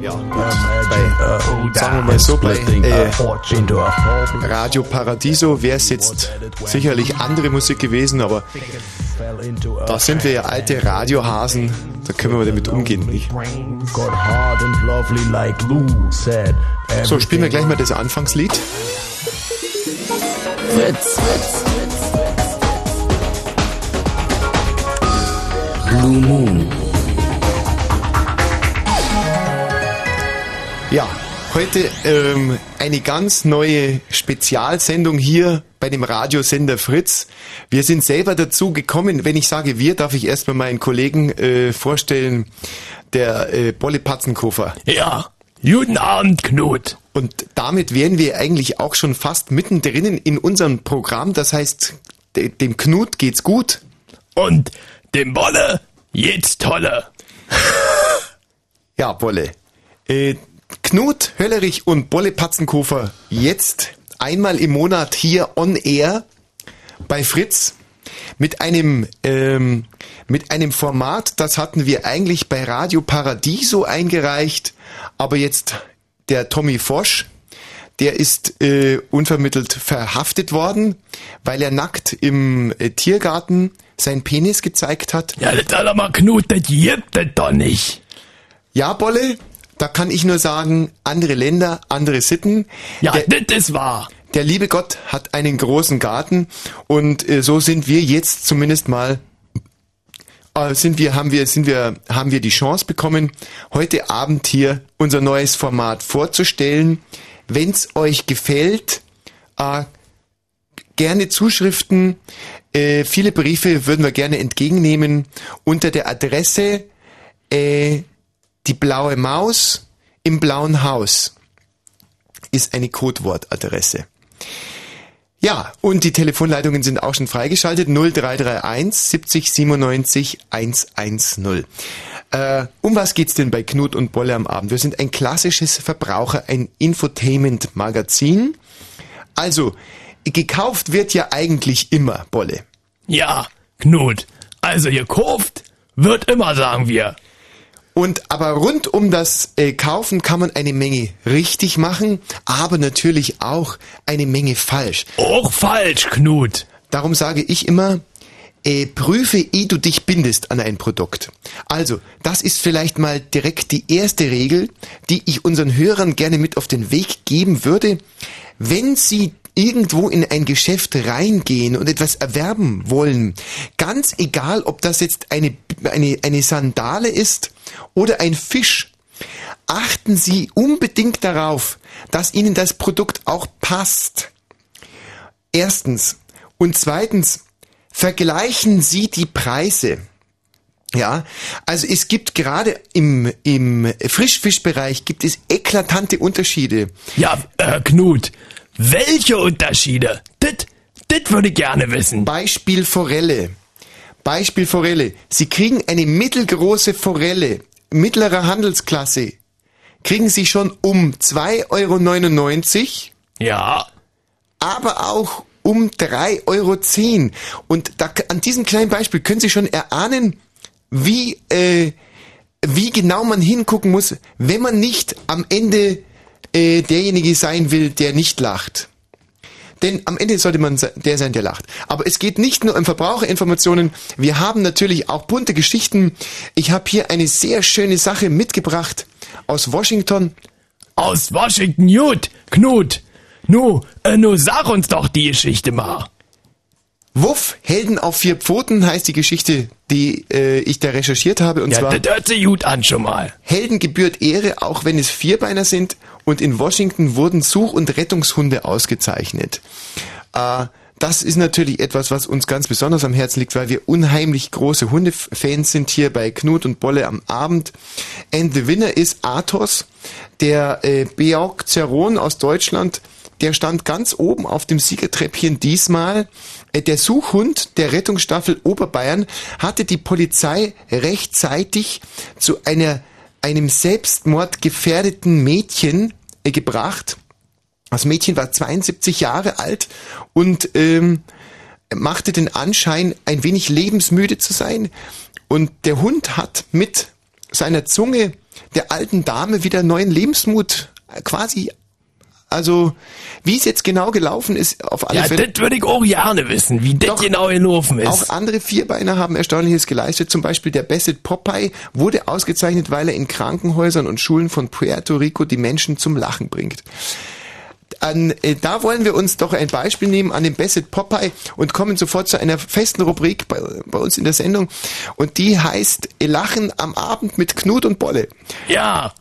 Ja, bei, sagen wir mal so, bei äh, Radio Paradiso wäre es jetzt sicherlich andere Musik gewesen, aber da sind wir ja alte Radiohasen, da können wir damit umgehen, nicht? So, spielen wir gleich mal das Anfangslied. Fritz, Fritz. Blue Moon. Ja, heute ähm, eine ganz neue Spezialsendung hier bei dem Radiosender Fritz. Wir sind selber dazu gekommen. Wenn ich sage wir, darf ich erstmal meinen Kollegen äh, vorstellen, der äh, Bolle Patzenkofer. Ja, guten Abend, Knut. Und damit wären wir eigentlich auch schon fast mittendrin in unserem Programm. Das heißt, dem Knut geht's gut. Und dem Bolle jetzt tolle. ja, Bolle. Äh, Knut Höllerich und Bolle Patzenkofer jetzt einmal im Monat hier on air bei Fritz mit einem ähm, mit einem Format, das hatten wir eigentlich bei Radio Paradiso eingereicht, aber jetzt der Tommy Fosch, der ist äh, unvermittelt verhaftet worden, weil er nackt im äh, Tiergarten seinen Penis gezeigt hat. Ja, das hat mal Knut, das gibt es doch nicht. Ja, Bolle, da kann ich nur sagen, andere Länder, andere Sitten. Ja, der, das ist wahr. Der liebe Gott hat einen großen Garten und äh, so sind wir jetzt zumindest mal äh, sind wir haben wir sind wir haben wir die Chance bekommen heute Abend hier unser neues Format vorzustellen. Wenn's euch gefällt, äh, gerne Zuschriften, äh, viele Briefe würden wir gerne entgegennehmen unter der Adresse äh, die blaue Maus im blauen Haus ist eine Codewortadresse. Ja, und die Telefonleitungen sind auch schon freigeschaltet. 0331 70 97 110. Äh, um was geht's denn bei Knut und Bolle am Abend? Wir sind ein klassisches Verbraucher, ein Infotainment-Magazin. Also, gekauft wird ja eigentlich immer, Bolle. Ja, Knut. Also gekauft wird immer, sagen wir. Und aber rund um das äh, Kaufen kann man eine Menge richtig machen, aber natürlich auch eine Menge falsch. Auch falsch, Knut. Darum sage ich immer, äh, prüfe, ehe du dich bindest an ein Produkt. Also, das ist vielleicht mal direkt die erste Regel, die ich unseren Hörern gerne mit auf den Weg geben würde. Wenn sie irgendwo in ein Geschäft reingehen und etwas erwerben wollen, ganz egal, ob das jetzt eine, eine, eine Sandale ist oder ein Fisch, achten Sie unbedingt darauf, dass Ihnen das Produkt auch passt. Erstens. Und zweitens, vergleichen Sie die Preise. Ja, also es gibt gerade im, im Frischfischbereich gibt es eklatante Unterschiede. Ja, äh, Knut, welche Unterschiede? Das, das würde ich gerne wissen. Beispiel Forelle. Beispiel Forelle. Sie kriegen eine mittelgroße Forelle, mittlerer Handelsklasse. Kriegen Sie schon um 2,99 Euro. Ja. Aber auch um 3,10 Euro. Und da, an diesem kleinen Beispiel können Sie schon erahnen, wie, äh, wie genau man hingucken muss, wenn man nicht am Ende äh, derjenige sein will, der nicht lacht. Denn am Ende sollte man der sein, der lacht. Aber es geht nicht nur um Verbraucherinformationen. Wir haben natürlich auch bunte Geschichten. Ich habe hier eine sehr schöne Sache mitgebracht aus Washington. Aus Washington, gut, Knut. Nu, äh, nu sag uns doch die Geschichte mal. Wuff, Helden auf vier Pfoten heißt die Geschichte, die äh, ich da recherchiert habe. Und ja, zwar das hört sich gut an schon mal. Helden gebührt Ehre, auch wenn es Vierbeiner sind. Und in Washington wurden Such- und Rettungshunde ausgezeichnet. Äh, das ist natürlich etwas, was uns ganz besonders am Herzen liegt, weil wir unheimlich große Hundefans sind hier bei Knut und Bolle am Abend. And the winner ist Athos, der äh, Beorg Zeron aus Deutschland. Der stand ganz oben auf dem Siegertreppchen diesmal. Äh, der Suchhund der Rettungsstaffel Oberbayern hatte die Polizei rechtzeitig zu einer, einem Selbstmord gefährdeten Mädchen gebracht. Das Mädchen war 72 Jahre alt und ähm, machte den Anschein, ein wenig lebensmüde zu sein. Und der Hund hat mit seiner Zunge der alten Dame wieder neuen Lebensmut äh, quasi also, wie es jetzt genau gelaufen ist, auf alle ja, Fälle. Ja, das würde ich auch gerne wissen, wie das genau gelaufen ist. Auch andere Vierbeiner haben Erstaunliches geleistet. Zum Beispiel der Bassett Popeye wurde ausgezeichnet, weil er in Krankenhäusern und Schulen von Puerto Rico die Menschen zum Lachen bringt. An, äh, da wollen wir uns doch ein Beispiel nehmen an dem Bassett Popeye und kommen sofort zu einer festen Rubrik bei, bei uns in der Sendung. Und die heißt Lachen am Abend mit Knut und Bolle. Ja,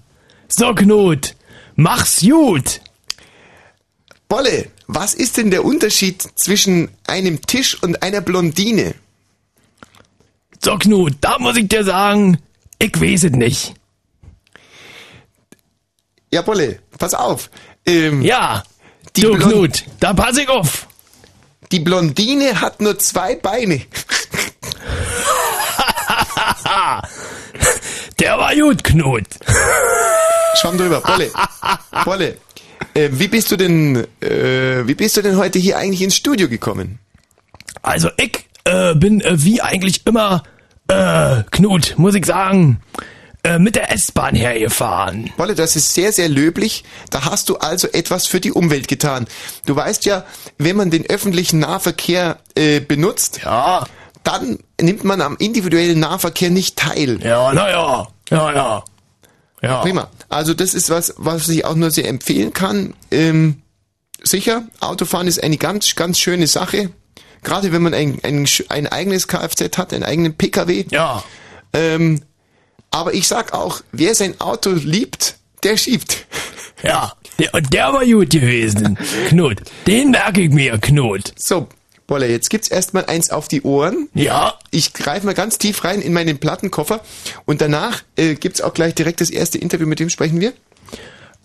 so Knut, mach's gut. Bolle, was ist denn der Unterschied zwischen einem Tisch und einer Blondine? So, Knut, da muss ich dir sagen, ich weiß es nicht. Ja, Bolle, pass auf. Ähm, ja, die du, Blond Knut, da pass ich auf. Die Blondine hat nur zwei Beine. Der war gut, Knut. Schwamm drüber, Bolle. Bolle, äh, wie bist du denn, äh, wie bist du denn heute hier eigentlich ins Studio gekommen? Also ich äh, bin äh, wie eigentlich immer äh, Knut, muss ich sagen, äh, mit der S-Bahn hergefahren. Wolle, das ist sehr, sehr löblich. Da hast du also etwas für die Umwelt getan. Du weißt ja, wenn man den öffentlichen Nahverkehr benutzt, ja. dann nimmt man am individuellen Nahverkehr nicht teil. Ja, naja, ja, ja. Ja. Prima. Also das ist was, was ich auch nur sehr empfehlen kann. Ähm, sicher, Autofahren ist eine ganz, ganz schöne Sache. Gerade wenn man ein, ein, ein eigenes Kfz hat, einen eigenen Pkw. Ja. Ähm, aber ich sag auch, wer sein Auto liebt, der schiebt. Ja, der, der war gut gewesen, Knut. Den merke ich mir, Knut. So, Bolle, jetzt gibt's erstmal eins auf die Ohren. Ja. Ich greife mal ganz tief rein in meinen Plattenkoffer und danach äh, gibt's auch gleich direkt das erste Interview. Mit wem sprechen wir?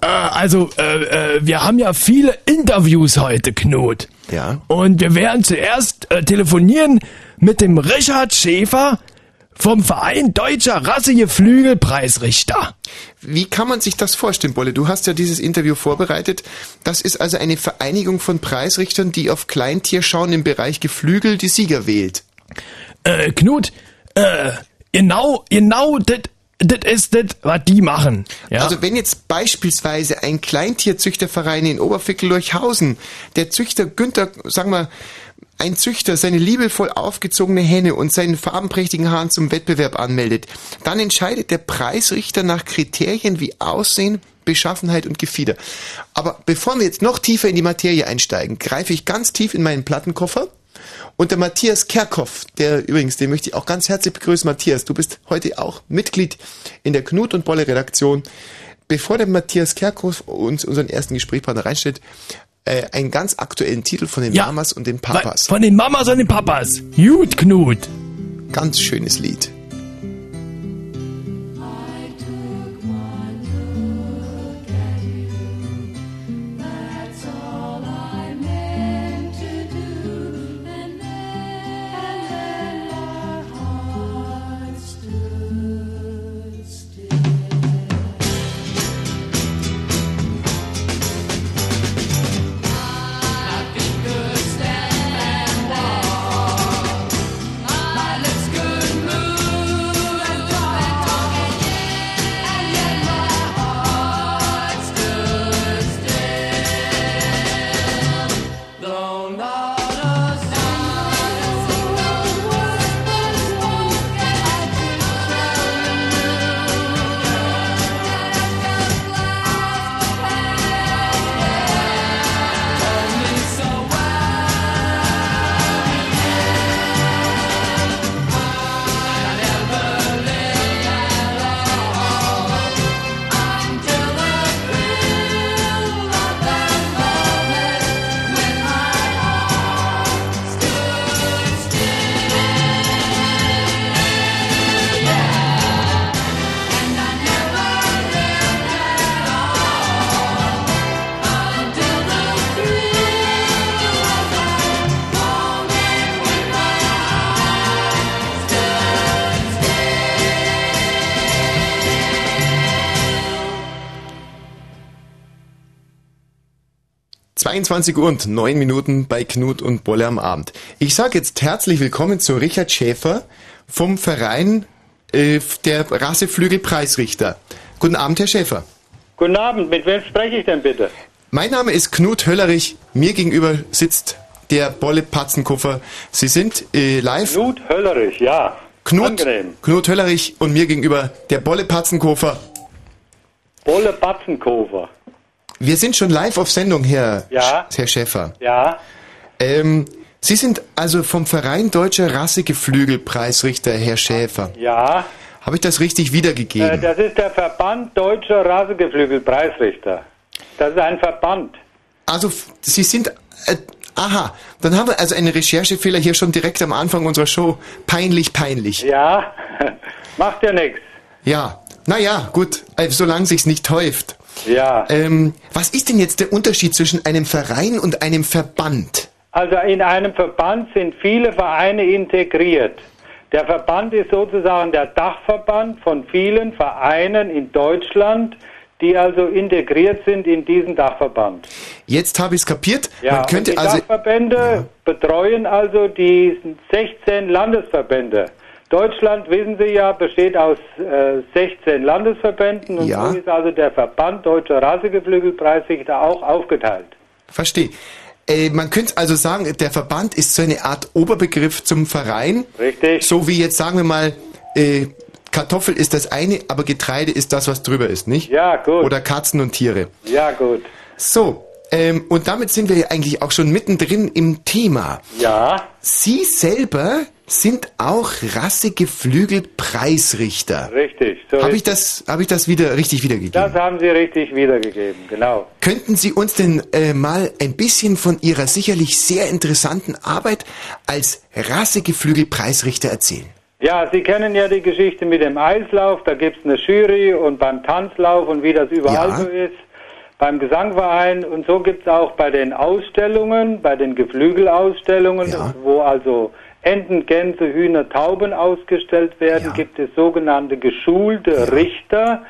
Äh, also, äh, äh, wir haben ja viele Interviews heute, Knut. Ja. Und wir werden zuerst äh, telefonieren mit dem Richard Schäfer vom Verein Deutscher Rassegeflügelpreisrichter. Wie kann man sich das vorstellen, Bolle? Du hast ja dieses Interview vorbereitet. Das ist also eine Vereinigung von Preisrichtern, die auf Kleintierschauen im Bereich Geflügel die Sieger wählt. Äh, Knut, äh, genau, genau das das ist das, was die machen. Ja? Also wenn jetzt beispielsweise ein Kleintierzüchterverein in Oberfickel-Leuchhausen, der Züchter Günther, sagen wir, ein Züchter seine liebevoll aufgezogene Henne und seinen farbenprächtigen Hahn zum Wettbewerb anmeldet, dann entscheidet der Preisrichter nach Kriterien wie Aussehen, Beschaffenheit und Gefieder. Aber bevor wir jetzt noch tiefer in die Materie einsteigen, greife ich ganz tief in meinen Plattenkoffer und der Matthias Kerkhoff, der übrigens, den möchte ich auch ganz herzlich begrüßen. Matthias, du bist heute auch Mitglied in der Knut und Bolle Redaktion. Bevor der Matthias Kerkhoff uns unseren ersten Gesprächspartner reinstellt, äh, einen ganz aktuellen Titel von den ja, Mamas und den Papas. Von den Mamas und den Papas. Gut, Knut. Ganz schönes Lied. Uhr und 9 Minuten bei Knut und Bolle am Abend. Ich sage jetzt herzlich willkommen zu Richard Schäfer vom Verein äh, der Rasseflügel Preisrichter. Guten Abend, Herr Schäfer. Guten Abend, mit wem spreche ich denn bitte? Mein Name ist Knut Höllerich. Mir gegenüber sitzt der Bolle Patzenkoffer. Sie sind äh, live. Knut Höllerich, ja. Knut, Angenehm. Knut Höllerich und mir gegenüber der Bolle Patzenkoffer. Bolle Batzenkofer. Wir sind schon live auf Sendung, Herr, Ja. Herr Schäfer. Ja, Ähm, Sie sind also vom Verein Deutscher Rassegeflügelpreisrichter, Herr Schäfer. ja. Habe ich das richtig Äh, wiedergegeben? das ist der Verband Deutscher Rasegeflügelpreisrichter. Das ist ein Verband. Also, Sie sind. Äh, aha, dann haben wir also einen Recherchefehler hier schon direkt am Anfang unserer Show. Peinlich, peinlich. Ja, macht ja nichts. Ja, naja, gut, äh, solange sich's nicht häuft. Ja. Ähm, was ist denn jetzt der Unterschied zwischen einem Verein und einem Verband? Also in einem Verband sind viele Vereine integriert. Der Verband ist sozusagen der Dachverband von vielen Vereinen in Deutschland, die also integriert sind in diesen Dachverband. Jetzt habe ich's kapiert. Ja, Man könnte die also. Dachverbände betreuen also die 16 Landesverbände. Deutschland, wissen Sie ja, besteht aus äh, 16 Landesverbänden und Ja. so ist also der Verband Deutscher Rassegeflügelpreisrichter auch aufgeteilt. Verstehe. Äh, man könnte also sagen, der Verband ist so eine Art Oberbegriff zum Verein. Richtig? So wie jetzt sagen wir mal, äh, Kartoffel ist das eine, aber Getreide ist das, was drüber ist, nicht? Ja, gut. Oder Katzen und Tiere. Ja, gut. So, ähm, und damit sind wir ja eigentlich auch schon mittendrin im Thema. Ja, Sie selber sind auch Rassegeflügel-Preisrichter. richtig. So Habe ich das, habe ich das wieder richtig wiedergegeben? Das haben Sie richtig wiedergegeben, genau. Könnten Sie uns denn äh, mal ein bisschen von Ihrer sicherlich sehr interessanten Arbeit als Rassegeflügel-Preisrichter erzählen? Ja, Sie kennen ja die Geschichte mit dem Eislauf, da gibt es eine Jury und beim Tanzlauf und wie das überall Ja. so ist, beim Gesangverein und so gibt es auch bei den Ausstellungen, bei den Geflügelausstellungen, Ja. wo also Enten, Gänse, Hühner, Tauben ausgestellt werden, Ja. gibt es sogenannte geschulte Richter,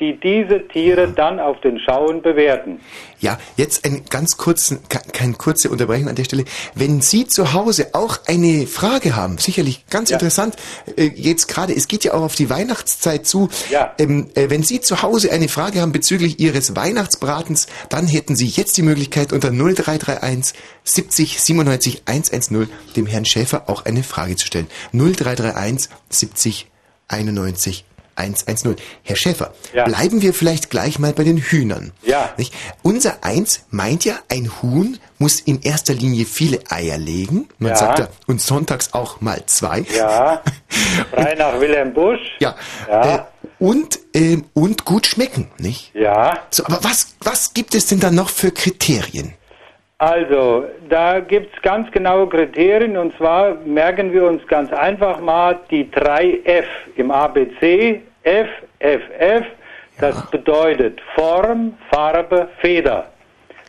die diese Tiere dann auf den Schauen bewerten. Ja, jetzt ein ganz kurzen, ke- keine kurze Unterbrechung an der Stelle. Wenn Sie zu Hause auch eine Frage haben, sicherlich ganz Ja. interessant, äh, jetzt gerade, es geht ja auch auf die Weihnachtszeit zu. Ja. Ähm, äh, wenn Sie zu Hause eine Frage haben bezüglich Ihres Weihnachtsbratens, dann hätten Sie jetzt die Möglichkeit unter 0331 70 97 110 dem Herrn Schäfer auch eine Frage zu stellen. 0331 70 91 110. Herr Schäfer, Ja. bleiben wir vielleicht gleich mal bei den Hühnern. Ja. Nicht? Unser Eins meint ja, ein Huhn muss in erster Linie viele Eier legen. Man Ja. sagt ja, und sonntags auch mal zwei. Ja, frei nach Wilhelm Busch. Ja. Ja. Äh, und, ähm, und gut schmecken, nicht? Ja. So, aber was, was gibt es denn da noch für Kriterien? Also, da gibt's ganz genaue Kriterien und zwar merken wir uns ganz einfach mal die drei F im ABC. F, F, F. Das bedeutet Form, Farbe, Feder.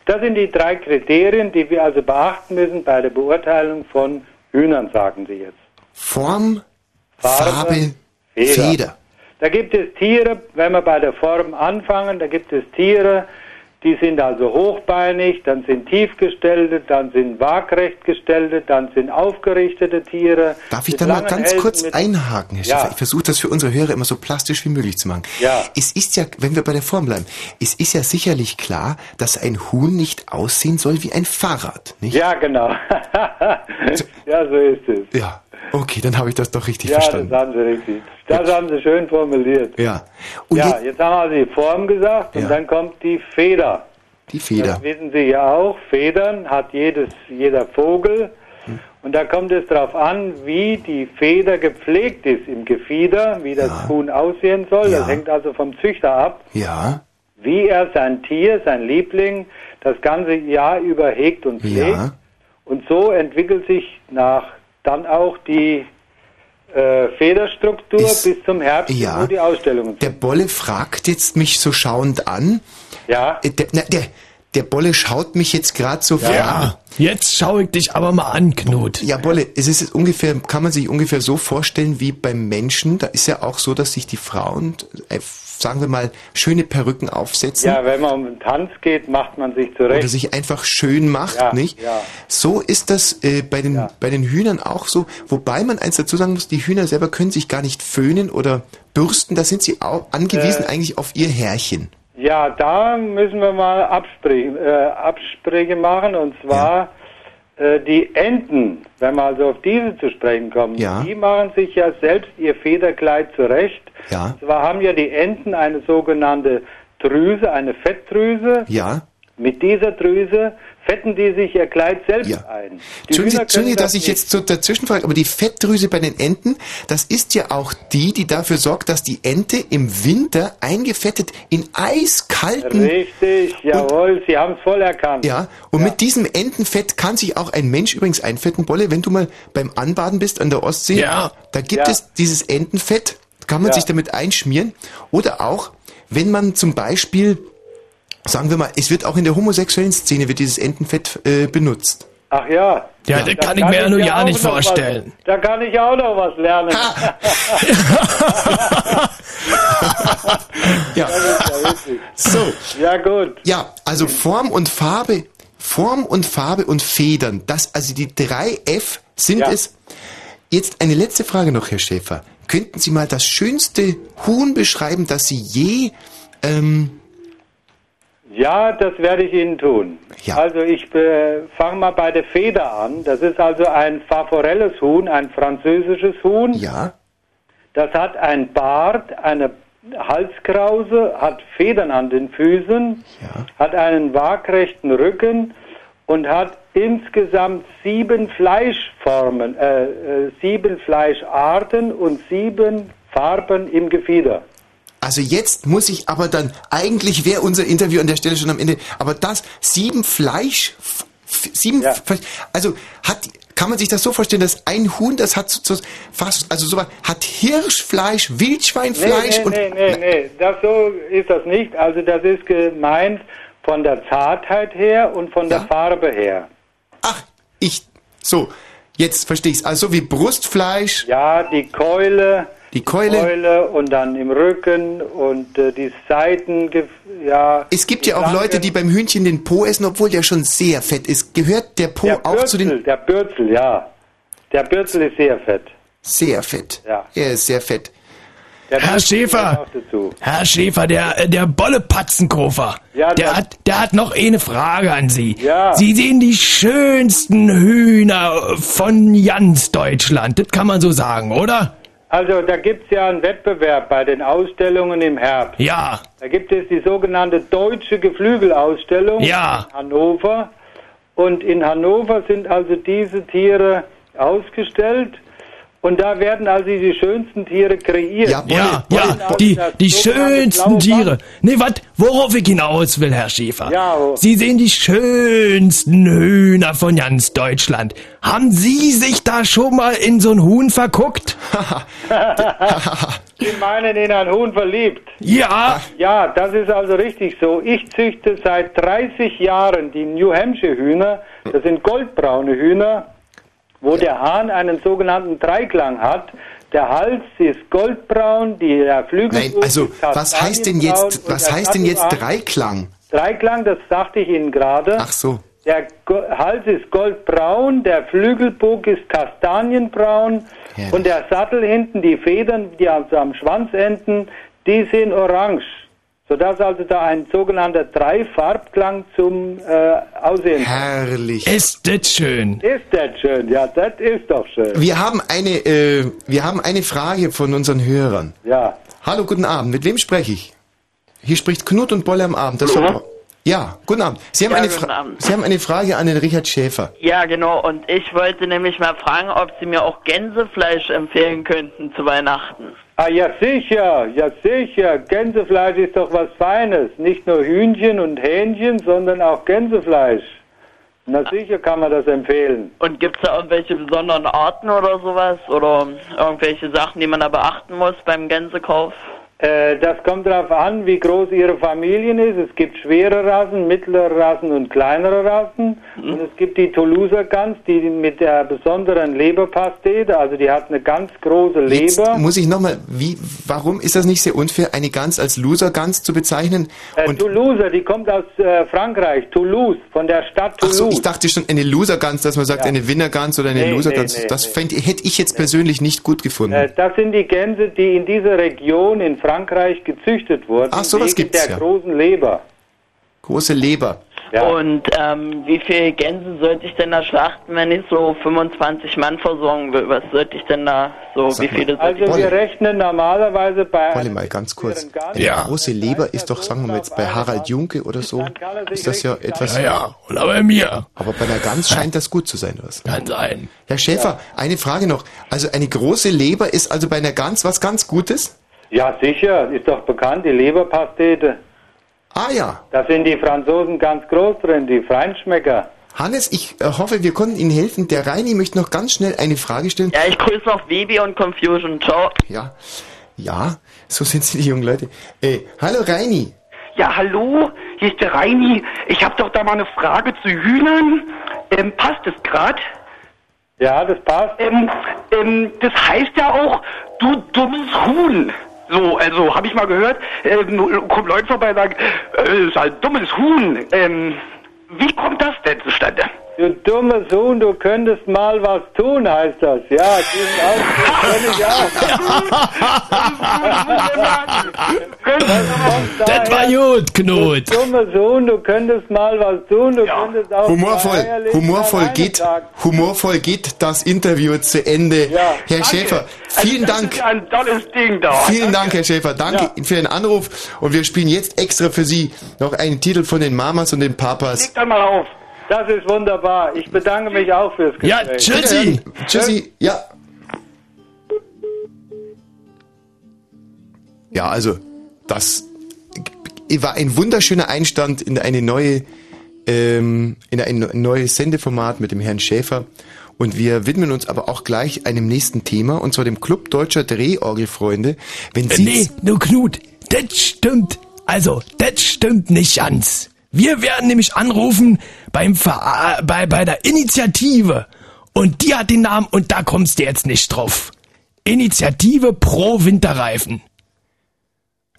Das sind die drei Kriterien, die wir also beachten müssen bei der Beurteilung von Hühnern, sagen Sie jetzt. Form, Farbe, Farbe, Feder. Feder. Da gibt es Tiere, wenn wir bei der Form anfangen, da gibt es Tiere, die sind also hochbeinig, dann sind tiefgestellte, dann sind waagrecht gestellte, dann sind aufgerichtete Tiere. Darf ich da mal ganz Hälsen, kurz einhaken, Herr Ja. Schäfer? Ich versuche das für unsere Hörer immer so plastisch wie möglich zu machen. Ja. Es ist ja, wenn wir bei der Form bleiben, es ist ja sicherlich klar, dass ein Huhn nicht aussehen soll wie ein Fahrrad, nicht? Ja, genau. ja, so ist es. Ja. Okay, dann habe ich das doch richtig Ja, das verstanden. haben Sie richtig. Das haben Sie schön formuliert. Ja. Und Ja, jetzt jetzt haben wir also die Form gesagt und Ja. dann kommt die Feder. die Feder. Das wissen Sie ja auch. Federn hat jedes, jeder Vogel. Hm. Und da kommt es darauf an, wie die Feder gepflegt ist im Gefieder, wie das Ja. Huhn aussehen soll. Ja. Das hängt also vom Züchter ab, Ja, wie er sein Tier, sein Liebling, das ganze Jahr über hegt und pflegt. ja. Und so entwickelt sich nach dann auch die äh, Federstruktur Ist- bis zum Herbst, ja. wo die Ausstellungen Der sind. Bolle fragt jetzt mich so schauend an. Ja, Äh, Der, na, der, der Bolle schaut mich jetzt gerade so Ja, jetzt schau ich dich aber mal an, Knut. Ja, Bolle, es ist jetzt ungefähr, kann man sich ungefähr so vorstellen wie beim Menschen. Da ist ja auch so, dass sich die Frauen äh, sagen wir mal, schöne Perücken aufsetzen. Ja, wenn man um den Tanz geht, macht man sich zurecht. Oder sich einfach schön macht, Ja, nicht? ja. So ist das äh, bei, den, Ja. bei den Hühnern auch so. Wobei man eins dazu sagen muss, die Hühner selber können sich gar nicht föhnen oder bürsten. Da sind sie auch angewiesen Äh. eigentlich auf ihr Härchen. Ja, da müssen wir mal Absprechen, äh, machen und zwar die Enten, wenn wir also auf diese zu sprechen kommen, Ja. die machen sich ja selbst ihr Federkleid zurecht. Ja. Zwar haben ja die Enten eine sogenannte Drüse, eine Fettdrüse. Ja. Mit dieser Drüse fetten die sich ihr Kleid selbst Ja. ein. Die Entschuldigen Sie, Hühner Entschuldigen Sie, können dass das ich jetzt so dazwischen frage, aber die Fettdrüse bei den Enten, das ist ja auch die, die dafür sorgt, dass die Ente im Winter eingefettet in eiskalten Richtig, jawohl, Sie haben es voll erkannt. Ja, und mit diesem Entenfett kann sich auch ein Mensch übrigens einfetten, Bolle, wenn du mal beim Anbaden bist an der Ostsee, Ja. da gibt Ja. es dieses Entenfett, kann man Ja. sich damit einschmieren. Oder auch, wenn man zum Beispiel, sagen wir mal, es wird auch in der homosexuellen Szene wird dieses Entenfett äh, benutzt. Ach ja. Ja, das Da kann ich mir ja nur ja nicht vorstellen. Was, da kann ich auch noch was lernen. Ja, Das ja so. Ja gut. Ja, also Form und Farbe, Form und Farbe und Federn, das, also die drei F sind Ja. es. Jetzt eine letzte Frage noch, Herr Schäfer. Könnten Sie mal das schönste Huhn beschreiben, das Sie je, ähm, Ja, das werde ich Ihnen tun. Ja. Also ich äh, fange mal bei der Feder an. Das ist also ein Favorelles Huhn, ein französisches Huhn. ja, Das hat ein Bart, eine Halskrause, hat Federn an den Füßen, Ja. hat einen waagrechten Rücken und hat insgesamt sieben Fleischformen, äh, äh, sieben Fleischarten und sieben Farben im Gefieder. Also jetzt muss ich aber dann, eigentlich wäre unser Interview an der Stelle schon am Ende, aber das, sieben Fleisch, sieben, Ja. Fleisch, also hat, kann man sich das so vorstellen, dass ein Huhn, das hat so, so fast, also so, hat Hirschfleisch, Nee, Wildschweinfleisch nee, und, nee, nee, nee, das so ist das nicht. Also das ist gemeint von der Zartheit her und von Ja. der Farbe her. Ach, ich. So, jetzt verstehe ich's. Also wie Brustfleisch, Ja, die Keule, die Keule. Keule und dann im Rücken und äh, die Seiten, ja. Es gibt ja auch Flanken. Leute, die beim Hühnchen den Po essen, obwohl der schon sehr fett ist. Gehört der Po der auch zu Bürzel, den der Bürzel, ja. Der Bürzel ist sehr fett. sehr fett? Ja. Er ist sehr fett. Der Herr Bürzel Schäfer. Herr Schäfer, der, äh, der Bolle Patzenkofer, Ja, der, hat, der hat noch eine Frage an Sie. Ja. Sie sehen die schönsten Hühner von ganz Deutschland, das kann man so sagen, oder? Also da gibt es ja einen Wettbewerb bei den Ausstellungen im Herbst. Ja, Da gibt es die sogenannte Deutsche Geflügelausstellung Ja. in Hannover. Und in Hannover sind also diese Tiere ausgestellt. Und da werden also die schönsten Tiere kreiert. Ja, ja, ja, die, die schönsten Tiere. Nee, wat, worauf ich hinaus will, Herr Schäfer. Ja, wo- Sie sehen die schönsten Hühner von ganz Deutschland. Haben Sie sich da schon mal in so ein Huhn verguckt? Sie meinen in ein Huhn verliebt. Ja. Ja, das ist also richtig so. Ich züchte seit 30 Jahren die New Hampshire Hühner. Das sind goldbraune Hühner, wo der Hahn einen sogenannten Dreiklang hat. Der Hals ist goldbraun, die, der Flügel Nein, also was heißt denn jetzt, was heißt denn jetzt Dreiklang? Dreiklang, das sagte ich Ihnen gerade. Ach so. Der Hals ist goldbraun, der Flügelbug ist kastanienbraun Herrlich. und der Sattel hinten, die Federn, die also am Schwanz enden, die sind orange. Sodass also da ein sogenannter Dreifarbklang zum äh, Aussehen kommt. Herrlich. Ist das schön. Ist das schön? Ja, das ist doch schön. Wir haben eine, äh, wir haben eine Frage von unseren Hörern. Ja. Hallo, guten Abend. Mit wem spreche ich? Hier spricht Knut und Bolle am Abend. Das Verbra- ja, guten Abend. Sie haben, Ja, eine guten Fra- Abend. Sie haben eine Frage an den Richard Schäfer. Ja, genau. Und ich wollte nämlich mal fragen, ob Sie mir auch Gänsefleisch empfehlen könnten zu Weihnachten. Ah, ja sicher, ja sicher. Gänsefleisch ist doch was Feines. Nicht nur Hühnchen und Hähnchen, sondern auch Gänsefleisch. Na sicher kann man das empfehlen. Und gibt es da irgendwelche besonderen Arten oder sowas? Oder irgendwelche Sachen, die man da beachten muss beim Gänsekauf? Äh, das kommt darauf an, wie groß Ihre Familien ist. Es gibt schwere Rassen, mittlere Rassen und kleinere Rassen. Und es gibt die Toulouser Gans, die mit der besonderen Leberpastete, also die hat eine ganz große Jetzt Leber. muss ich nochmal, wie, warum ist das nicht sehr unfair, eine Gans als Loser-Gans zu bezeichnen? Äh, Und, Toulouser, die kommt aus äh, Frankreich, Toulouse, von der Stadt ach so, Toulouse. ich dachte schon eine Loser-Gans, dass man sagt Ja. eine Winner-Gans oder eine Nee, Loser-Gans. nee, nee, das fänd, hätte ich jetzt persönlich nicht gut gefunden. Äh, das sind die Gänse, die in dieser Region in Frankreich gezüchtet wurden. Ach, sowas wegen gibt's der ja. großen Leber. Große Leber. Ja. Und ähm, wie viele Gänse sollte ich denn da schlachten, wenn ich so 25 Mann versorgen will? Was sollte ich denn da so, Sag wie viele Also Wolle. wir rechnen normalerweise bei Wolle einem mal ganz kurz. Eine Ja. große Leber ist doch, sagen wir mal jetzt bei Harald Junke oder so, ist das ja etwas, Ja, ja. Aber bei mir. aber bei einer Gans scheint das gut zu sein, oder was? Kann sein. Herr Schäfer, eine Frage noch. Also eine große Leber ist also bei einer Gans was ganz Gutes? Ja, sicher, ist doch bekannt, die Leberpastete. Ah ja. Da sind die Franzosen ganz groß drin, die Feinschmecker. Hannes, ich äh, hoffe, wir konnten Ihnen helfen. Der Reini möchte noch ganz schnell eine Frage stellen. Ja, ich grüße noch Baby und Confusion. Ciao. Ja, ja, so sind sie, die jungen Leute. Äh, hallo Reini. Ja, hallo, hier ist der Reini. Ich habe doch da mal eine Frage zu Hühnern. Ähm, passt es gerade? Ja, das passt. Ähm, ähm, das heißt ja auch, du dummes Huhn. So, also habe ich mal gehört, ähm, kommen Leute vorbei und sagen, äh, ist ein dummes Huhn. Ähm, wie kommt das denn zustande? Du dummer Sohn, du könntest mal was tun, heißt das. Ja, diesen Ausdruck kenne ich auch. Das war gut, Knut. Dummer Sohn, du könntest mal was tun, du Ja. könntest auch Humorvoll, humorvoll geht, sagen. humorvoll geht das Interview zu Ende. Ja. Herr Danke. Schäfer, vielen also, das Dank. Ein tolles Ding da. Vielen Dank, Herr Schäfer. Danke Ja. für den Anruf. Und wir spielen jetzt extra für Sie noch einen Titel von den Mamas und den Papas. Leg dann mal auf. Das ist wunderbar. Ich bedanke mich auch fürs Gespräch. Ja, tschüssi. Tschüssi. Ja. Ja, also, das war ein wunderschöner Einstand in eine neue, ähm, in ein neues Sendeformat mit dem Herrn Schäfer. Und wir widmen uns aber auch gleich einem nächsten Thema, und zwar dem Club Deutscher Drehorgelfreunde. Wenn Äh, Sie Nee, nur Knut, das stimmt. Also, das stimmt nicht ganz. Wir werden nämlich anrufen beim Ver bei, bei der Initiative. Und die hat den Namen und da kommst du jetzt nicht drauf. Initiative pro Winterreifen.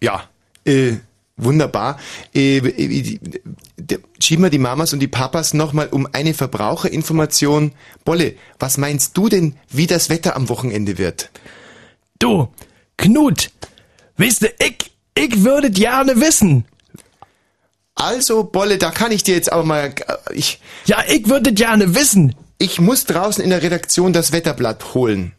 Ja, äh, wunderbar. Äh, äh, schieben wir die Mamas und die Papas nochmal um eine Verbraucherinformation. Bolle, was meinst du denn, wie das Wetter am Wochenende wird? Du, Knut, weißt du, ich, ich würde gerne wissen. Also, Bolle, da kann ich dir jetzt aber mal, äh, ich, Ja, ich würde gerne wissen. ich muss draußen in der Redaktion das Wetterblatt holen.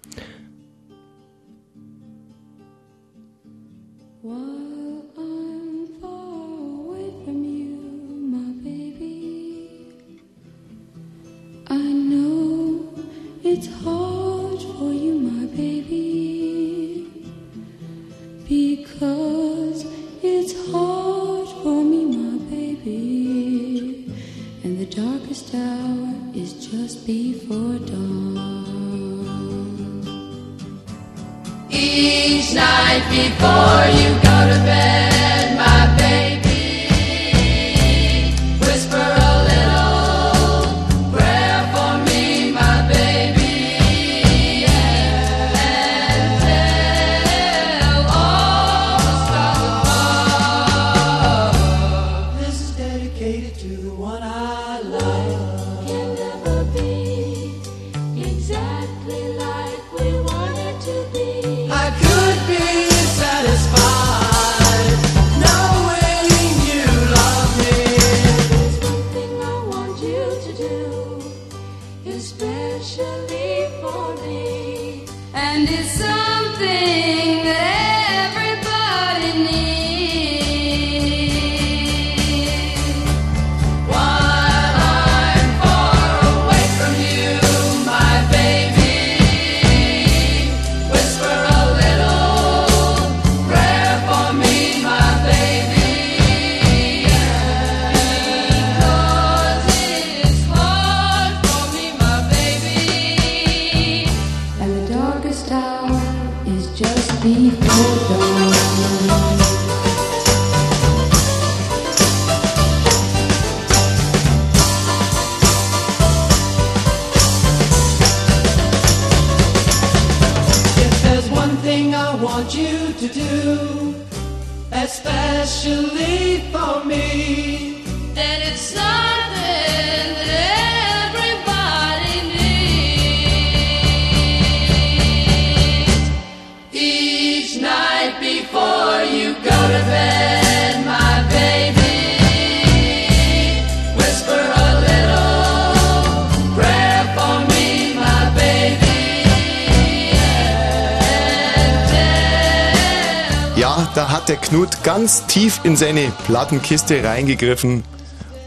Tief in seine Plattenkiste reingegriffen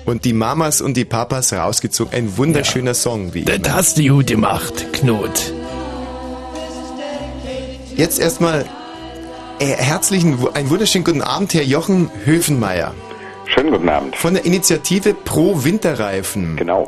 und die Mamas und die Papas rausgezogen. Ein wunderschöner Song, wie Das immer. hast du gut gemacht, Knut. Jetzt erstmal äh, herzlichen, einen wunderschönen guten Abend, Herr Jochen Höfenmeier. Schönen guten Abend. Von der Initiative Pro Winterreifen. Genau.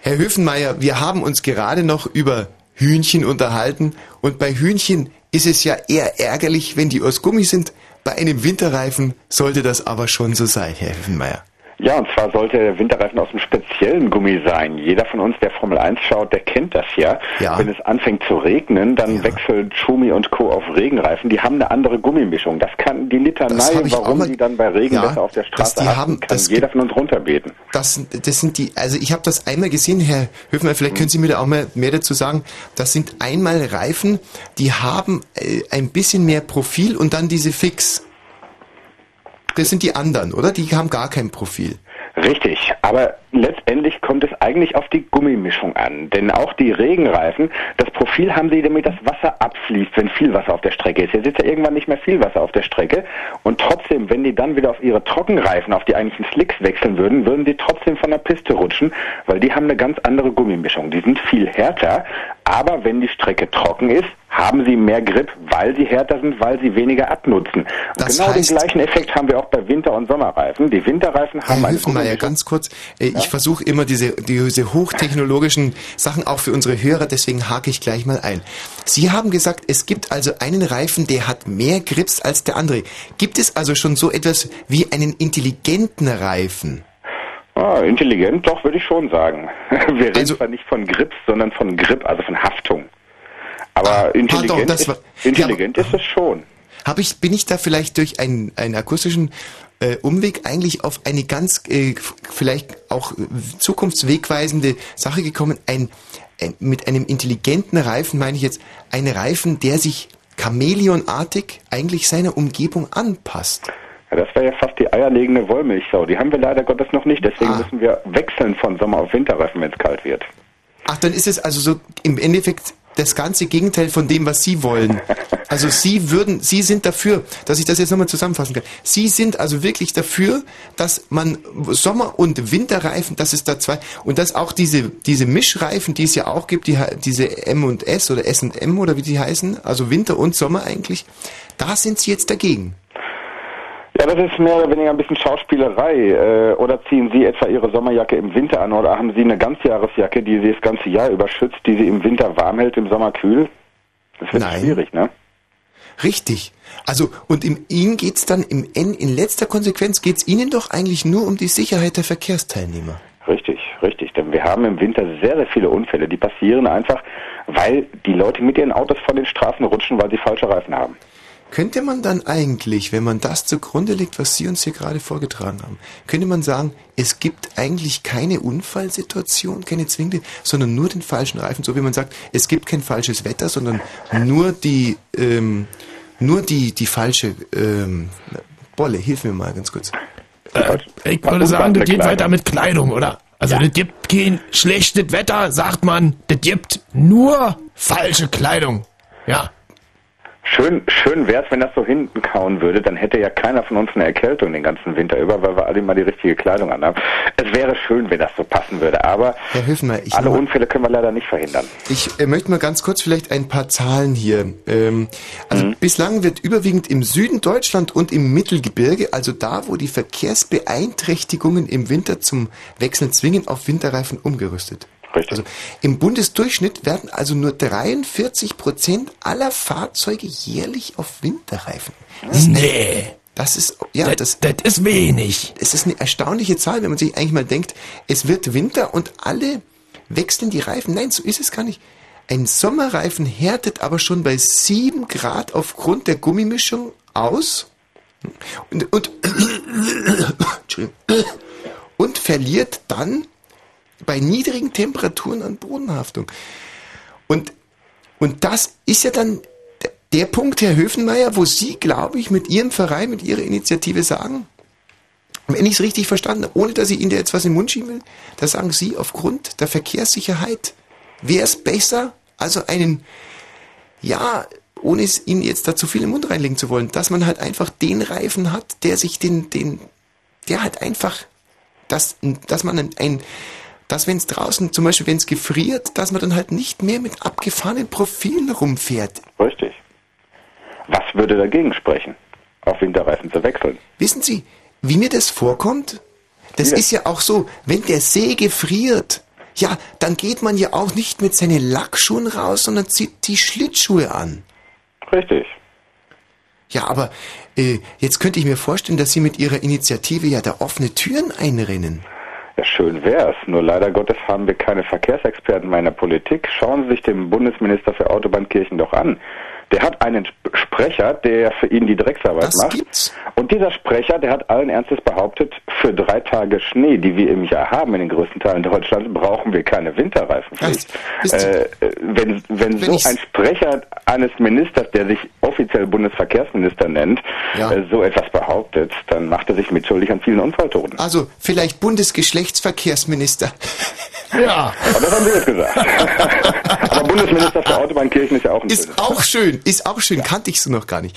Herr Höfenmeier, wir haben uns gerade noch über Hühnchen unterhalten und bei Hühnchen ist es ja eher ärgerlich, wenn die aus Gummi sind. Bei einem Winterreifen sollte das aber schon so sein, Herr Höfenmeier. Ja, und zwar sollte der Winterreifen aus einem speziellen Gummi sein. Jeder von uns, der Formel 1 schaut, der kennt das ja. Ja. Wenn es anfängt zu regnen, dann Ja. wechselt Schumi und Co. auf Regenreifen. Die haben eine andere Gummimischung. Das kann die Litanei, warum mal- die dann bei Regen Ja, auf der Straße haben, haben- kann das jeder von uns runterbeten. Das, sind- das sind die, also ich habe das einmal gesehen, Herr Höfenmeier, vielleicht können Sie mir da auch mal mehr dazu sagen. Das sind einmal Reifen, die haben äh, ein bisschen mehr Profil und dann diese Fix. Das sind die anderen, oder? Die haben gar kein Profil. Richtig, aber letztendlich kommt es eigentlich auf die Gummimischung an. Denn auch die Regenreifen, das Profil haben sie, damit das Wasser abfließt, wenn viel Wasser auf der Strecke ist. Jetzt ist ja irgendwann nicht mehr viel Wasser auf der Strecke. Und trotzdem, wenn die dann wieder auf ihre Trockenreifen, auf die eigentlichen Slicks wechseln würden, würden die trotzdem von der Piste rutschen, weil die haben eine ganz andere Gummimischung. Die sind viel härter, aber wenn die Strecke trocken ist, haben sie mehr Grip, weil sie härter sind, weil sie weniger abnutzen. Und genau den gleichen Effekt haben wir auch bei Winter- und Sommerreifen. Die Winterreifen haben Herr Gummimischung. ganz kurz. Äh, Ich versuche immer diese, diese hochtechnologischen Sachen auch für unsere Hörer, deswegen hake ich gleich mal ein. Sie haben gesagt, es gibt also einen Reifen, der hat mehr Grips als der andere. Gibt es also schon so etwas wie einen intelligenten Reifen? Ah, intelligent, doch, würde ich schon sagen. Wir reden Also- zwar nicht von Grips, sondern von Grip, also von Haftung. Aber Ah, intelligent, pardon, das ist, war- intelligent Ja, ist es schon. Hab ich, bin ich da vielleicht durch einen, einen akustischen äh, Umweg eigentlich auf eine ganz äh, vielleicht auch zukunftswegweisende Sache gekommen? Ein, ein, mit einem intelligenten Reifen meine ich jetzt einen Reifen, der sich chamäleonartig eigentlich seiner Umgebung anpasst. Ja, das wäre ja fast die eierlegende Wollmilchsau. Die haben wir leider Gottes noch nicht, deswegen Ah. müssen wir wechseln von Sommer auf Winterreifen, wenn es kalt wird. Ach, dann ist es also so im Endeffekt das ganze Gegenteil von dem, was Sie wollen. Also Sie würden, Sie sind dafür, dass ich das jetzt nochmal zusammenfassen kann. Sie sind also wirklich dafür, dass man Sommer- und Winterreifen, dass es da zwei, und dass auch diese, diese Mischreifen, die es ja auch gibt, die, diese M und S oder S und M oder wie die heißen, also Winter und Sommer eigentlich, da sind Sie jetzt dagegen. Ja, das ist mehr oder weniger ein bisschen Schauspielerei. Äh, oder ziehen Sie etwa Ihre Sommerjacke im Winter an oder haben Sie eine Ganzjahresjacke, die Sie das ganze Jahr über schützt, die Sie im Winter warm hält, im Sommer kühl? Das wird Nein. schwierig, ne? Richtig. Also, und im Ihnen geht's dann im N, in letzter Konsequenz geht's Ihnen doch eigentlich nur um die Sicherheit der Verkehrsteilnehmer. Richtig, richtig. Denn wir haben im Winter sehr, sehr viele Unfälle. Die passieren einfach, weil die Leute mit ihren Autos von den Straßen rutschen, weil sie falsche Reifen haben. Könnte man dann eigentlich, wenn man das zugrunde legt, was Sie uns hier gerade vorgetragen haben, könnte man sagen, es gibt eigentlich keine Unfallsituation, keine zwingende, sondern nur den falschen Reifen, so wie man sagt, es gibt kein falsches Wetter, sondern nur die, ähm, nur die, die falsche, ähm, Bolle, hilf mir mal ganz kurz. Äh, ich würde sagen, das geht weiter mit Kleidung, oder? Also das gibt kein schlechtes Wetter, sagt man. Das gibt nur falsche Kleidung. Ja. Schön, schön wär's, wenn das so hinten kauen würde, dann hätte ja keiner von uns eine Erkältung den ganzen Winter über, weil wir alle mal die richtige Kleidung anhaben. Es wäre schön, wenn das so passen würde, aber Herr Höfenmeier, ich alle Unfälle können wir leider nicht verhindern. Ich äh, möchte mal ganz kurz vielleicht ein paar Zahlen hier. Ähm, also bislang wird überwiegend im Süden Deutschland und im Mittelgebirge, also da, wo die Verkehrsbeeinträchtigungen im Winter zum Wechseln zwingen, auf Winterreifen umgerüstet. Richtig. Also im Bundesdurchschnitt werden also nur 43 Prozent aller Fahrzeuge jährlich auf Winterreifen. Nee. Das ist, ja, das, Das, das ist wenig. es ist eine erstaunliche Zahl, wenn man sich eigentlich mal denkt, es wird Winter und alle wechseln die Reifen. Nein, so ist es gar nicht. Ein Sommerreifen härtet aber schon bei 7 Grad aufgrund der Gummimischung aus und, und, und verliert dann bei niedrigen Temperaturen an Bodenhaftung. Und, und das ist ja dann der- Punkt, Herr Höfenmeier, wo Sie, glaube ich, mit Ihrem Verein, mit Ihrer Initiative sagen, wenn ich es richtig verstanden habe, ohne dass ich Ihnen da jetzt was im Mund schieben will, da sagen Sie, aufgrund der Verkehrssicherheit wäre es besser, also einen, ja, ohne es Ihnen jetzt da zu viel im Mund reinlegen zu wollen, dass man halt einfach den Reifen hat, der sich den, den, der halt einfach, dass, dass man ein, ein dass wenn es draußen, zum Beispiel wenn es gefriert, dass man dann halt nicht mehr mit abgefahrenen Profilen rumfährt. Richtig. Was würde dagegen sprechen, auf Winterreifen zu wechseln? Wissen Sie, wie mir das vorkommt? Das Ja. ist ja auch so, wenn der See gefriert, ja, dann geht man ja auch nicht mit seinen Lackschuhen raus, sondern zieht die Schlittschuhe an. Richtig. Ja, aber äh, jetzt könnte ich mir vorstellen, dass Sie mit Ihrer Initiative ja da offene Türen einrennen. Ja, schön wär's. Nur leider Gottes haben wir keine Verkehrsexperten mehr in der Politik. Schauen Sie sich den Bundesminister für Autobahnkirchen doch an. Der hat einen Sp- Sprecher, der für ihn die Drecksarbeit Das macht. gibt's. Und dieser Sprecher, der hat allen Ernstes behauptet, für drei Tage Schnee, die wir im Jahr haben in den größten Teilen Deutschlands, brauchen wir keine Winterreifenpflicht. Äh, wenn wenn, Wenn so ein Sprecher eines Ministers, der sich offiziell Bundesverkehrsminister nennt, Ja. äh, so etwas behauptet, dann macht er sich mitschuldig an vielen Unfalltoten. Also vielleicht Bundesgeschlechtsverkehrsminister. Ja. Aber das haben Sie jetzt gesagt. Aber Bundesminister für Autobahnkirchen ist ja auch ein Ist schönes. auch schön, ist auch schön, kannte ich so noch gar nicht.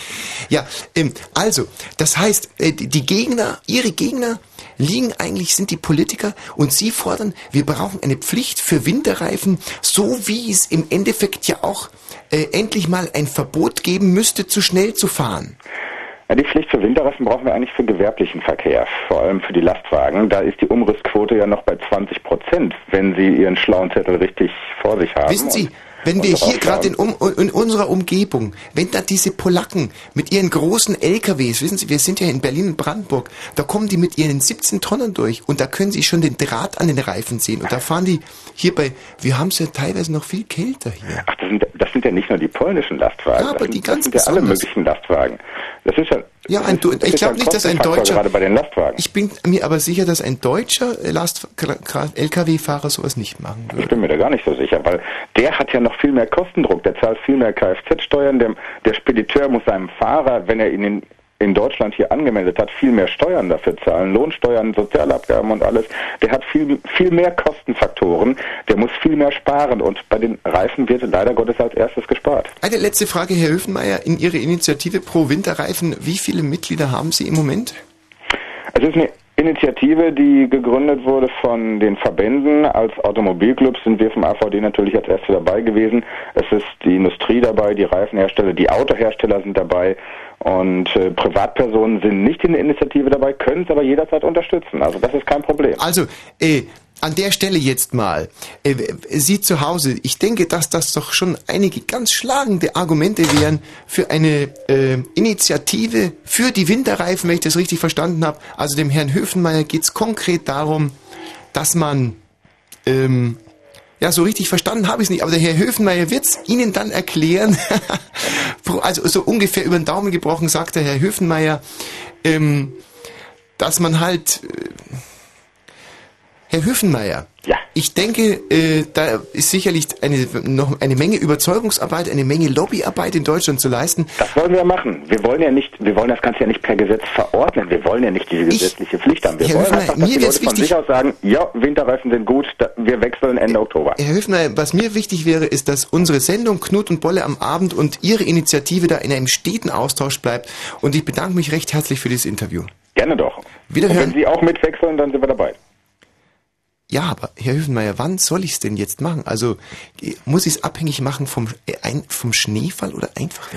Ja, ähm, also, das heißt, äh, die Gegner, ihre Gegner liegen eigentlich, sind die Politiker und sie fordern, wir brauchen eine Pflicht für Winterreifen, so wie es im Endeffekt ja auch äh, endlich mal ein Verbot geben müsste, zu schnell zu fahren. Ja, die Pflicht für Winterreifen brauchen wir eigentlich für gewerblichen Verkehr, vor allem für die Lastwagen. Da ist die Umrissquote ja noch bei 20 Prozent, wenn Sie Ihren schlauen Zettel richtig vor sich haben. Wissen Sie, wenn wir hier gerade in, um, in unserer Umgebung, wenn da diese Polacken mit ihren großen LKWs, wissen Sie, wir sind ja in Berlin und Brandenburg, da kommen die mit ihren 17 Tonnen durch und da können Sie schon den Draht an den Reifen sehen und da fahren die hier bei, wir haben es ja teilweise noch viel kälter hier. Ach, das sind, das sind ja nicht nur die polnischen Lastwagen, Ja, aber das, die sind, ganz das sind ja alle möglichen Lastwagen. Das ist ja, Ja, ein, das ich glaube nicht, dass ein Deutscher, Gerade bei den Lastwagen. ich bin mir aber sicher, dass ein deutscher Last, LKW-Fahrer sowas nicht machen Ich würde. bin mir da gar nicht so sicher, weil der hat ja noch viel mehr Kostendruck. Der zahlt viel mehr Kfz-Steuern. Der, der Spediteur muss seinem Fahrer, wenn er ihn in, in Deutschland hier angemeldet hat, viel mehr Steuern dafür zahlen. Lohnsteuern, Sozialabgaben und alles. Der hat viel, viel mehr Kostenfaktoren. Der muss viel mehr sparen. Und bei den Reifen wird leider Gottes als erstes gespart. Eine letzte Frage, Herr Höfenmeier, in Ihrer Initiative Pro Winterreifen, wie viele Mitglieder haben Sie im Moment? Es ist eine Initiative, die gegründet wurde von den Verbänden. Als Automobilclub sind wir vom AVD natürlich als Erste dabei gewesen. Es ist die Industrie dabei, die Reifenhersteller, die Autohersteller sind dabei und äh, Privatpersonen sind nicht in der Initiative dabei, können es aber jederzeit unterstützen. Also das ist kein Problem. Also, äh, an der Stelle jetzt mal, äh, Sie zu Hause, ich denke, dass das doch schon einige ganz schlagende Argumente wären für eine äh, Initiative für die Winterreifen, wenn ich das richtig verstanden habe. Also dem Herrn Höfenmeier geht es konkret darum, dass man, ähm, ja, so richtig verstanden habe ich es nicht, aber der Herr Höfenmeier wird es Ihnen dann erklären. Also so ungefähr über den Daumen gebrochen sagt der Herr Höfenmeier, ähm, dass man halt... Äh, Herr Höfenmeier, Ja. ich denke, äh, da ist sicherlich eine, noch eine Menge Überzeugungsarbeit, eine Menge Lobbyarbeit in Deutschland zu leisten. Das wollen wir machen. Wir wollen ja nicht, wir wollen das Ganze ja nicht per Gesetz verordnen. Wir wollen ja nicht diese Ich- gesetzliche Pflicht haben. Wir Herr wollen Höfner, einfach, dass mir die Leute von wichtig- sich aus sagen, ja, Winterreifen sind gut, da, wir wechseln Ende Oktober. Herr Höfner, was mir wichtig wäre, ist, dass unsere Sendung Knut und Bolle am Abend und Ihre Initiative da in einem steten Austausch bleibt. Und ich bedanke mich recht herzlich für dieses Interview. Gerne doch. Wiederhören. Und wenn Sie auch mitwechseln, dann sind wir dabei. Ja, aber Herr Höfenmeier, wann soll ich es denn jetzt machen? Also äh, muss ich es abhängig machen vom, äh, ein, vom Schneefall oder einfach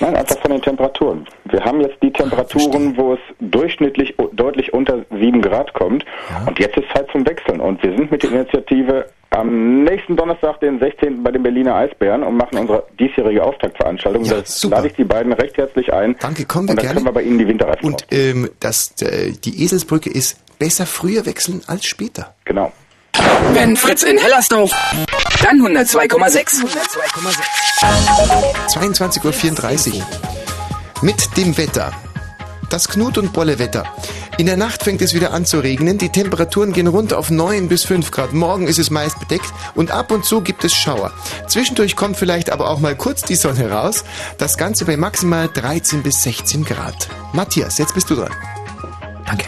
Nein, einfach von den Temperaturen. Wir haben jetzt die Temperaturen, wo es durchschnittlich deutlich unter 7 Grad kommt. Und jetzt ist Zeit zum Wechseln. Und wir sind mit der Initiative am nächsten Donnerstag, den 16. bei den Berliner Eisbären und machen unsere diesjährige Auftaktveranstaltung. Ja, da super. lade ich die beiden recht herzlich ein. Danke, kommen wir Und dann gerne. können wir bei Ihnen die Winterreifen Und ähm, das, äh, die Eselsbrücke ist besser früher wechseln als später. Genau. Wenn Fritz in Hellersdorf, dann 102,6. 22.34 Uhr. Mit dem Wetter. Das Knut- und Bolle-Wetter. In der Nacht fängt es wieder an zu regnen. Die Temperaturen gehen runter auf 9 bis 5 Grad. Morgen ist es meist bedeckt und ab und zu gibt es Schauer. Zwischendurch kommt vielleicht aber auch mal kurz die Sonne raus. Das Ganze bei maximal 13 bis 16 Grad. Matthias, jetzt bist du dran. Danke.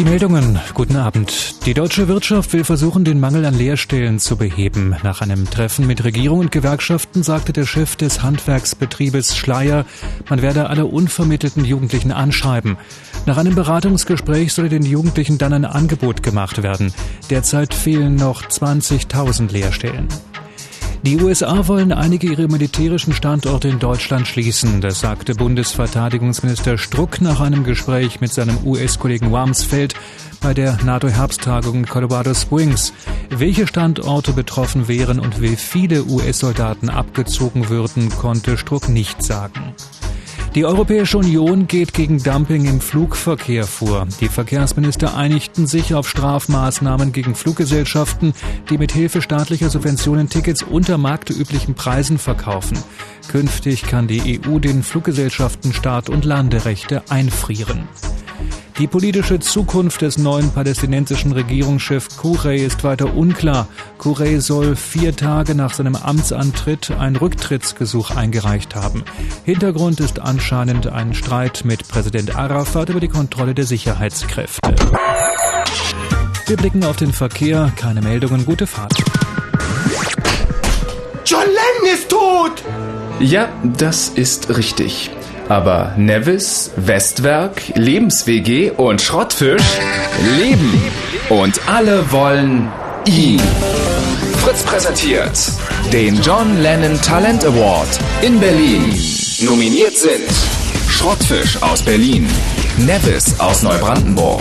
Die Meldungen. Guten Abend. Die deutsche Wirtschaft will versuchen, den Mangel an Lehrstellen zu beheben. Nach einem Treffen mit Regierung und Gewerkschaften sagte der Chef des Handwerksbetriebes Schleier, man werde alle unvermittelten Jugendlichen anschreiben. Nach einem Beratungsgespräch solle den Jugendlichen dann ein Angebot gemacht werden. Derzeit fehlen noch 20.000 Lehrstellen. Die USA wollen einige ihrer militärischen Standorte in Deutschland schließen. Das sagte Bundesverteidigungsminister Struck nach einem Gespräch mit seinem US-Kollegen Warmsfeld bei der NATO-Herbsttagung in Colorado Springs. Welche Standorte betroffen wären und wie viele US-Soldaten abgezogen würden, konnte Struck nicht sagen. Die Europäische Union geht gegen Dumping im Flugverkehr vor. Die Verkehrsminister einigten sich auf Strafmaßnahmen gegen Fluggesellschaften, die mit Hilfe staatlicher Subventionen Tickets unter marktüblichen Preisen verkaufen. Künftig kann die EU den Fluggesellschaften Start- und Landerechte einfrieren. Die politische Zukunft des neuen palästinensischen Regierungschefs Kurey ist weiter unklar. Kurey soll vier Tage nach seinem Amtsantritt ein Rücktrittsgesuch eingereicht haben. Hintergrund ist anscheinend ein Streit mit Präsident Arafat über die Kontrolle der Sicherheitskräfte. Wir blicken auf den Verkehr. Keine Meldungen. Gute Fahrt. John Lennon ist tot! Ja, das ist richtig. Aber Nevis, Westwerk, Lebens-WG und Schrottfisch leben. Und alle wollen ihn. Fritz präsentiert den John Lennon Talent Award in Berlin. Nominiert sind Schrottfisch aus Berlin, Nevis aus Neubrandenburg,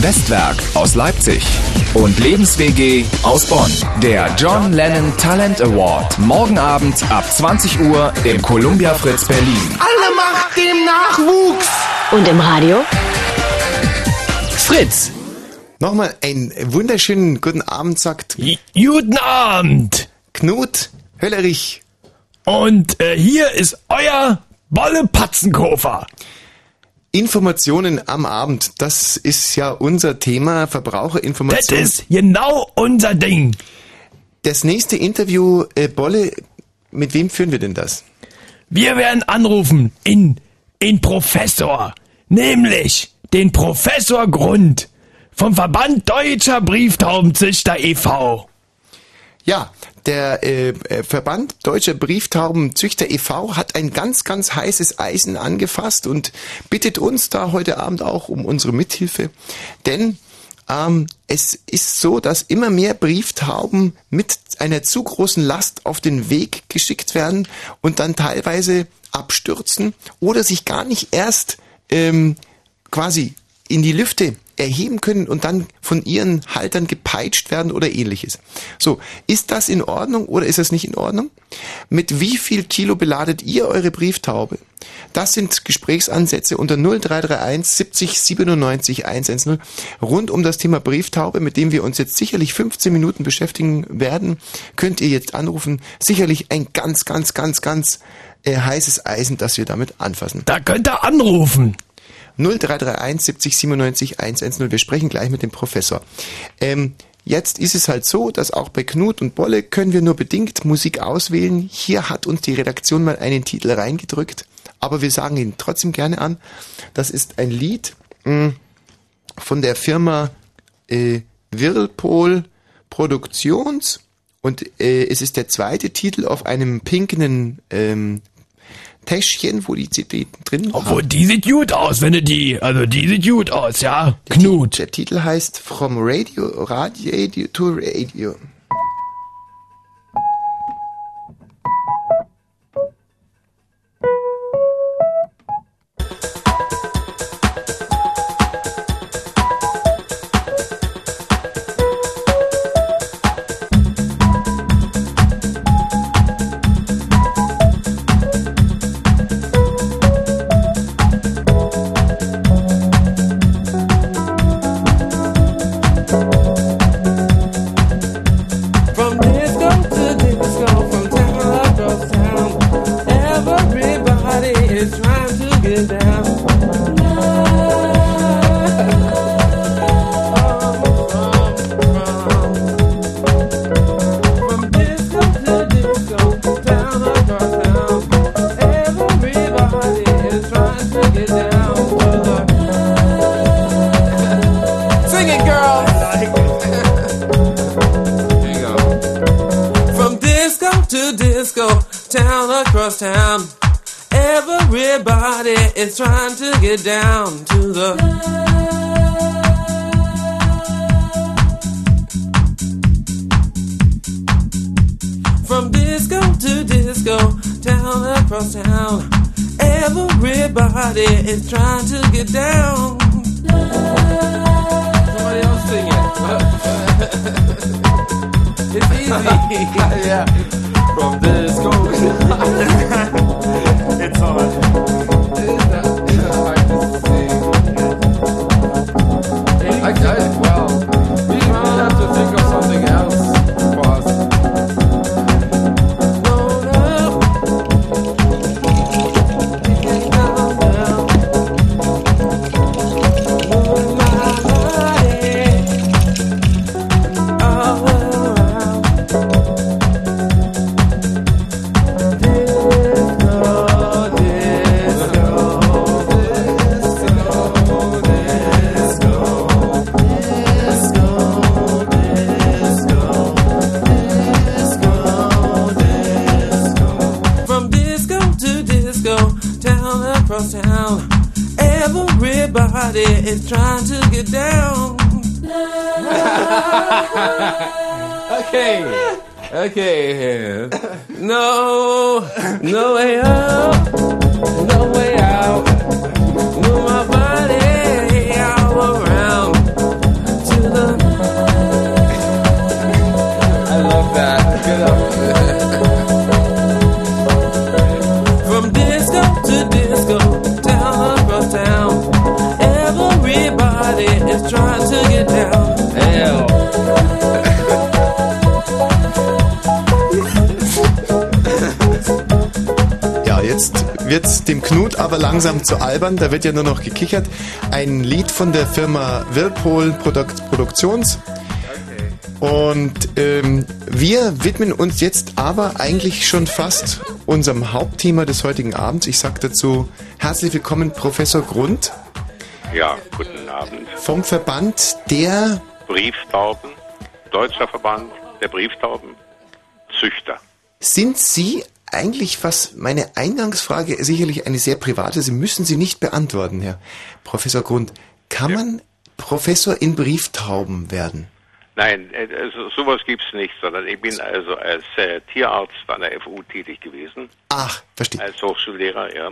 Westwerk aus Leipzig und Lebens-WG aus Bonn. Der John Lennon Talent Award morgen Abend ab 20 Uhr im Columbia Fritz Berlin. Alle Macht dem Nachwuchs! Und im Radio? Fritz! Nochmal einen wunderschönen guten Abend sagt. Guten Abend! Knut Höllerich. Und äh, hier ist euer Bolle Patzenkofer. Informationen am Abend, das ist ja unser Thema, Verbraucherinformation. Das ist genau unser Ding. Das nächste Interview, äh, Bolle, mit wem führen wir denn das? Wir werden anrufen in, in Professor, nämlich den Professor Grund vom Verband Deutscher Brieftaubenzüchter e.V. Ja, der äh, äh, Verband Deutscher Brieftaubenzüchter e.V. hat ein ganz, ganz heißes Eisen angefasst und bittet uns da heute Abend auch um unsere Mithilfe. Denn ähm, es ist so, dass immer mehr Brieftauben mit einer zu großen Last auf den Weg geschickt werden und dann teilweise abstürzen oder sich gar nicht erst ähm, quasi in die Lüfte erheben können und dann von ihren Haltern gepeitscht werden oder ähnliches. So, ist das in Ordnung oder ist das nicht in Ordnung? Mit wie viel Kilo beladet ihr eure Brieftaube? Das sind Gesprächsansätze unter 0331 70 97 110 rund um das Thema Brieftaube, mit dem wir uns jetzt sicherlich 15 Minuten beschäftigen werden. Könnt ihr jetzt anrufen. Sicherlich ein ganz, ganz, ganz, ganz äh, heißes Eisen, das wir damit anfassen. Da könnt ihr anrufen. 0331 70 97 110. Wir sprechen gleich mit dem Professor. Ähm, jetzt ist es halt so, dass auch bei Knut und Bolle können wir nur bedingt Musik auswählen. Hier hat uns die Redaktion mal einen Titel reingedrückt, aber wir sagen ihn trotzdem gerne an. Das ist ein Lied mh, von der Firma äh, Whirlpool Produktions und äh, es ist der zweite Titel auf einem pinken ähm, Täschchen, wo die CD drin war. Obwohl, die sieht gut aus, wenn du die, also die sieht gut aus, ja. Der Knut. Ti- Der Titel heißt From Radio, Radio to Radio. Zu albern, da wird ja nur noch gekichert. Ein Lied von der Firma Whirlpool Produkt Produktions. Und ähm, wir widmen uns jetzt aber eigentlich schon fast unserem Hauptthema des heutigen Abends. Ich sage dazu herzlich willkommen, Professor Grund Ja, guten Abend. vom Verband der Brieftauben, Deutscher Verband der Brieftauben, Züchter. Sind Sie eigentlich, was meine Eingangsfrage sicherlich eine sehr private, Sie müssen sie nicht beantworten, Herr Professor Grund. Kann man Professor in Brieftauben werden? Nein, äh, also sowas gibt's nicht, sondern ich bin also als äh, Tierarzt an der FU tätig gewesen, Ach, verstehe. als Hochschullehrer, ja.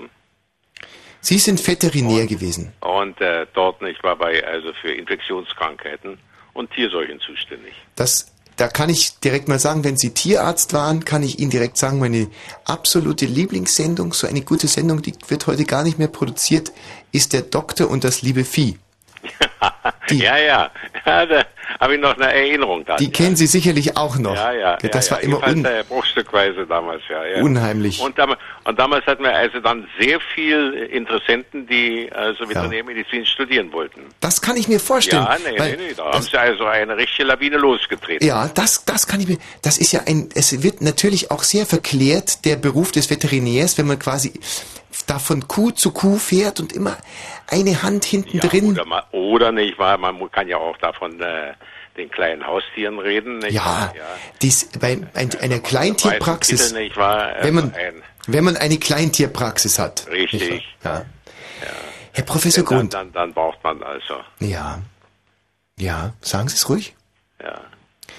Sie sind Veterinär gewesen. Und äh, dort, ich war bei also für Infektionskrankheiten und Tierseuchen zuständig. Das, da kann ich direkt mal sagen, wenn Sie Tierarzt waren, kann ich Ihnen direkt sagen, meine absolute Lieblingssendung, so eine gute Sendung, die wird heute gar nicht mehr produziert, ist der Doktor und das liebe Vieh. ja, ja, ja da habe ich noch eine Erinnerung dran. Die kennen Sie sicherlich auch noch. Ja, ja. Das ja, war ja. immer un äh, bruchstückweise damals, ja, ja. Unheimlich. Und, dam und damals hatten wir also dann sehr viel Interessenten, die also Veterinärmedizin studieren wollten. Das kann ich mir vorstellen. Ja, nee, nee, nee, da haben sie also eine richtige Lawine losgetreten. Ja, das, das kann ich mir, das ist ja ein, es wird natürlich auch sehr verklärt, der Beruf des Veterinärs, wenn man quasi da von Kuh zu Kuh fährt und immer eine Hand hinten drin. Oder, mal, oder nicht wahr, man kann ja auch davon äh, den kleinen Haustieren reden. Nicht Ja, wahr? dies, bei ein, einer Kleintierpraxis, Titel, nicht wahr? wenn man, ein, wenn man eine Kleintierpraxis hat. richtig. wahr? Ja. Herr Professor dann, Grund. dann, dann braucht man also. Ja. Ja, sagen Sie es ruhig. Ja.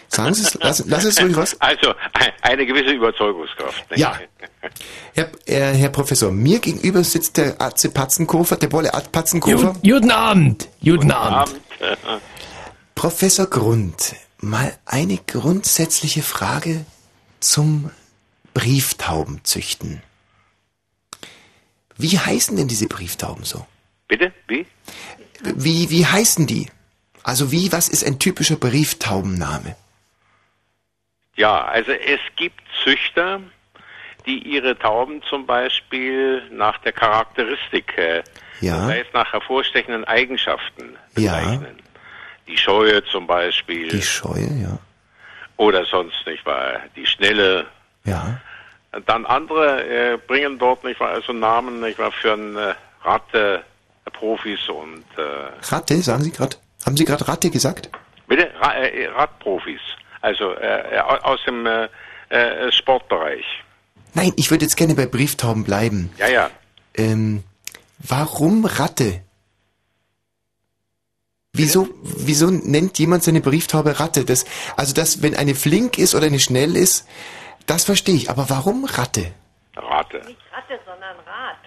Sagen Sie es, lassen, lassen Sie es ruhig was. Also ein- eine gewisse Überzeugungskraft. Nicht? Ja. Herr, äh, Herr Professor, mir gegenüber sitzt der Atze Patzenkofer, der Bolle At Patzenkofer. Guten Abend. Guten Abend. Professor Grund, mal eine grundsätzliche Frage zum Brieftaubenzüchten. Wie heißen denn diese Brieftauben so? Bitte? Wie? Wie, wie heißen die? Also wie, was ist ein typischer Brieftaubenname? Ja, also es gibt Züchter, die ihre Tauben zum Beispiel nach der Charakteristik, äh, Ja. das heißt nach hervorstechenden Eigenschaften Ja, bezeichnen. Die Scheue zum Beispiel. die Scheue, ja. oder sonst nicht wahr, die Schnelle. Ja. Dann andere äh, bringen dort nicht wahr, also Namen nicht wahr, für ein äh, Ratte, äh, Profis und äh, Ratte, sagen Sie gerade? Haben Sie gerade Ratte gesagt? bitte Ra äh, Radprofis, also äh, äh, aus dem äh, äh, Sportbereich. Nein, ich würde jetzt gerne bei Brieftauben bleiben. Ja, ja. Ähm, warum Ratte? Wieso, wieso nennt jemand seine Brieftaube Ratte? Das, also das, wenn eine flink ist oder eine schnell ist, das verstehe ich. Aber warum Ratte? Rate. Nicht Ratte, sondern Rad.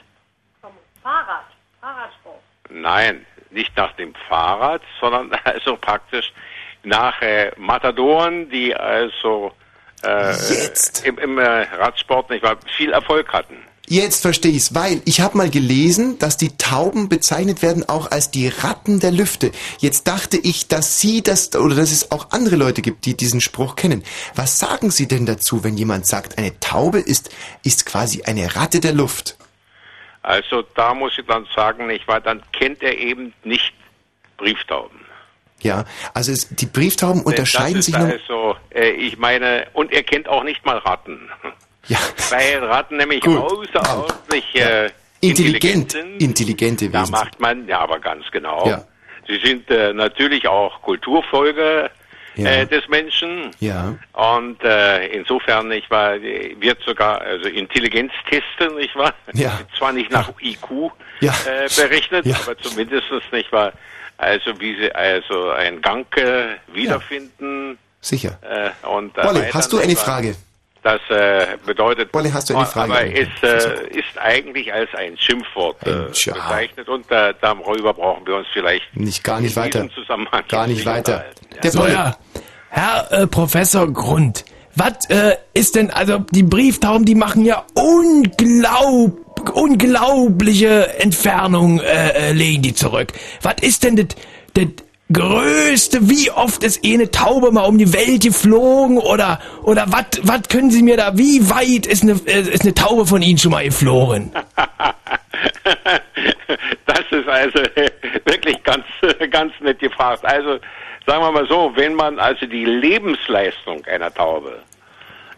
Vom Fahrrad. Fahrradspruch. Nein, nicht nach dem Fahrrad, sondern also praktisch nach äh, Matadoren, die also äh, im, im äh, Radsport nicht wahr, viel Erfolg hatten. Jetzt verstehe ich's, weil ich habe mal gelesen, dass die Tauben bezeichnet werden auch als die Ratten der Lüfte. Jetzt dachte ich, dass Sie das oder dass es auch andere Leute gibt, die diesen Spruch kennen. Was sagen Sie denn dazu, wenn jemand sagt, eine Taube ist ist quasi eine Ratte der Luft? Also da muss ich dann sagen, nicht wahr, dann kennt er eben nicht Brieftauben. Ja, also es, die Brieftauben unterscheiden sich noch. also, äh, ich meine, und er kennt auch nicht mal Ratten. Ja. Weil Ratten nämlich Gut. außerordentlich äh, Intelligent, intelligent sind. intelligente Da Wesen. macht man, ja, aber ganz genau. Ja. Sie sind äh, natürlich auch Kulturfolge Ja. äh, des Menschen. Ja. Und äh, insofern, nicht wahr, äh, wird sogar also Intelligenztesten, nicht wahr? Ja. Zwar nicht nach IQ Ja. äh, berechnet, Ja. aber zumindest nicht wahr, also wie sie also einen Gang äh, wiederfinden. Sicher. Äh, und Wolle, erweitern, hast du eine? Frage? Das äh, bedeutet, Wolle, hast du eine Frage? aber es äh, ist eigentlich als ein Schimpfwort äh, bezeichnet und äh, darüber brauchen wir uns vielleicht Nicht gar nicht in weiter. Gar nicht weiter. unterhalten. Der So, ja. Herr äh, Professor Grund, was äh, ist denn, also die Brieftauben, die machen ja unglaub, unglaubliche Entfernungen, äh, äh, legen die zurück. Was ist denn das, das größte, wie oft ist eh eine Taube mal um die Welt geflogen oder, oder was, was können Sie mir da, wie weit ist eine, äh, ist eine Taube von Ihnen schon mal geflogen? Das ist also wirklich ganz, ganz nett gefragt. Also sagen wir mal so, wenn man also die Lebensleistung einer Taube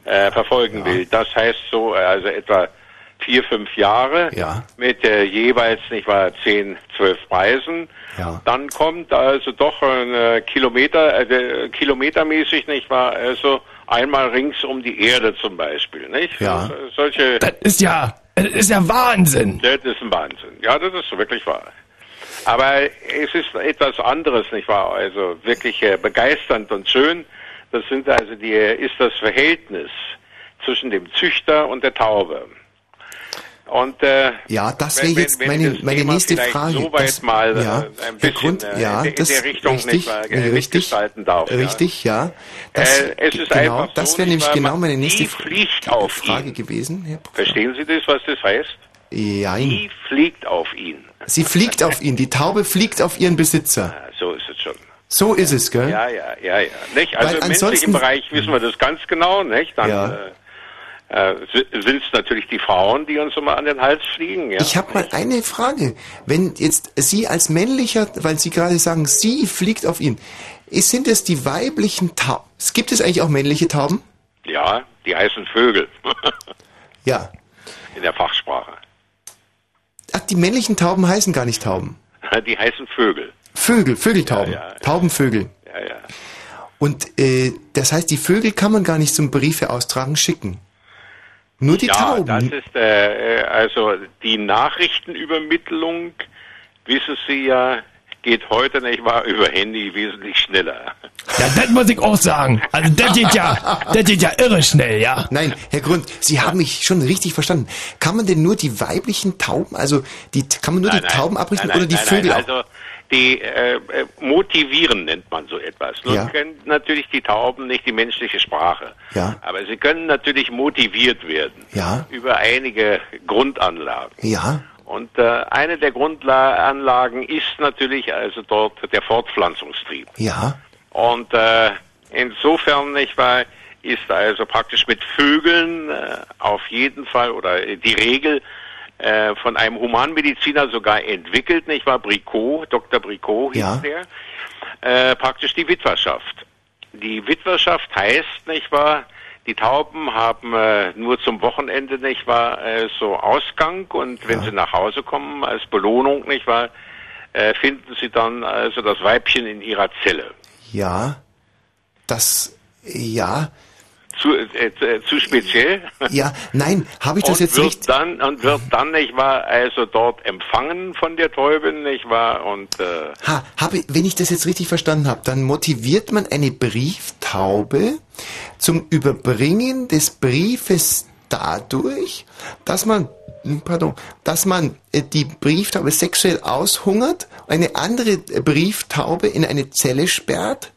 äh, verfolgen will, das heißt so, äh, also etwa vier, fünf Jahre Ja. mit äh, jeweils nicht wahr zehn, zwölf Preisen, Ja. dann kommt also doch ein äh, Kilometer, äh, kilometermäßig nicht wahr, also einmal rings um die Erde zum Beispiel, nicht? Ja. So- Solche Das ist ja, das ist ja Wahnsinn. das ist ein Wahnsinn. Ja, das ist wirklich wahr. Aber es ist etwas anderes, nicht wahr? Also wirklich äh, begeisternd und schön. Das sind also die, ist das Verhältnis zwischen dem Züchter und der Taube. Und äh, Ja, das wäre jetzt wenn- wenn meine, meine Thema nächste Frage. So weit das, mal äh, ja, ein Herr bisschen Grund, äh, ja, in, das der Richtung richtig, nicht äh, äh, richtig, darf. richtig, ja. Das, Äh, es ist genau, einfach das wäre nämlich genau meine nächste fliegt auf Frage ihn. gewesen. Herr Verstehen Sie das, was das heißt? Jein. Die fliegt auf ihn. Sie fliegt auf ihn, die Taube fliegt auf ihren Besitzer. Ja, so ist es schon. So ist es, gell? Ja, ja, ja, ja. Nicht? Also Weil im menschlichen Bereich wissen wir das ganz genau, nicht? Dann Ja. äh, äh, sind es natürlich die Frauen, die uns immer an den Hals fliegen. Ja? Ich habe mal eine Frage. Wenn jetzt Sie als männlicher, weil Sie gerade sagen, sie fliegt auf ihn, ist- sind es die weiblichen Tauben? Gibt es eigentlich auch männliche Tauben? ja, die heißen Vögel Ja. in der Fachsprache. Ach, die männlichen Tauben heißen gar nicht Tauben. Die heißen Vögel. Vögel, Vögeltauben. Ja, ja, ja. Taubenvögel. Ja, ja. Und äh, das heißt, die Vögel kann man gar nicht zum Briefe austragen schicken. Nur die ja, Tauben. das ist äh, äh, also die Nachrichtenübermittlung, wissen Sie ja, geht heute nicht wahr über Handy wesentlich schneller. Ja, das muss ich auch sagen. Also das geht ja, das geht ja irre schnell, ja. Nein, Herr Grund, Sie haben mich schon richtig verstanden. Kann man denn nur die weiblichen Tauben, also die kann man nur die Tauben abrichten nein, oder die nein, Vögel nein, auch? Also die äh, äh, motivieren nennt man so etwas. Nun Ja. kennen natürlich die Tauben nicht die menschliche Sprache. Ja. Aber sie können natürlich motiviert werden Ja. über einige Grundanlagen. Ja. Und äh, eine der Grundanlagen ist natürlich also dort der Fortpflanzungstrieb. Ja. Und äh, insofern nicht wahr, ist also praktisch mit Vögeln äh, auf jeden Fall oder die Regel äh, von einem Humanmediziner sogar entwickelt, nicht wahr? Bricot, Dr. Bricot hieß Ja. der, äh, praktisch die Witwerschaft. Die Witwerschaft heißt, nicht wahr, die Tauben haben äh, nur zum Wochenende, nicht wahr, äh, so Ausgang und wenn sie nach Hause kommen als Belohnung, nicht wahr, äh, finden sie dann also das Weibchen in ihrer Zelle. Ja. Das, ja. Zu, äh, zu- speziell. Ja, nein, habe ich das und jetzt wird richtig? dann und wird dann nicht wahr also dort empfangen von der Täube nicht wahr und äh, Ha, habe, wenn ich das jetzt richtig verstanden habe, dann motiviert man eine Brieftaube zum Überbringen des Briefes dadurch, dass man, hm, pardon, dass man äh, die Brieftaube sexuell aushungert, eine andere äh, Brieftaube in eine Zelle sperrt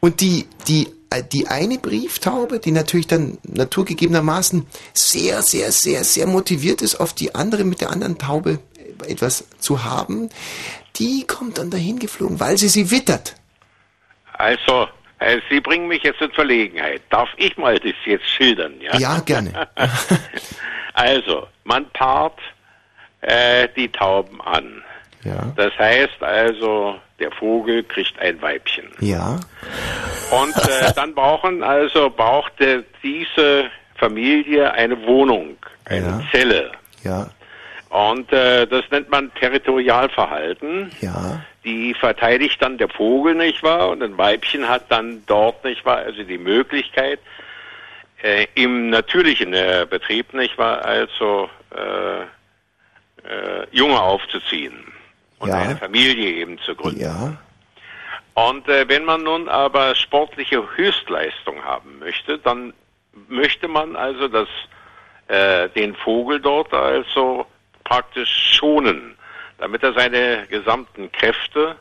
und die, die, äh, die eine Brieftaube, die natürlich dann naturgegebenermaßen sehr, sehr, sehr, sehr motiviert ist, auf die andere mit der anderen Taube etwas zu haben, die kommt dann dahin geflogen, weil sie sie wittert. also äh, Sie bringen mich jetzt in Verlegenheit. Darf ich mal das jetzt schildern? Ja, Ja, gerne. also, man paart äh, die Tauben an. Ja. Das heißt also, der Vogel kriegt ein Weibchen. Ja. Und äh, dann brauchen also brauchte diese Familie eine Wohnung, eine Ja. Zelle. Ja. Und äh, das nennt man Territorialverhalten. Ja. Die verteidigt dann der Vogel, nicht wahr? Und ein Weibchen hat dann dort, nicht wahr, also die Möglichkeit, äh, im natürlichen äh, Betrieb, nicht wahr, also äh, äh, Junge aufzuziehen und Ja. eine Familie eben zu gründen. Ja. Und äh, wenn man nun aber sportliche Höchstleistung haben möchte, dann möchte man also das, äh, den Vogel dort also praktisch schonen, damit er seine gesamten Kräfte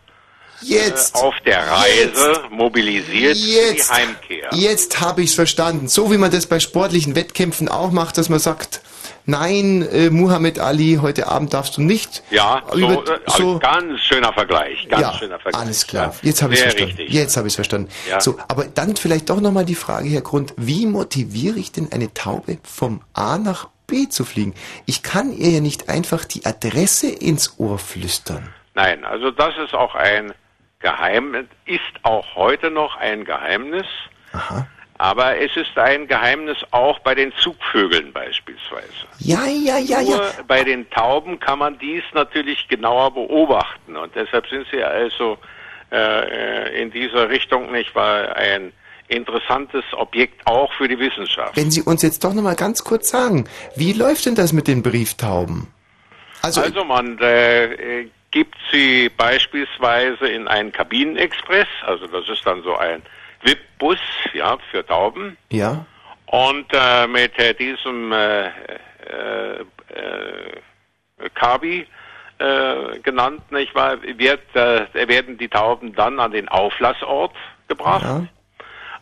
Jetzt. äh, auf der Reise Jetzt. mobilisiert Jetzt. für die Heimkehr. Jetzt habe ich es verstanden. So wie man das bei sportlichen Wettkämpfen auch macht, dass man sagt, nein, äh, Muhammad Ali, heute Abend darfst du nicht. Ja, so, äh, so- ganz schöner Vergleich, ganz ja, schöner Vergleich. alles klar. Jetzt habe ich es verstanden. Richtig. Jetzt habe ich es verstanden. Ja. So, aber dann vielleicht doch nochmal die Frage, Herr Grund, wie motiviere ich denn eine Taube vom A nach B zu fliegen? Ich kann ihr ja nicht einfach die Adresse ins Ohr flüstern. Nein, also das ist auch ein Geheimnis, ist auch heute noch ein Geheimnis. Aber es ist ein Geheimnis auch bei den Zugvögeln beispielsweise. Ja, ja, ja, Nur ja. bei den Tauben kann man dies natürlich genauer beobachten und deshalb sind sie also äh, in dieser Richtung nicht wahr ein interessantes Objekt auch für die Wissenschaft. Wenn Sie uns jetzt doch nochmal ganz kurz sagen, wie läuft denn das mit den Brieftauben? Also, Also, man äh, äh, gibt sie beispielsweise in einen Kabinenexpress, also das ist dann so ein VIP-Bus ja, für Tauben. ja, Und äh, mit äh, diesem äh, äh, äh, Kabi äh, genannt, nicht wahr, wird, äh, werden die Tauben dann an den Auflassort gebracht. ja,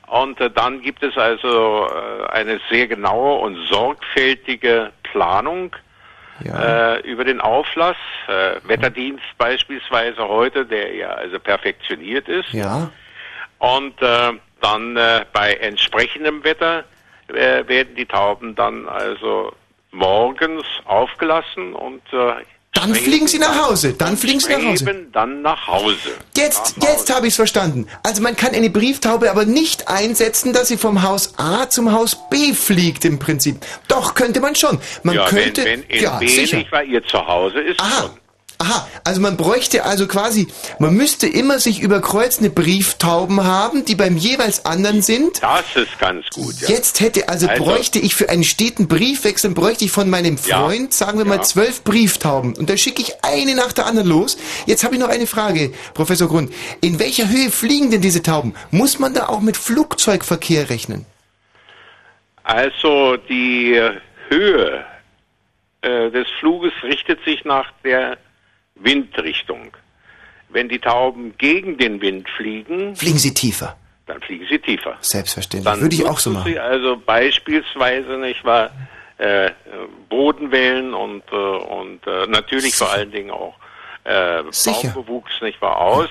Und äh, dann gibt es also äh, eine sehr genaue und sorgfältige Planung ja. äh, über den Auflass. Äh, Wetterdienst beispielsweise heute, der ja also perfektioniert ist. ja. Und äh, dann äh, bei entsprechendem Wetter äh, werden die Tauben dann also morgens aufgelassen und äh, Dann fliegen sie nach Hause. Dann fliegen sie nach Hause. dann nach Hause. Jetzt, jetzt habe ich es verstanden. Also man kann eine Brieftaube aber nicht einsetzen, dass sie vom Haus A zum Haus B fliegt im Prinzip. Doch, könnte man schon. Man ja, könnte, wenn, wenn in ja, B sicher. nicht, weil ihr zu Hause ist, schon. Aha, also man bräuchte also quasi, man müsste immer sich überkreuzende Brieftauben haben, die beim jeweils anderen sind. Das ist ganz gut, ja. Jetzt hätte, also, Also- bräuchte ich für einen steten Briefwechsel, bräuchte ich von meinem Ja. Freund, sagen wir Ja. mal, zwölf Brieftauben. Und da schicke ich eine nach der anderen los. Jetzt habe ich noch eine Frage, Professor Grund. In welcher Höhe fliegen denn diese Tauben? Muss man da auch mit Flugzeugverkehr rechnen? Also die Höhe äh, des Fluges richtet sich nach der Windrichtung. Wenn die Tauben gegen den Wind fliegen, Fliegen sie tiefer? dann fliegen sie tiefer. Selbstverständlich. Dann Würde ich auch so machen. Also beispielsweise nicht wahr äh, Bodenwellen und äh, und äh, natürlich vor allen Dingen auch äh, Sicher. Baumbewuchs nicht wahr aus,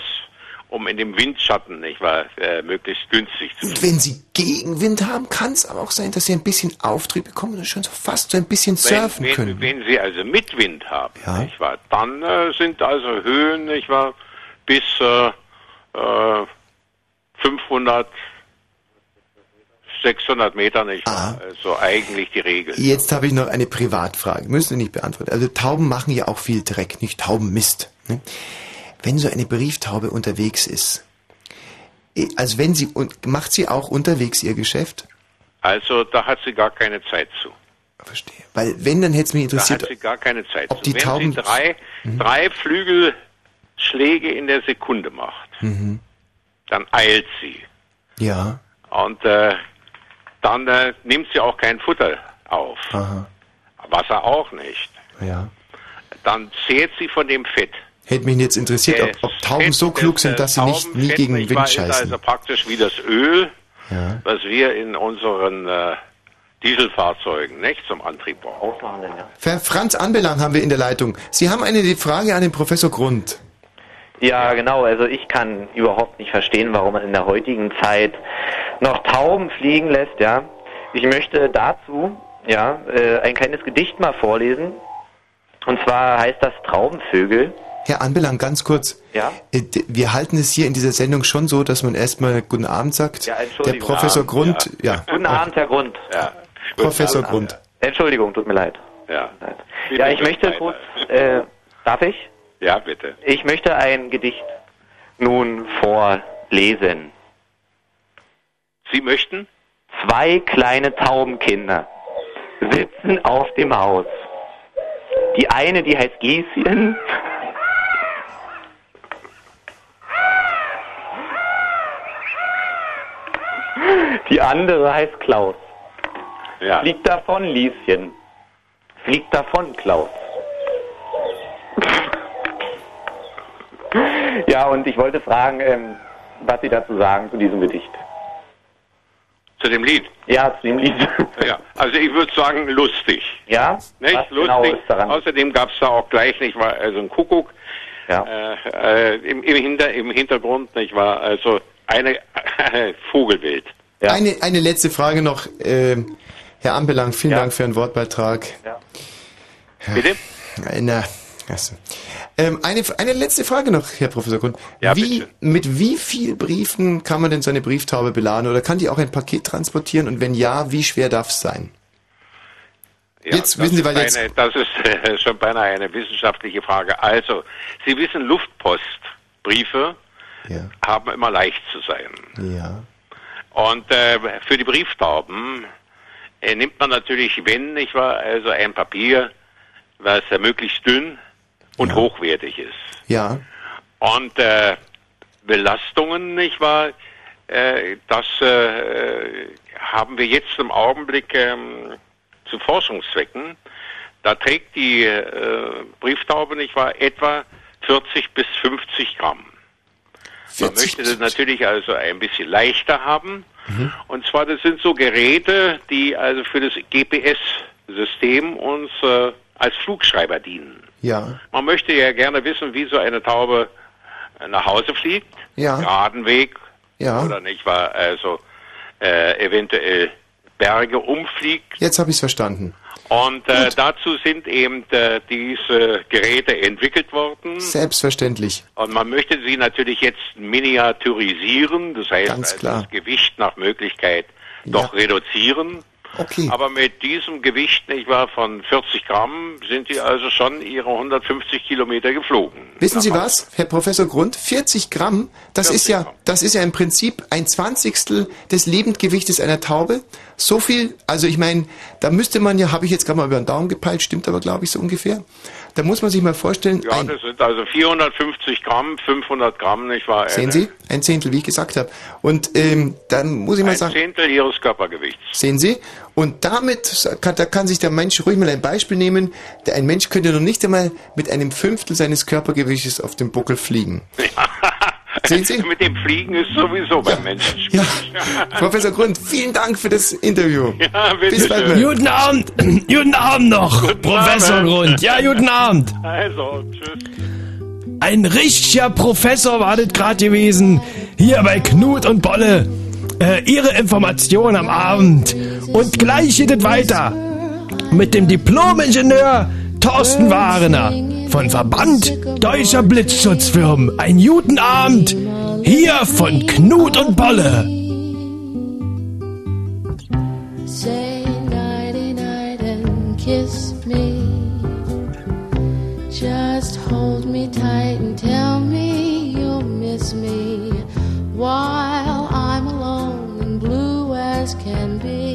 um in dem Windschatten nicht wahr äh, möglichst günstig zu Und wenn sie Gegenwind haben, kann es aber auch sein, dass sie ein bisschen Auftrieb bekommen und schon so fast so ein bisschen surfen wenn, können. Wenn, wenn Sie also mit Wind haben, Ja. nicht wahr, dann äh, sind also Höhen, nicht wahr, bis äh, äh, 500, 600 Meter, nicht wahr, also eigentlich die Regel. Jetzt habe ich noch eine Privatfrage. Müssen Sie nicht beantworten. Also Tauben machen ja auch viel Dreck, nicht Taubenmist. Ne? Wenn so eine Brieftaube unterwegs ist, also wenn sie und macht sie auch unterwegs ihr Geschäft? Also da hat sie gar keine Zeit zu. Weil wenn, dann hätte es mich Da hat interessiert, sie gar keine Zeit ob zu. die Wenn Tauben- sie drei, drei Flügelschläge in der Sekunde macht, mhm. dann eilt sie. ja, Und äh, dann äh, nimmt sie auch kein Futter auf. aha, Wasser auch nicht. ja. Dann zehrt sie von dem Fett. Hätte mich jetzt interessiert, ob, ob Tauben so klug sind, dass sie nicht nie gegen nicht Wind scheißen. also praktisch wie das Öl, Ja. was wir in unseren äh, Dieselfahrzeugen nicht zum Antrieb brauchen. Herr Franz Anbelang haben wir in der Leitung. Sie haben eine Frage an den Professor Grund. Ja, genau. Also ich kann überhaupt nicht verstehen, warum man in der heutigen Zeit noch Tauben fliegen lässt, ja. Ich möchte dazu, ja, äh, ein kleines Gedicht mal vorlesen. Und zwar heißt das Traubenvögel. Herr Anbelang, ganz kurz. Ja. Äh, Wir halten es hier in dieser Sendung schon so, dass man erstmal Guten Abend sagt. Ja, der Entschuldigung. Professor Guten Abend, Grund, ja. Guten Abend, Herr Grund. Ja. Professor Grund. Entschuldigung, tut mir leid. Ja. Ja, ich möchte kurz, äh, darf ich? Ja, bitte. Ich möchte ein Gedicht nun vorlesen. Sie möchten? Zwei kleine Taubenkinder sitzen auf dem Haus. Die eine, die heißt Lieschen. Die andere heißt Klaus. Ja. Fliegt davon, Lieschen. Fliegt davon, Klaus. Ja, und ich wollte fragen, ähm, was Sie dazu sagen zu diesem Gedicht. Zu dem Lied? Ja, zu dem Lied. Ja, also ich würde sagen, lustig. Ja? Nicht? Was lustig. genau ist daran? Außerdem gab es da auch gleich, nicht wahr, also ein Kuckuck Ja. äh, äh, im, im, Hinter, im Hintergrund, nicht wahr, also eine Vogelwild. Eine, eine letzte Frage noch, ähm, Herr Anbelang, vielen Dank für Ihren Wortbeitrag. Ja. Bitte? Na, also. ähm, eine, eine letzte Frage noch, Herr Professor Grund. Ja, wie, mit wie viel Briefen kann man denn so eine Brieftaube beladen oder kann die auch ein Paket transportieren und wenn ja, wie schwer darf es sein? Ja, Jetzt das wissen Sie, ist weil jetzt- eine, das ist äh, schon beinahe eine wissenschaftliche Frage. Also, Sie wissen, Luftpostbriefe haben immer leicht zu sein. Ja. Und äh, für die Brieftauben äh, nimmt man natürlich, wenn nicht wahr, also ein Papier, was äh, möglichst dünn und hochwertig ist. Ja. Und äh, Belastungen, nicht wahr, äh, das äh, haben wir jetzt im Augenblick ähm, zu Forschungszwecken. Da trägt die äh, Brieftaube, nicht wahr, etwa 40 bis 50 Gramm. Man möchte das natürlich also ein bisschen leichter haben. Und zwar, das sind so Geräte, die also für das GPS-System uns äh, als Flugschreiber dienen. Ja. Man möchte ja gerne wissen, wie so eine Taube äh, nach Hause fliegt, Ja. geraden Weg Ja. oder nicht wahr, also äh, eventuell Berge umfliegt. Jetzt habe ich es verstanden. Und äh, dazu sind eben äh, diese Geräte entwickelt worden. Selbstverständlich. Und man möchte sie natürlich jetzt miniaturisieren, das heißt Ganz also klar. das Gewicht nach Möglichkeit doch reduzieren. Okay. Aber mit diesem Gewicht, nicht wahr, von 40 Gramm sind die also schon ihre 150 Kilometer geflogen. Wissen Sie was, Herr Professor Grund? 40 Gramm, das ist ja, das ist ja im Prinzip ein Zwanzigstel des Lebendgewichtes einer Taube. So viel, also ich meine, da müsste man ja, habe ich jetzt gerade mal über den Daumen gepeilt, stimmt aber glaube ich so ungefähr. Da muss man sich mal vorstellen, Ja, ein, das sind also 450 Gramm, 500 Gramm, nicht wahr? sehen Sie, ein Zehntel, wie ich gesagt habe. Und ähm, dann muss ich mal Ein sagen, Zehntel ihres Körpergewichts. Sehen Sie? Und damit kann, da kann sich der Mensch ruhig mal ein Beispiel nehmen. Der, ein Mensch könnte noch nicht einmal mit einem Fünftel seines Körpergewichtes auf dem Buckel fliegen. Sehen Sie? Mit dem Fliegen ist sowieso beim Menschen Ja, Professor Grund, vielen Dank für das Interview. Ja, bitte Bis bald. Guten Abend, guten Abend noch, Professor Abend. Grund. Ja, guten Abend. Also, tschüss. Ein richtiger Professor war das gerade gewesen. Hier bei Knut und Bolle. Äh, ihre Information am Abend. Und gleich geht es weiter. Mit dem Diplom-Ingenieur Thorsten Warener von Verband Deutscher Blitzschutzfirmen. Ein guten Abend. Hier von Knut und Bolle. Say nighty night and kiss me. Just hold me tight and tell me you'll miss me while I'm alone and blue as can be.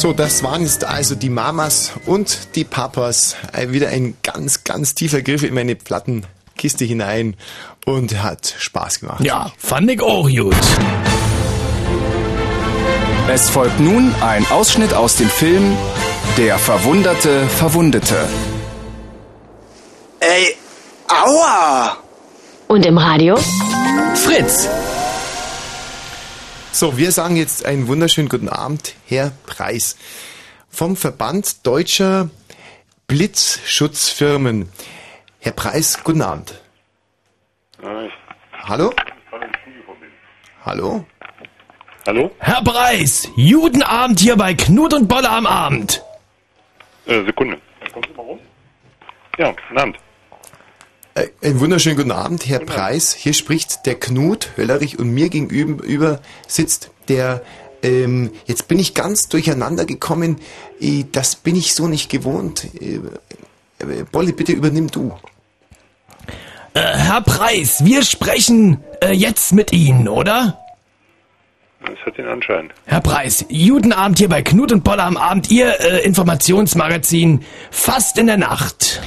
So, das waren jetzt also die Mamas und die Papas. Wieder ein ganz, ganz tiefer Griff in meine Plattenkiste hinein und hat Spaß gemacht. Ja, fand ich auch gut. Es folgt nun ein Ausschnitt aus dem Film Der verwunderte Verwundete. Ey, aua! Und im Radio? Fritz. So, wir sagen jetzt einen wunderschönen guten Abend, Herr Preis. Vom Verband Deutscher Blitzschutzfirmen. Herr Preis, guten Abend. Hallo? Hallo? Hallo? Herr Preis, Judenabend hier bei Knut und Bolle am Abend. Äh, Sekunde. Kommt Sie mal rum? Ja, guten Abend. Äh, Einen wunderschönen guten Abend, Herr Preis. Hier spricht der Knut Höllerich und mir gegenüber sitzt der, ähm, jetzt bin ich ganz durcheinander gekommen, äh, das bin ich so nicht gewohnt. Äh, Bolli, bitte übernimm du. Äh, Herr Preis, wir sprechen äh, jetzt mit Ihnen, oder? Das hat den Anschein. Herr Preis, Judenabend hier bei Knut und Bolle am Abend, Ihr äh, Informationsmagazin fast in der Nacht.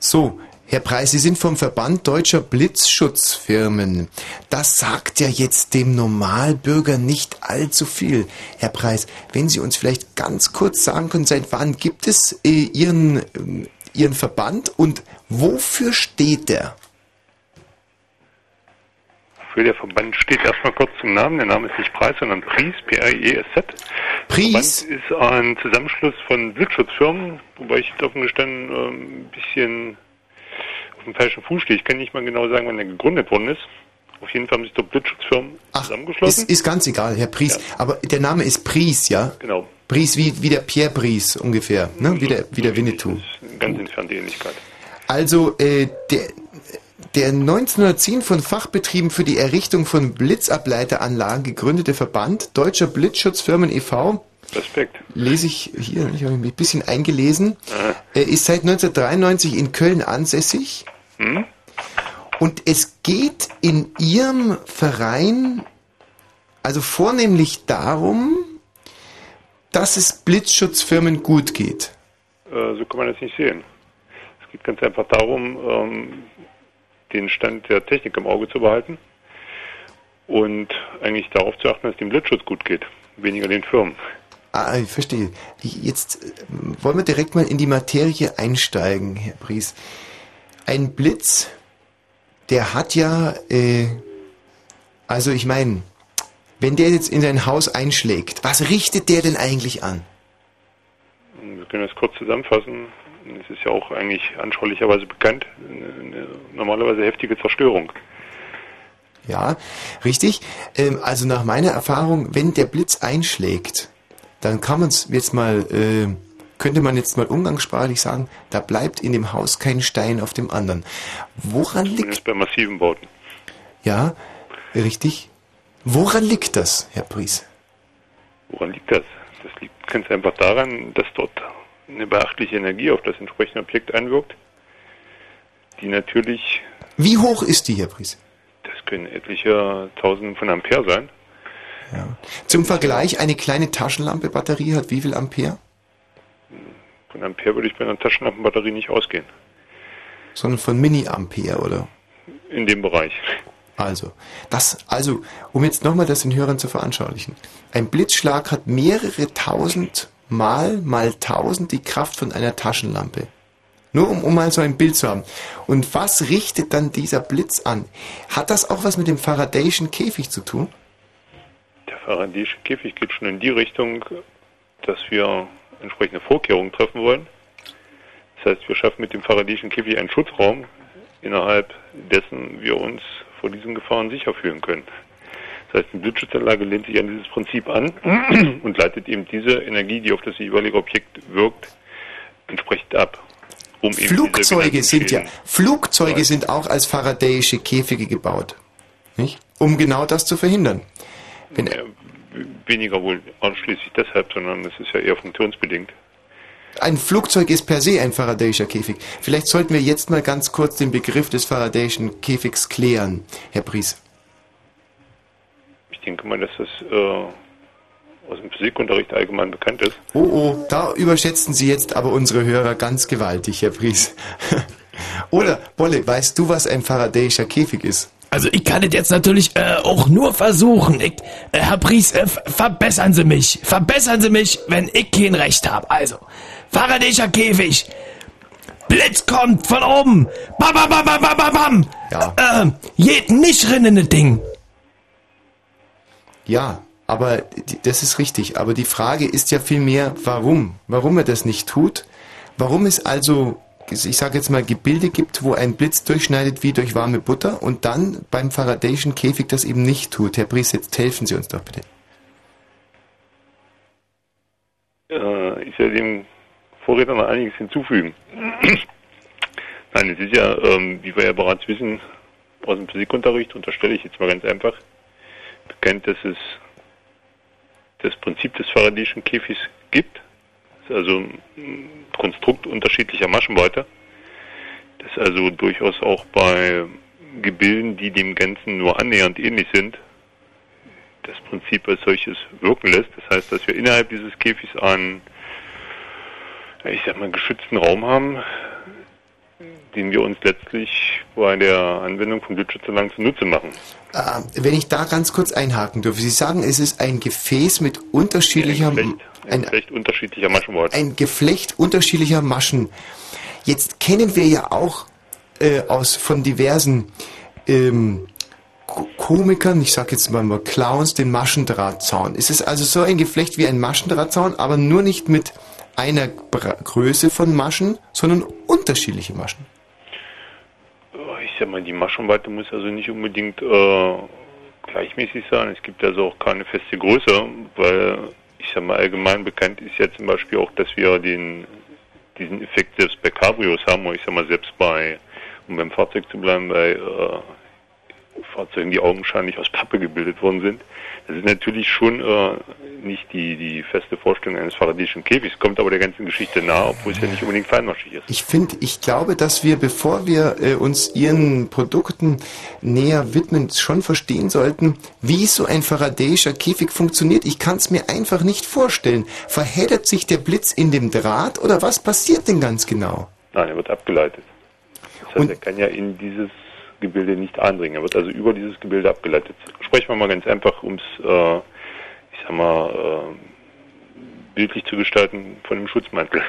So, Herr Preis, Sie sind vom Verband Deutscher Blitzschutzfirmen. Das sagt ja jetzt dem Normalbürger nicht allzu viel. Herr Preis, wenn Sie uns vielleicht ganz kurz sagen können, seit wann gibt es äh, Ihren, ähm, Ihren Verband und wofür steht der? Für der Verband steht erstmal kurz zum Namen. Der Name ist nicht Preis, sondern Pries, P-R-I-E-S-Z. Pries? Verband ist ein Zusammenschluss von Blitzschutzfirmen, wobei ich offen gestanden äh, ein bisschen auf dem falschen Fuß stehe. Ich kann nicht mal genau sagen, wann er gegründet worden ist. Auf jeden Fall haben sich dort Blitzschutzfirmen zusammengeschlossen. Ist, ist ganz egal, Herr Pries. Aber der Name ist Pries, ja? Genau. Pries wie, wie der Pierre Pries ungefähr, ne? Wie der, wie der Winnetou. Ganz entfernte Ähnlichkeit. Also äh, der, der 1910 von Fachbetrieben für die Errichtung von Blitzableiteranlagen gegründete Verband Deutscher Blitzschutzfirmen e.V. Respekt. Lese ich hier, ich habe mich ein bisschen eingelesen. Er ist seit 1993 in Köln ansässig. Hm? Und es geht in Ihrem Verein also vornehmlich darum, dass es Blitzschutzfirmen gut geht. Äh, so kann man das nicht sehen. Es geht ganz einfach darum, ähm, den Stand der Technik im Auge zu behalten und eigentlich darauf zu achten, dass dem Blitzschutz gut geht, weniger den Firmen. Ah, ich verstehe. Jetzt äh, wollen wir direkt mal in die Materie einsteigen, Herr Pries. Ein Blitz, der hat ja, äh, also ich meine, wenn der jetzt in sein Haus einschlägt, was richtet der denn eigentlich an? Wir können das kurz zusammenfassen. Es ist ja auch eigentlich anschaulicherweise bekannt, eine, eine normalerweise heftige Zerstörung. Ja, richtig. Ähm, also nach meiner Erfahrung, wenn der Blitz einschlägt, dann kann man es jetzt mal, äh, könnte man jetzt mal umgangssprachlich sagen, da bleibt in dem Haus kein Stein auf dem anderen. Woran liegt Zumindest bei massiven Bauten. Ja, richtig. Woran liegt das, Herr Pries? Woran liegt das? Das liegt ganz einfach daran, dass dort eine beachtliche Energie auf das entsprechende Objekt einwirkt, die natürlich, Wie hoch ist die, Herr Pries? das können etliche Tausenden von Ampere sein. Zum Vergleich, eine kleine Taschenlampe-Batterie hat wie viel Ampere? Von Ampere würde ich bei einer Taschenlampenbatterie nicht ausgehen. Sondern von Mini-Ampere, oder? In dem Bereich. Also, das, also, um jetzt nochmal das den Hörern zu veranschaulichen. Ein Blitzschlag hat mehrere tausend mal, mal tausend die Kraft von einer Taschenlampe. Nur um, um mal so ein Bild zu haben. Und was richtet dann dieser Blitz an? Hat das auch was mit dem Faradayschen Käfig zu tun? Der Faradayische Käfig geht schon in die Richtung, dass wir entsprechende Vorkehrungen treffen wollen. Das heißt, wir schaffen mit dem Faradayischen Käfig einen Schutzraum, innerhalb dessen wir uns vor diesen Gefahren sicher fühlen können. Das heißt, die Blitzschutzanlage lehnt sich an dieses Prinzip an und leitet eben diese Energie, die auf das jeweilige Objekt wirkt, entsprechend ab. Um Flugzeuge sind ja, Flugzeuge sind auch als Faradayische Käfige gebaut. Nicht? Um genau das zu verhindern. Wenn, weniger wohl ausschließlich deshalb, sondern es ist ja eher funktionsbedingt. Ein Flugzeug ist per se ein Faradayischer Käfig. Vielleicht sollten wir jetzt mal ganz kurz den Begriff des Faradayischen Käfigs klären, Herr Pries. Ich denke mal, dass das äh, aus dem Physikunterricht allgemein bekannt ist. Oh, oh, da überschätzen Sie jetzt aber unsere Hörer ganz gewaltig, Herr Pries. Oder, Bolle, weißt du, was ein Faradayischer Käfig ist? Also ich kann es jetzt natürlich äh, auch nur versuchen. Ich, äh, Herr Pries, äh, verbessern Sie mich. Verbessern Sie mich, wenn ich kein Recht habe. Also, Faradayischer Käfig. Blitz kommt von oben. Bam, bam, bam, bam, bam, bam, bam. Ja. Äh, geht nicht das Ding. Ja, aber das ist richtig. Aber die Frage ist ja vielmehr, warum? Warum er das nicht tut? Warum es also, ich sage jetzt mal, Gebilde gibt, wo ein Blitz durchschneidet wie durch warme Butter und dann beim Faradayischen Käfig das eben nicht tut? Herr Pries, jetzt helfen Sie uns doch bitte. Äh, ich werde dem Vorredner noch einiges hinzufügen. Nein, es ist ja, ähm, wie wir ja bereits wissen, aus dem Physikunterricht, unterstelle ich jetzt mal ganz einfach, bekannt, dass es das Prinzip des Faradayischen Käfigs gibt. Also ein Konstrukt unterschiedlicher Maschenweite. Das also durchaus auch bei Gebilden, die dem Ganzen nur annähernd ähnlich sind, das Prinzip als solches wirken lässt. Das heißt, dass wir innerhalb dieses Käfigs einen, ich sag mal, geschützten Raum haben, den wir uns letztlich bei der Anwendung von Blitzschutzanlagen zunutze machen. Äh, wenn ich da ganz kurz einhaken dürfe. Sie sagen, es ist ein Gefäß mit unterschiedlicher, Ein Geflecht unterschiedlicher Maschenweite. ein Geflecht unterschiedlicher Maschen. Jetzt kennen wir ja auch äh, aus von diversen ähm, Ko- Komikern, ich sag jetzt mal mal Clowns, den Maschendrahtzaun. Es ist also so ein Geflecht wie ein Maschendrahtzaun, aber nur nicht mit einer Größe von Maschen, sondern unterschiedliche Maschen. Ich sag mal, die Maschenweite muss also nicht unbedingt äh, gleichmäßig sein. Es gibt also auch keine feste Größe, weil ich sag mal, allgemein bekannt ist ja zum Beispiel auch, dass wir den diesen Effekt selbst bei Cabrios haben, oder ich sag mal, selbst bei, um beim Fahrzeug zu bleiben, bei äh, Fahrzeugen, die augenscheinlich aus Pappe gebildet worden sind. Das ist natürlich schon äh, nicht die, die feste Vorstellung eines Faradayischen Käfigs, kommt aber der ganzen Geschichte nahe, obwohl es ja nicht unbedingt feinmaschig ist. Ich finde, ich glaube, dass wir, bevor wir äh, uns Ihren Produkten näher widmen, schon verstehen sollten, wie so ein Faradayischer Käfig funktioniert. Ich kann es mir einfach nicht vorstellen. Verheddert sich der Blitz in dem Draht oder was passiert denn ganz genau? Nein, er wird abgeleitet. Das heißt, er kann ja in dieses Gebilde nicht eindringen. Er wird also über dieses Gebilde abgeleitet. Sprechen wir mal ganz einfach, um es, äh, ich sag mal, äh, bildlich zu gestalten, von dem Schutzmantel.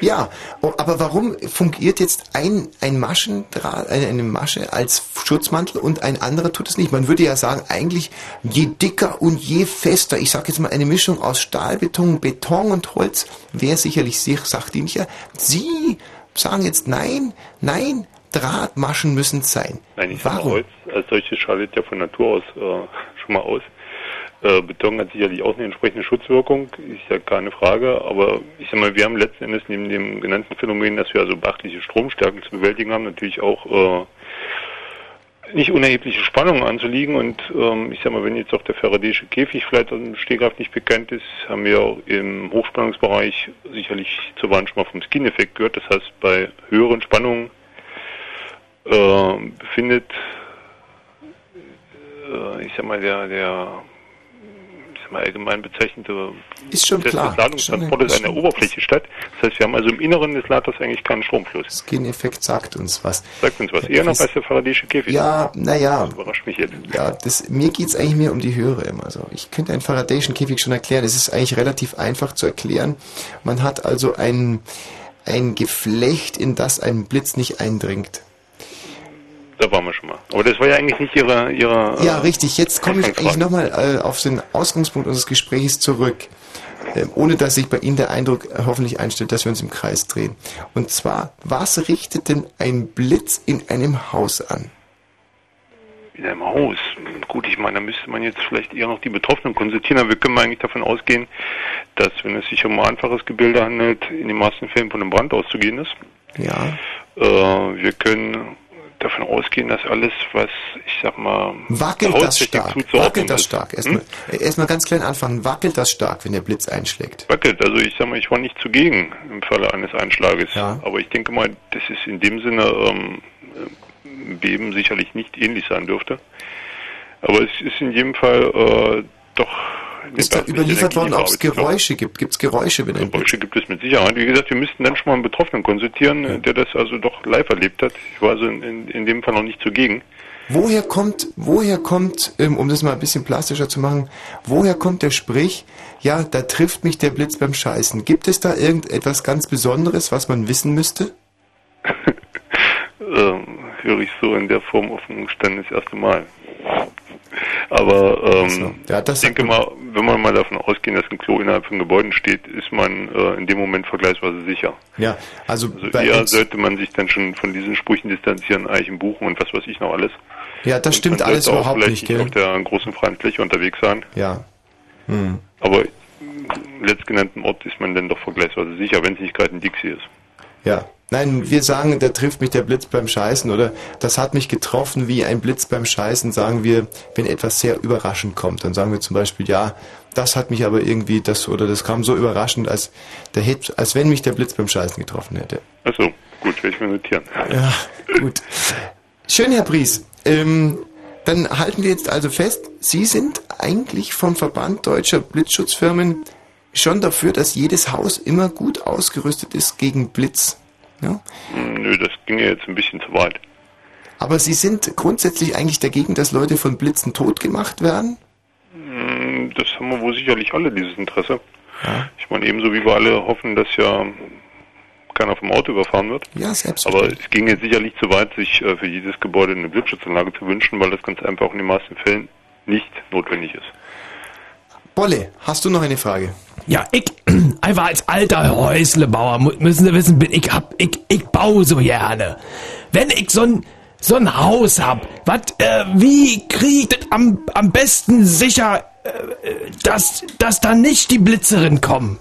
Ja, oh, aber warum fungiert jetzt ein, ein Maschendraht, eine, Masche als Schutzmantel und ein anderer tut es nicht? Man würde ja sagen, eigentlich je dicker und je fester, ich sage jetzt mal eine Mischung aus Stahl, Beton, Beton und Holz, wäre sicherlich sehr sachdienlicher. Sie sagen jetzt nein, nein, Drahtmaschen müssen sein. Nein, ich Warum? Holz als solches scheidet ja von Natur aus äh, schon mal aus. Äh, Beton hat sicherlich auch eine entsprechende Schutzwirkung, ist ja keine Frage, aber ich sag mal, wir haben letzten Endes neben dem genannten Phänomen, dass wir also beachtliche Stromstärken zu bewältigen haben, natürlich auch äh, nicht unerhebliche Spannungen anzuliegen und ähm, ich sag mal, wenn jetzt auch der Faraday'sche Käfig vielleicht aus dem Stehgreif nicht bekannt ist, haben wir auch im Hochspannungsbereich sicherlich zur Wand schon mal vom Skin-Effekt gehört. Das heißt, bei höheren Spannungen äh, befindet, äh, ich sag mal, der, der ich sag mal, allgemein bezeichnete Ist schon Prozess klar. des Ladungstransportes an der Oberfläche statt. Das heißt, wir haben also im Inneren des Laders eigentlich keinen Stromfluss. Skin-Effekt sagt uns was. Sagt uns was. Eher noch als der Faraday'sche Käfig. Ja, naja. Überrascht mich jetzt. Ja, das, mir geht's eigentlich mehr um die Höhe immer so. Ich könnte einen Faradayschen Käfig schon erklären. Das ist eigentlich relativ einfach zu erklären. Man hat also ein, ein Geflecht, in das ein Blitz nicht eindringt. Da waren wir schon mal. Aber das war ja eigentlich nicht Ihre... ihre Ja, äh, richtig. Jetzt komme ich eigentlich nochmal äh, auf den Ausgangspunkt unseres Gesprächs zurück. Ähm, ohne dass sich bei Ihnen der Eindruck hoffentlich einstellt, dass wir uns im Kreis drehen. Und zwar, was richtet denn ein Blitz in einem Haus an? in einem Haus. Gut, ich meine, da müsste man jetzt vielleicht eher noch die Betroffenen konsultieren, aber wir können eigentlich davon ausgehen, dass, wenn es sich um ein einfaches Gebilde handelt, in den meisten Fällen von einem Brand auszugehen ist. Ja. Äh, wir können davon ausgehen, dass alles, was, ich sag mal, Wackelt das stark? zuzuordnen Wackelt das ist. stark? Erstmal, äh, erstmal ganz klein anfangen. Wackelt das stark, wenn der Blitz einschlägt? Wackelt, also ich sag mal, ich war nicht zugegen im Falle eines Einschlages. Aber ich denke mal, das ist in dem Sinne ähm, äh, Beben sicherlich nicht ähnlich sein dürfte. Aber es ist in jedem Fall äh, doch Ist da überliefert worden, ob es. Geräusche gibt? Gibt es Geräusche, wenn Geräusche gibt es mit Sicherheit. Wie gesagt, wir müssten dann schon mal einen Betroffenen konsultieren, der das also doch live erlebt hat. Ich war also in, in, in dem Fall noch nicht zugegen. Woher kommt, woher kommt, ähm, um das mal ein bisschen plastischer zu machen, woher kommt der Sprich, ja, da trifft mich der Blitz beim Scheißen? Gibt es da irgendetwas ganz Besonderes, was man wissen müsste? Ähm, höre ich so in der Form auf dem Stand das erste Mal. Aber ähm, ich denke mal, wenn man mal davon ausgeht, dass ein Klo innerhalb von Gebäuden steht, ist man äh, in dem Moment vergleichsweise sicher. Ja, also, Also bei eher sollte man sich dann schon von diesen Sprüchen distanzieren, Eichen buchen und was weiß ich noch alles. ja, das Und stimmt alles auch überhaupt nicht, gell? auf der großen freien Fläche unterwegs sein. Ja. Hm. Aber im letztgenannten Ort ist man dann doch vergleichsweise sicher, wenn es nicht gerade ein Dixie ist. Ja. Nein, wir sagen, da trifft mich der Blitz beim Scheißen oder das hat mich getroffen wie ein Blitz beim Scheißen, sagen wir, wenn etwas sehr überraschend kommt. Dann sagen wir zum Beispiel, ja, das hat mich aber irgendwie, das oder das kam so überraschend, als, der hätte, als wenn mich der Blitz beim Scheißen getroffen hätte. Achso, gut, werde ich mir notieren. Ja, gut. Schön, Herr Pries. Ähm, dann halten wir jetzt also fest, Sie sind eigentlich vom Verband deutscher Blitzschutzfirmen schon dafür, dass jedes Haus immer gut ausgerüstet ist gegen Blitz. Ja? Hm, Nö, das ginge jetzt ein bisschen zu weit. Aber Sie sind grundsätzlich eigentlich dagegen, dass Leute von Blitzen tot gemacht werden? Hm, Das haben wir wohl sicherlich alle, dieses Interesse. Ich meine, ebenso wie wir alle hoffen, dass ja keiner vom Auto überfahren wird. Ja, Aber es ging jetzt sicherlich zu weit, sich äh, für jedes Gebäude eine Blitzschutzanlage zu wünschen, weil das ganz einfach in den meisten Fällen nicht notwendig ist. Bolle, hast du noch eine Frage? Ja, ich, einfach als alter Häuslebauer müssen Sie wissen, bin ich hab, ich, ich baue so gerne. Wenn ich so ein, so ein Haus hab, wat, äh, wie krieg ich das am, am besten sicher, äh, dass, dass da nicht die Blitzerin kommen?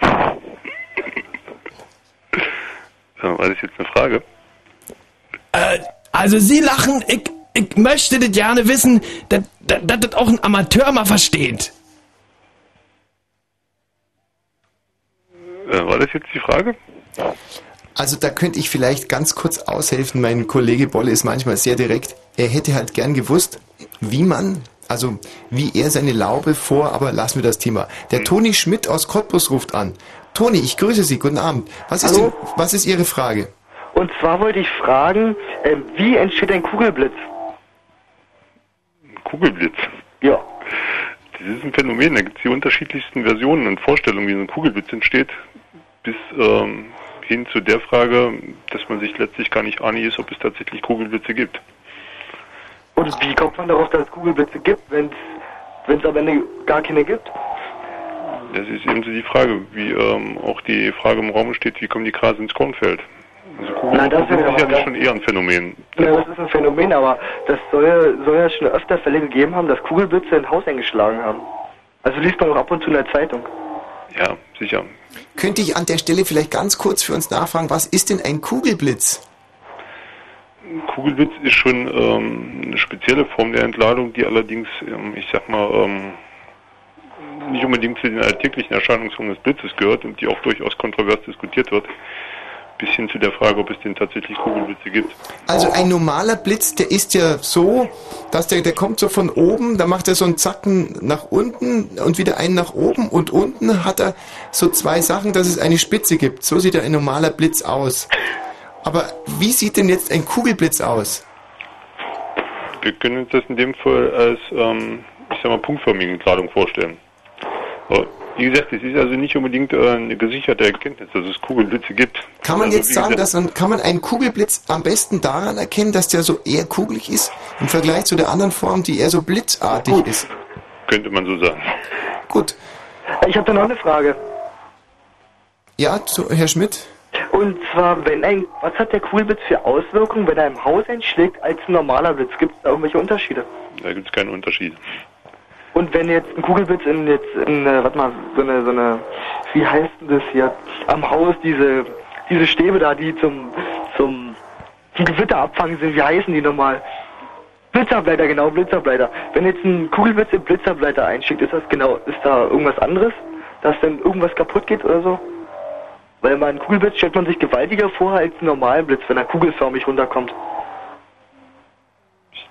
Äh, war das jetzt eine Frage? Äh, also Sie lachen, ich, ich möchte das gerne wissen, dass das auch ein Amateur mal versteht. Äh, war das jetzt die Frage? Also da könnte ich vielleicht ganz kurz aushelfen. Mein Kollege Bolle ist manchmal sehr direkt. Er hätte halt gern gewusst, wie man, also wie er seine Laube vor, aber lassen wir das Thema. Der Toni Schmidt aus Cottbus ruft an. Toni, ich grüße Sie, guten Abend. Was ist, denn, was ist Ihre Frage? Und zwar wollte ich fragen, äh, wie entsteht ein Kugelblitz? Kugelblitz. Ja. Das ist ein Phänomen, da gibt es die unterschiedlichsten Versionen und Vorstellungen, wie so ein Kugelblitz entsteht, bis ähm, hin zu der Frage, dass man sich letztlich gar nicht einig ist, ob es tatsächlich Kugelblitze gibt. Und wie kommt man darauf, dass es Kugelblitze gibt, wenn es am Ende gar keine gibt? Das ist eben so die Frage, wie ähm, auch die Frage im Raum steht, wie kommen die Grase ins Kornfeld? Na, das aber sicherlich das- schon eher ein Phänomen. Ja, das ist ein Phänomen, aber das soll, ja- soll ja schon öfter Fälle gegeben haben, dass Kugelblitze ein Haus eingeschlagen haben. Also liest man auch ab und zu in der Zeitung. Ja, sicher. Könnte ich an der Stelle vielleicht ganz kurz für uns nachfragen, was ist denn ein Kugelblitz? Kugelblitz ist schon ähm, eine spezielle Form der Entladung, die allerdings, ähm, ich sag mal, ähm, nicht unbedingt zu den alltäglichen Erscheinungsformen des Blitzes gehört und die auch durchaus kontrovers diskutiert wird. Bis hin zu der Frage, ob es denn tatsächlich Kugelblitze gibt. Also ein normaler Blitz, der ist ja so, dass der, der kommt so von oben, da macht er so einen Zacken nach unten und wieder einen nach oben und unten hat er so zwei Sachen, dass es eine Spitze gibt. So sieht ein normaler Blitz aus. Aber wie sieht denn jetzt ein Kugelblitz aus? Wir können uns das in dem Fall als, ähm, ich sag mal, punktförmige Entladung vorstellen. Wie gesagt, es ist also nicht unbedingt äh, eine gesicherte Erkenntnis, dass es Kugelblitze gibt. Kann man also, jetzt sagen, gesagt, dass man, kann man einen Kugelblitz am besten daran erkennen, dass der so eher kugelig ist im Vergleich zu der anderen Form, die eher so blitzartig ist? Könnte man so sagen. Gut. Ich habe da noch eine Frage. Ja, zu, Herr Schmidt? Und zwar, wenn ein, was hat der Kugelblitz für Auswirkungen, wenn er im Haus einschlägt, als ein normaler Blitz? Gibt es da irgendwelche Unterschiede? Da gibt es keinen Unterschied. Und wenn jetzt ein Kugelblitz in jetzt in, äh, warte mal, so eine, so eine, wie heißt denn das hier, am Haus diese, diese Stäbe da, die zum, zum, zum Gewitter abfangen sind, wie heißen die nochmal? Blitzerbleiter, genau, Blitzerbleiter. Wenn jetzt ein Kugelblitz im Blitzerbleiter einschickt, ist das genau, ist da irgendwas anderes? Dass dann irgendwas kaputt geht oder so? Weil mal einen Kugelblitz stellt man sich gewaltiger vor als einen normalen Blitz, wenn er kugelförmig runterkommt.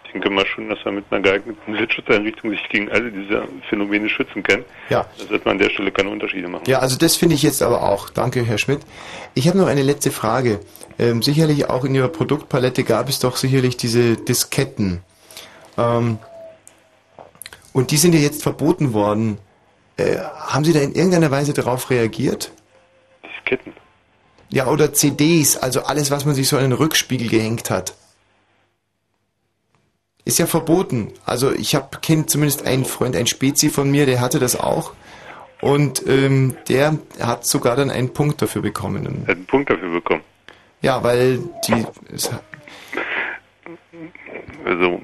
Ich denke mal schon, dass man mit einer geeigneten Blitzschutzeinrichtung sich gegen alle diese Phänomene schützen kann. Ja. Da sollte man an der Stelle keine Unterschiede machen. Ja, also das finde ich jetzt aber auch. Danke, Herr Schmidt. Ich habe noch eine letzte Frage. Ähm, sicherlich auch in Ihrer Produktpalette gab es doch sicherlich diese Disketten. Ähm, und die sind ja jetzt verboten worden. Äh, haben Sie da in irgendeiner Weise darauf reagiert? Disketten? Ja, oder CDs, also alles, was man sich so an den Rückspiegel gehängt hat. Ist ja verboten. Also ich habe kenne zumindest einen Freund, ein Spezi von mir, der hatte das auch. Und ähm, der hat sogar dann einen Punkt dafür bekommen. Er hat einen Punkt dafür bekommen. ja, weil die Also,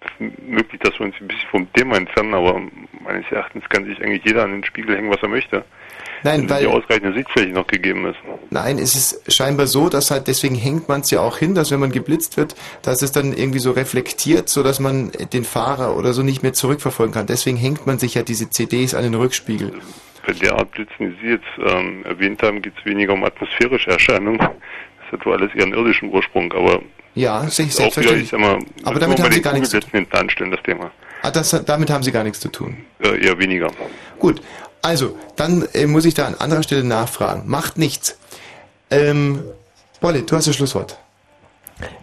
es ist möglich, dass wir uns ein bisschen vom Thema entfernen, aber meines Erachtens kann sich eigentlich jeder an den Spiegel hängen, was er möchte. Nein, wenn die weil ausreichende Sichtfläche noch gegeben ist. nein, es ist scheinbar so, dass halt deswegen hängt man es ja auch hin, dass wenn man geblitzt wird, dass es dann irgendwie so reflektiert, so dass man den Fahrer oder so nicht mehr zurückverfolgen kann. Deswegen hängt man sich ja diese CDs an den Rückspiegel. Bei der Art Blitzen, die Sie jetzt ähm, erwähnt haben, geht es weniger um atmosphärische Erscheinungen. Das hat wohl alles ihren irdischen Ursprung, aber Ja, sich wieder, selbstverständlich. sag mal, Aber damit haben Sie gar nichts zu anstellen, das Thema. Ah, das, damit haben Sie gar nichts zu tun. Äh, eher weniger. Gut, also, dann äh, muss ich da an anderer Stelle nachfragen. Macht nichts. Ähm, Bolle, du hast das Schlusswort.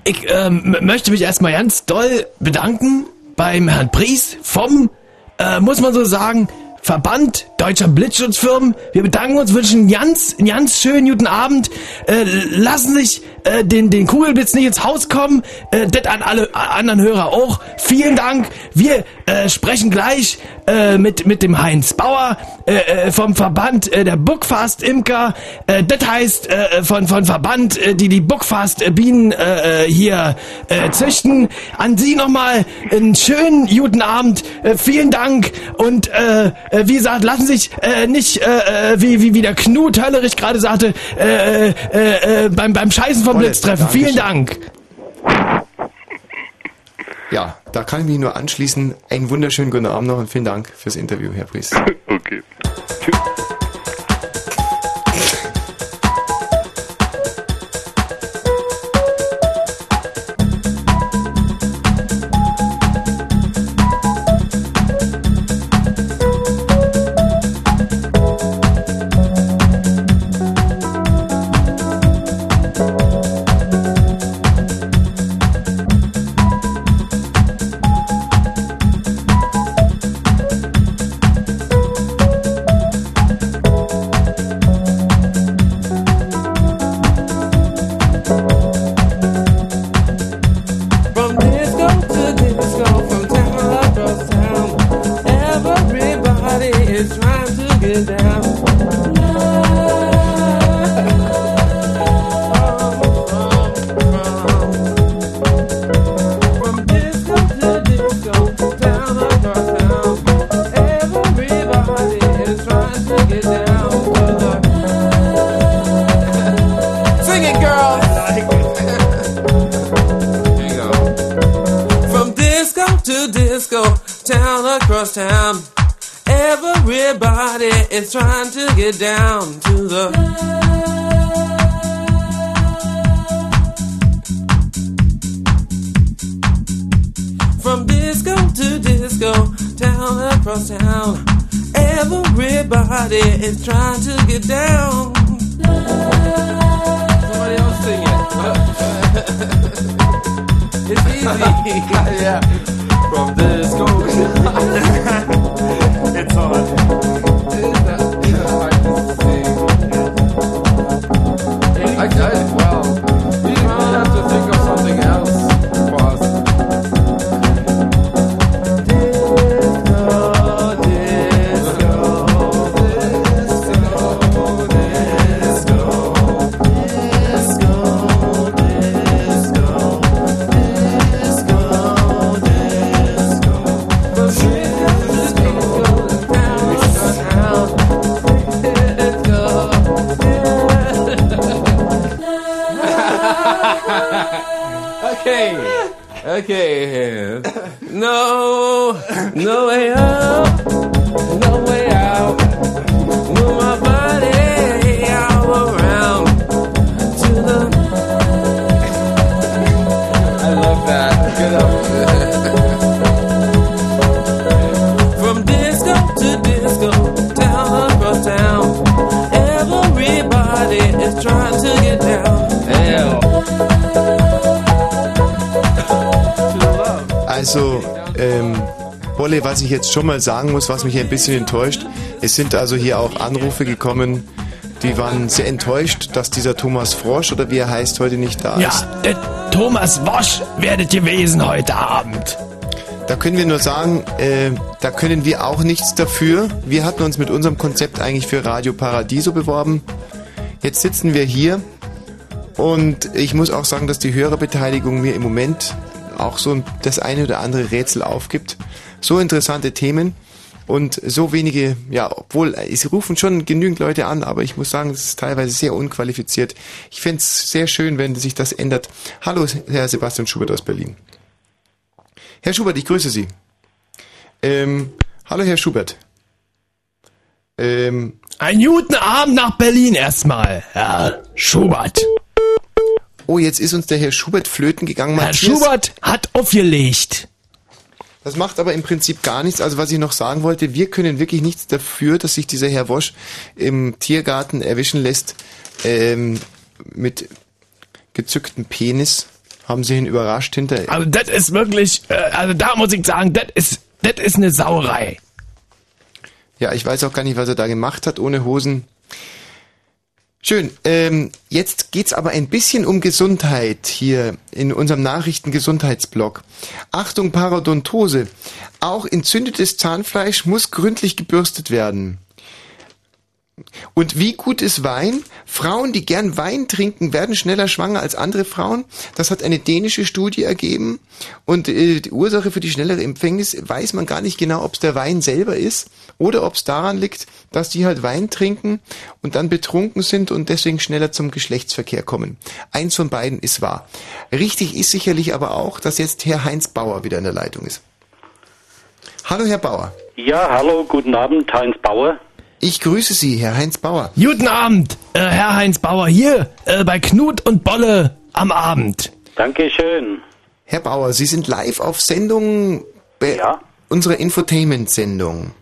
Ich ähm, möchte mich erstmal ganz doll bedanken beim Herrn Pries vom, äh, muss man so sagen, Verband Deutscher Blitzschutzfirmen. Wir bedanken uns, wünschen einen ganz, ganz schönen guten Abend. Äh, lassen sich äh, den, den Kugelblitz nicht ins Haus kommen. Äh, das an alle a- anderen Hörer auch. Vielen Dank. Wir äh, sprechen gleich äh, mit, mit dem Heinz Bauer äh, äh, vom Verband äh, der Buckfast Imker. Äh, das heißt äh, von, von Verband, äh, die die Buckfast äh, Bienen äh, äh, hier äh, züchten. An Sie nochmal einen schönen guten Abend. Äh, vielen Dank. Und äh, äh, wie gesagt, lassen sich äh, nicht, äh, äh, wie, wie, wie der Knut Höllerich gerade sagte, äh, äh, äh, beim, beim Scheißen vom Tolle, Blitz treffen. Vielen Dank. Ja, da kann ich mich nur anschließen. Einen wunderschönen guten Abend noch und vielen Dank fürs Interview, Herr Pries. Okay. From was ich jetzt schon mal sagen muss, was mich ein bisschen enttäuscht, es sind also hier auch Anrufe gekommen, die waren sehr enttäuscht, dass dieser Thomas Frosch oder wie er heißt heute nicht da Ja, ist. der Thomas Wosch werdet gewesen heute Abend. Da können wir nur sagen, äh, da können wir auch nichts dafür. Wir hatten uns mit unserem Konzept eigentlich für Radio Paradiso beworben. Jetzt sitzen wir hier und ich muss auch sagen, dass die Hörerbeteiligung mir im Moment auch so das eine oder andere Rätsel aufgibt. So interessante Themen und so wenige, ja, obwohl es rufen schon genügend Leute an, aber ich muss sagen, es ist teilweise sehr unqualifiziert. Ich fände es sehr schön, wenn sich das ändert. Hallo, Herr Sebastian Schubert aus Berlin. Herr Schubert, ich grüße Sie. Ähm, hallo Herr Schubert. Ähm, Einen guten Abend nach Berlin erstmal, Herr Schubert. oh, jetzt ist uns der Herr Schubert flöten gegangen. Herr Schubert hat aufgelegt. Das macht aber im Prinzip gar nichts. Also was ich noch sagen wollte, wir können wirklich nichts dafür, dass sich dieser Herr Wosch im Tiergarten erwischen lässt ähm, mit gezücktem Penis. Haben Sie ihn überrascht hinter... Also das ist wirklich, äh, also da muss ich sagen, das ist, das ist eine Sauerei. Ja, ich weiß auch gar nicht, was er da gemacht hat ohne Hosen. Schön. Ähm, jetzt geht's aber ein bisschen um Gesundheit hier in unserem Nachrichtengesundheitsblog. Achtung, Parodontose. Auch entzündetes Zahnfleisch muss gründlich gebürstet werden. Und wie gut ist Wein? Frauen, die gern Wein trinken, werden schneller schwanger als andere Frauen. Das hat eine dänische Studie ergeben. Und äh, die Ursache für die schnellere Empfängnis weiß man gar nicht genau, ob es der Wein selber ist oder ob es daran liegt, dass die halt Wein trinken und dann betrunken sind und deswegen schneller zum Geschlechtsverkehr kommen. Eins von beiden ist wahr. Richtig ist sicherlich aber auch, dass jetzt Herr Heinz Bauer wieder in der Leitung ist. Hallo, Herr Bauer. Ja, hallo, guten Abend, Heinz Bauer. Ich grüße Sie, Herr Heinz Bauer. Guten Abend, äh, Herr Heinz Bauer, hier äh, bei Knut und Bolle am Abend. Dankeschön. Herr Bauer, Sie sind live auf Sendung bei unserer Infotainment-Sendung.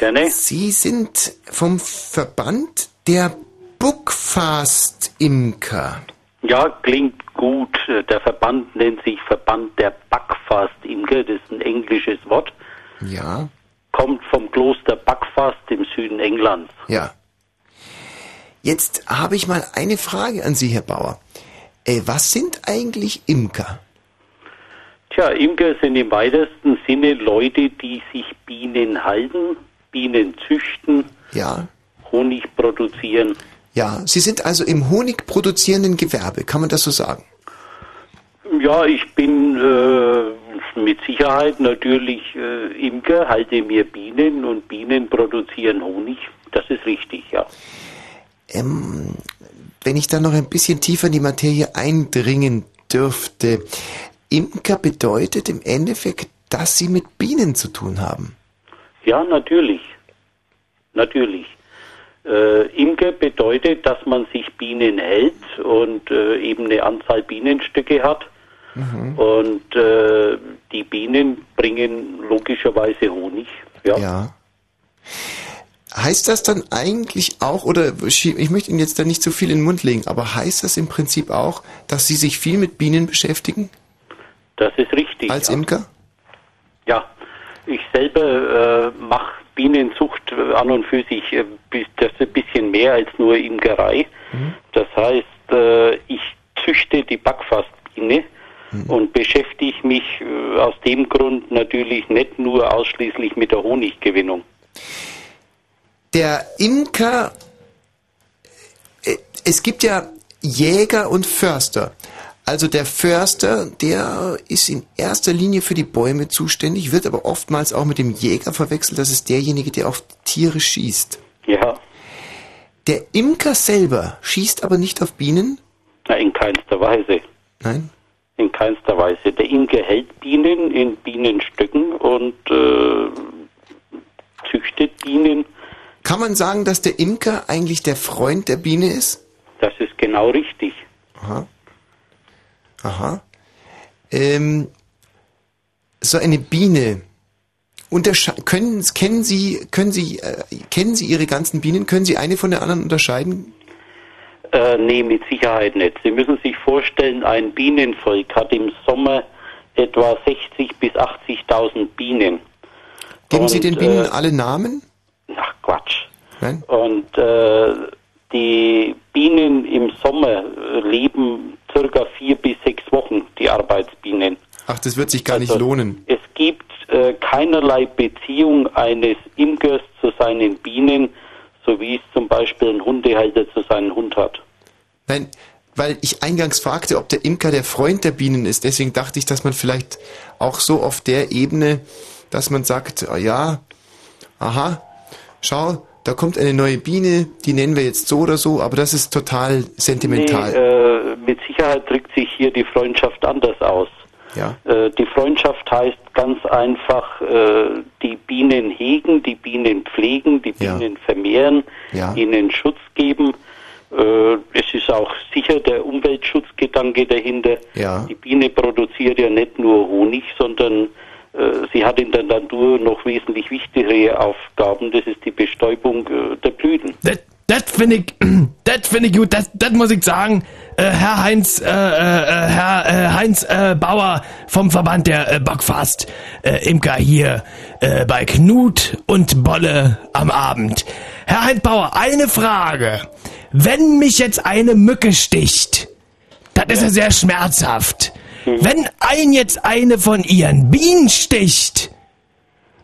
Gerne. Sie sind vom Verband der Bookfast-Imker. Ja, klingt gut. Der Verband nennt sich Verband der Backfast-Imker. Das ist ein englisches Wort. Ja, Kommt vom Kloster Backfast im Süden Englands. ja. Jetzt habe ich mal eine Frage an Sie, Herr Bauer. Äh, was sind eigentlich Imker? Tja, Imker sind im weitesten Sinne Leute, die sich Bienen halten, Bienen züchten, Ja, Honig produzieren. ja. Sie sind also im honigproduzierenden Gewerbe, kann man das so sagen? Ja, ich bin äh, mit Sicherheit natürlich äh, Imker, halte mir Bienen und Bienen produzieren Honig. Das ist richtig, ja. Ähm, wenn ich da noch ein bisschen tiefer in die Materie eindringen dürfte. Imker bedeutet im Endeffekt, dass Sie mit Bienen zu tun haben. Ja, natürlich. Natürlich. Äh, Imker bedeutet, dass man sich Bienen hält und äh, eben eine Anzahl Bienenstöcke hat. Mhm. Und äh, die Bienen bringen logischerweise Honig. Ja. Ja. Heißt das dann eigentlich auch, oder ich möchte Ihnen jetzt da nicht zu viel in den Mund legen, aber heißt das im Prinzip auch, dass Sie sich viel mit Bienen beschäftigen Das ist richtig. als ja. Imker? Ja, ich selber äh, mache Bienenzucht an und für sich äh, das ist ein bisschen mehr als nur Imkerei. Das heißt, äh, ich züchte die Backfastbiene und beschäftige mich äh, aus dem Grund natürlich nicht nur ausschließlich mit der Honiggewinnung. Der Imker, äh, es gibt ja Jäger und Förster. Also der Förster, der ist in erster Linie für die Bäume zuständig, wird aber oftmals auch mit dem Jäger verwechselt. Das ist derjenige, der auf Tiere schießt. Ja, Der Imker selber schießt aber nicht auf Bienen. na, in keinster Weise. Nein? In keinster Weise. Der Imker hält Bienen in Bienenstöcken und äh, züchtet Bienen. Kann man sagen, dass der Imker eigentlich der Freund der Biene ist? Das ist genau richtig. Aha. Aha. Ähm, so eine Biene. Können, kennen Sie, können Sie, äh, kennen Sie Ihre ganzen Bienen? Können Sie eine von der anderen unterscheiden? Äh, nee, mit Sicherheit nicht. Sie müssen sich vorstellen, ein Bienenvolk hat im Sommer etwa 60 bis 80.000 Bienen. Geben Und, Sie den Bienen äh, alle Namen? Ach Quatsch. Nein? Und äh, die Bienen im Sommer leben circa vier bis sechs Wochen, die Arbeitsbienen. Ach, das wird sich gar Also- nicht lohnen. Es gibt äh, keinerlei Beziehung eines Imkers zu seinen Bienen, so wie es zum Beispiel ein Hundehalter zu seinem Hund hat. Nein, weil ich eingangs fragte, ob der Imker der Freund der Bienen ist. Deswegen dachte ich, dass man vielleicht auch so auf der Ebene, dass man sagt, ah ja, aha, schau, da kommt eine neue Biene, die nennen wir jetzt so oder so, aber das ist total sentimental. Nee, äh, mit Sicherheit drückt sich hier die Freundschaft anders aus. Ja. Äh, die Freundschaft heißt ganz einfach, äh, die Bienen hegen, die Bienen pflegen, die Ja. Bienen vermehren, Ja. ihnen Schutz geben. Äh, es ist auch sicher der Umweltschutzgedanke dahinter. Ja. Die Biene produziert ja nicht nur Honig, sondern sie hat in der Natur noch wesentlich wichtigere Aufgaben. Das ist die Bestäubung der Blüten. Das, das finde ich, das finde ich gut, das, das muss ich sagen. Äh, Herr Heinz, äh, äh, äh, Herr äh, Heinz äh, Bauer vom Verband der äh, Bockfast äh, Imker hier äh, bei Knut und Bolle am Abend. Herr Heinz Bauer, eine Frage. Wenn mich jetzt eine Mücke sticht, das ist ja sehr schmerzhaft. Wenn ein jetzt eine von ihren Bienen sticht,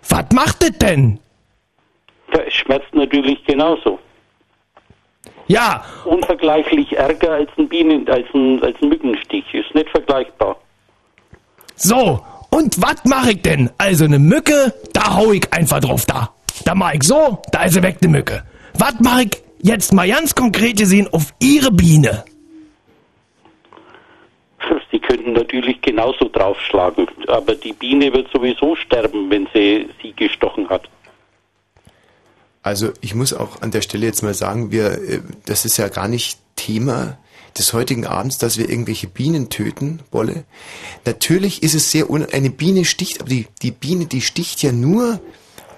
was macht das denn? Das schmerzt natürlich genauso. Ja. Unvergleichlich ärger als ein Bienen, als ein, als ein Mückenstich. Ist nicht vergleichbar. So, und was mache ich denn? Also eine Mücke, da hau ich einfach drauf da. Da mach ich so, da ist sie weg, die Mücke. Was mache ich jetzt mal ganz konkret gesehen auf Ihre Biene? Sie könnten natürlich genauso draufschlagen, aber die Biene wird sowieso sterben, wenn sie sie gestochen hat. Also ich muss auch an der Stelle jetzt mal sagen, wir, äh, das ist ja gar nicht Thema des heutigen Abends, dass wir irgendwelche Bienen töten, Bolle. Natürlich ist es sehr eine Biene sticht, aber die, die Biene, die sticht ja nur,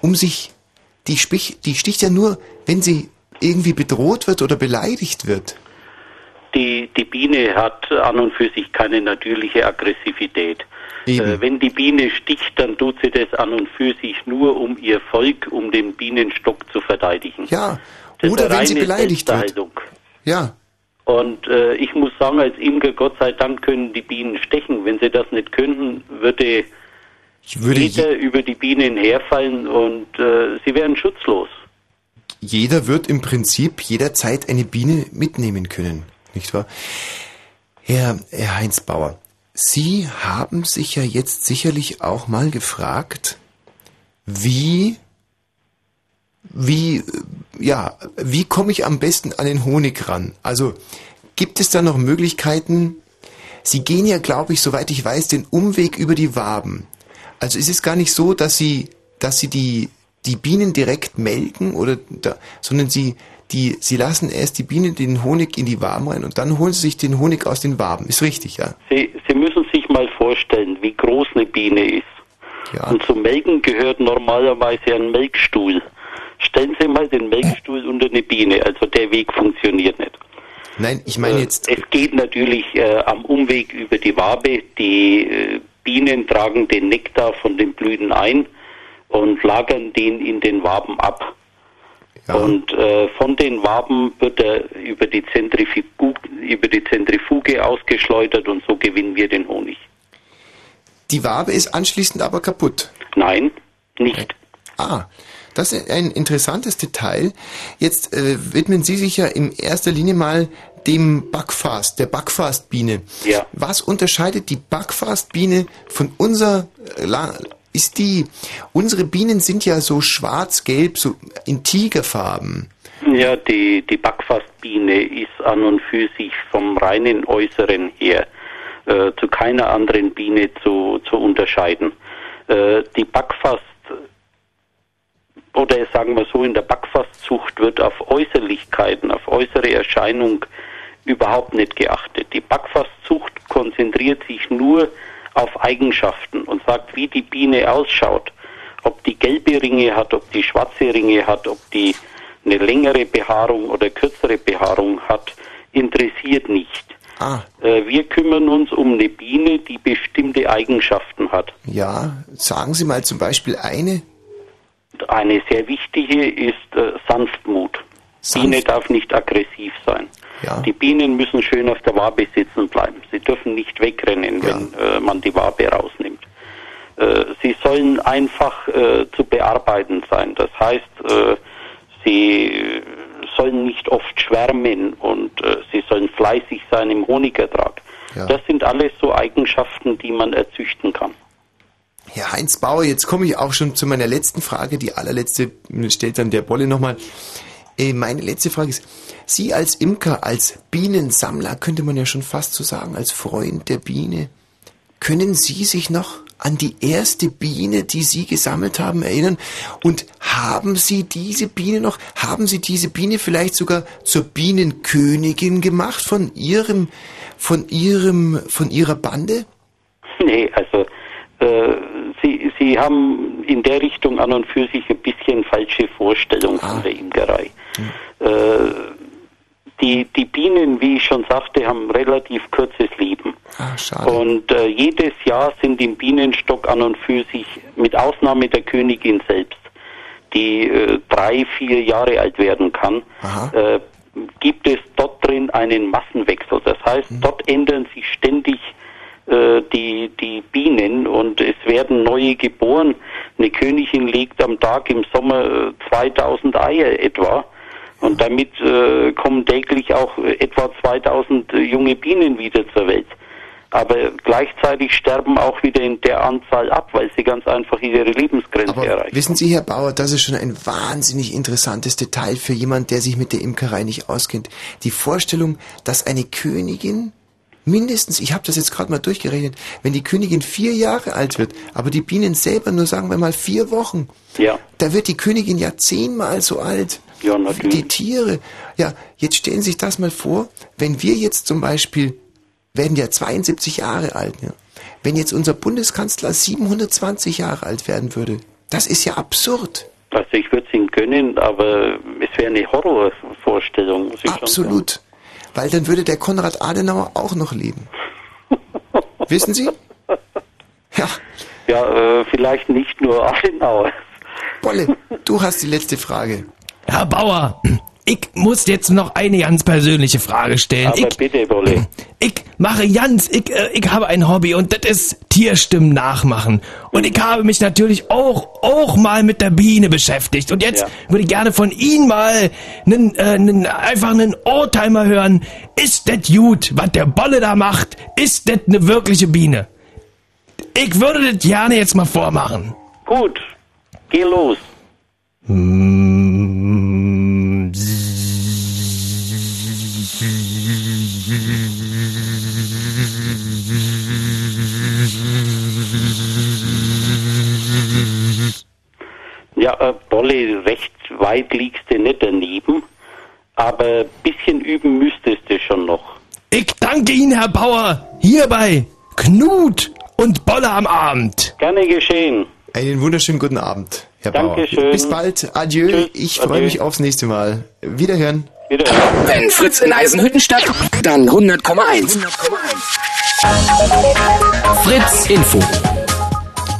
um sich, die, spich, die sticht ja nur, wenn sie irgendwie bedroht wird oder beleidigt wird. Die, die Biene hat an und für sich keine natürliche Aggressivität. Äh, wenn die Biene sticht, dann tut sie das an und für sich nur, um ihr Volk, um den Bienenstock zu verteidigen. Ja, Das oder wenn sie beleidigt wird. Ja, Und äh, ich muss sagen, als Imker, Gott sei Dank, können die Bienen stechen. Wenn sie das nicht könnten, würde, würde jeder über die Bienen herfallen und äh, sie wären schutzlos. jeder wird im Prinzip jederzeit eine Biene mitnehmen können, nicht wahr? Herr, Herr Heinz Bauer, Sie haben sich ja jetzt sicherlich auch mal gefragt, wie, wie, ja, wie komme ich am besten an den Honig ran? Also, gibt es da noch Möglichkeiten? Sie gehen ja, glaube ich, soweit ich weiß, den Umweg über die Waben. Also ist es gar nicht so, dass Sie, dass Sie die, die Bienen direkt melken oder da, sondern sie die sie lassen erst die Biene den Honig in die Waben rein und dann holen sie sich den Honig aus den Waben. Ist richtig, ja? Sie, Sie müssen sich mal vorstellen, wie groß eine Biene ist. Und zum Melken gehört normalerweise ein Melkstuhl. Stellen Sie mal den Melkstuhl unter eine Biene, also der Weg funktioniert nicht. Nein, ich meine jetzt. Es geht natürlich äh, am Umweg über die Wabe. Die äh, Bienen tragen den Nektar von den Blüten ein und lagern den in den Waben ab. Und äh, von den Waben wird er über die, Zentrifuge, über die Zentrifuge ausgeschleudert und so gewinnen wir den Honig. Die Wabe ist anschließend aber kaputt. Nein, nicht. Ah, das ist ein interessantes Detail. Jetzt äh, widmen Sie sich ja in erster Linie mal dem Backfast, der Backfastbiene. Ja. Was unterscheidet die Backfastbiene von unserer äh, La- ist die unsere Bienen sind ja so schwarz-gelb, so in Tigerfarben. Ja, die, die Backfastbiene ist an und für sich vom reinen Äußeren her äh, zu keiner anderen Biene zu, zu unterscheiden. Äh, die Backfast, oder sagen wir so, in der Backfastzucht wird auf Äußerlichkeiten, auf äußere Erscheinung überhaupt nicht geachtet. Die Backfastzucht konzentriert sich nur auf Eigenschaften und sagt, wie die Biene ausschaut. Ob die gelbe Ringe hat, ob die schwarze Ringe hat, ob die eine längere Behaarung oder kürzere Behaarung hat, interessiert nicht. Ah. Äh, wir kümmern uns um eine Biene, die bestimmte Eigenschaften hat. Ja, sagen Sie mal zum Beispiel eine. Eine sehr wichtige ist äh, Sanftmut. Biene darf nicht aggressiv sein. Ja. Die Bienen müssen schön auf der Wabe sitzen bleiben. Sie dürfen nicht wegrennen, wenn äh, man die Wabe rausnimmt. Äh, sie sollen einfach äh, zu bearbeiten sein. Das heißt, äh, sie sollen nicht oft schwärmen und äh, sie sollen fleißig sein im Honigertrag. Ja. Das sind alles so Eigenschaften, die man erzüchten kann. Herr Heinz Bauer, jetzt komme ich auch schon zu meiner letzten Frage. Die allerletzte stellt dann der Bolle nochmal. Äh, meine letzte Frage ist, Sie als Imker, als Bienensammler, könnte man ja schon fast so sagen, als Freund der Biene, können Sie sich noch an die erste Biene, die Sie gesammelt haben, erinnern? Und haben Sie diese Biene noch, haben Sie diese Biene vielleicht sogar zur Bienenkönigin gemacht von Ihrem, von Ihrem, von Ihrer Bande? Nee, also äh, Sie, Sie haben in der Richtung an und für sich ein bisschen falsche Vorstellung von der Imkerei. Äh, die, die Bienen, wie ich schon sagte, haben relativ kurzes Leben. Ah. Und äh, jedes Jahr sind im Bienenstock an und für sich, mit Ausnahme der Königin selbst, die äh, drei, vier Jahre alt werden kann, äh, gibt es dort drin einen Massenwechsel. Das heißt, dort ändern sich ständig die, die Bienen und es werden neue geboren. Eine Königin legt am Tag im Sommer äh, 2000 Eier etwa. Und damit äh, kommen täglich auch äh, etwa 2000 äh, junge Bienen wieder zur Welt. Aber gleichzeitig sterben auch wieder in der Anzahl ab, weil sie ganz einfach ihre Lebensgrenze erreichen. Wissen Sie, Herr Bauer, das ist schon ein wahnsinnig interessantes Detail für jemand, der sich mit der Imkerei nicht auskennt. Die Vorstellung, dass eine Königin mindestens, ich habe das jetzt gerade mal durchgerechnet, wenn die Königin vier Jahre alt wird, aber die Bienen selber nur sagen wir mal vier Wochen, Ja. da wird die Königin ja zehnmal so alt. Ja, wie natürlich. die Tiere. Ja, jetzt stellen Sie sich das mal vor, wenn wir jetzt zum Beispiel, werden ja 72 Jahre alt, ja. wenn jetzt unser Bundeskanzler 720 Jahre alt werden würde, das ist ja absurd. Also ich würde es ihm gönnen, aber es wäre eine Horrorvorstellung, muss ich schon sagen. Weil dann würde der Konrad Adenauer auch noch leben. Wissen Sie? Ja. Ja, äh, vielleicht nicht nur Adenauer. Bolle, du hast die letzte Frage. Herr Bauer, ich muss jetzt noch eine ganz persönliche Frage stellen. Aber ich, bitte, Bolle. ich mache ganz, ich, äh, ich habe ein Hobby und das ist Tierstimmen nachmachen. Und ich habe mich natürlich auch, auch mal mit der Biene beschäftigt. Und jetzt würde ich gerne von Ihnen mal nen, äh, nen, einfach einen Oldtimer hören. Ist das gut, was der Bolle da macht? Ist das eine wirkliche Biene? Ich würde das gerne jetzt mal vormachen. Gut, geh los. Ja, äh, Bolle recht weit liegst du nicht daneben, aber ein bisschen üben müsstest du schon noch. Ich danke Ihnen, Herr Bauer. Hierbei Knut und Bolle am Abend. Gerne geschehen. Einen wunderschönen guten Abend, Herr Dankeschön. Bauer. Bis bald. Adieu. Tschüss. Ich freue mich aufs nächste Mal. Wiederhören. Wenn Fritz in Eisenhütten statt, dann 100,1. Fritz Info.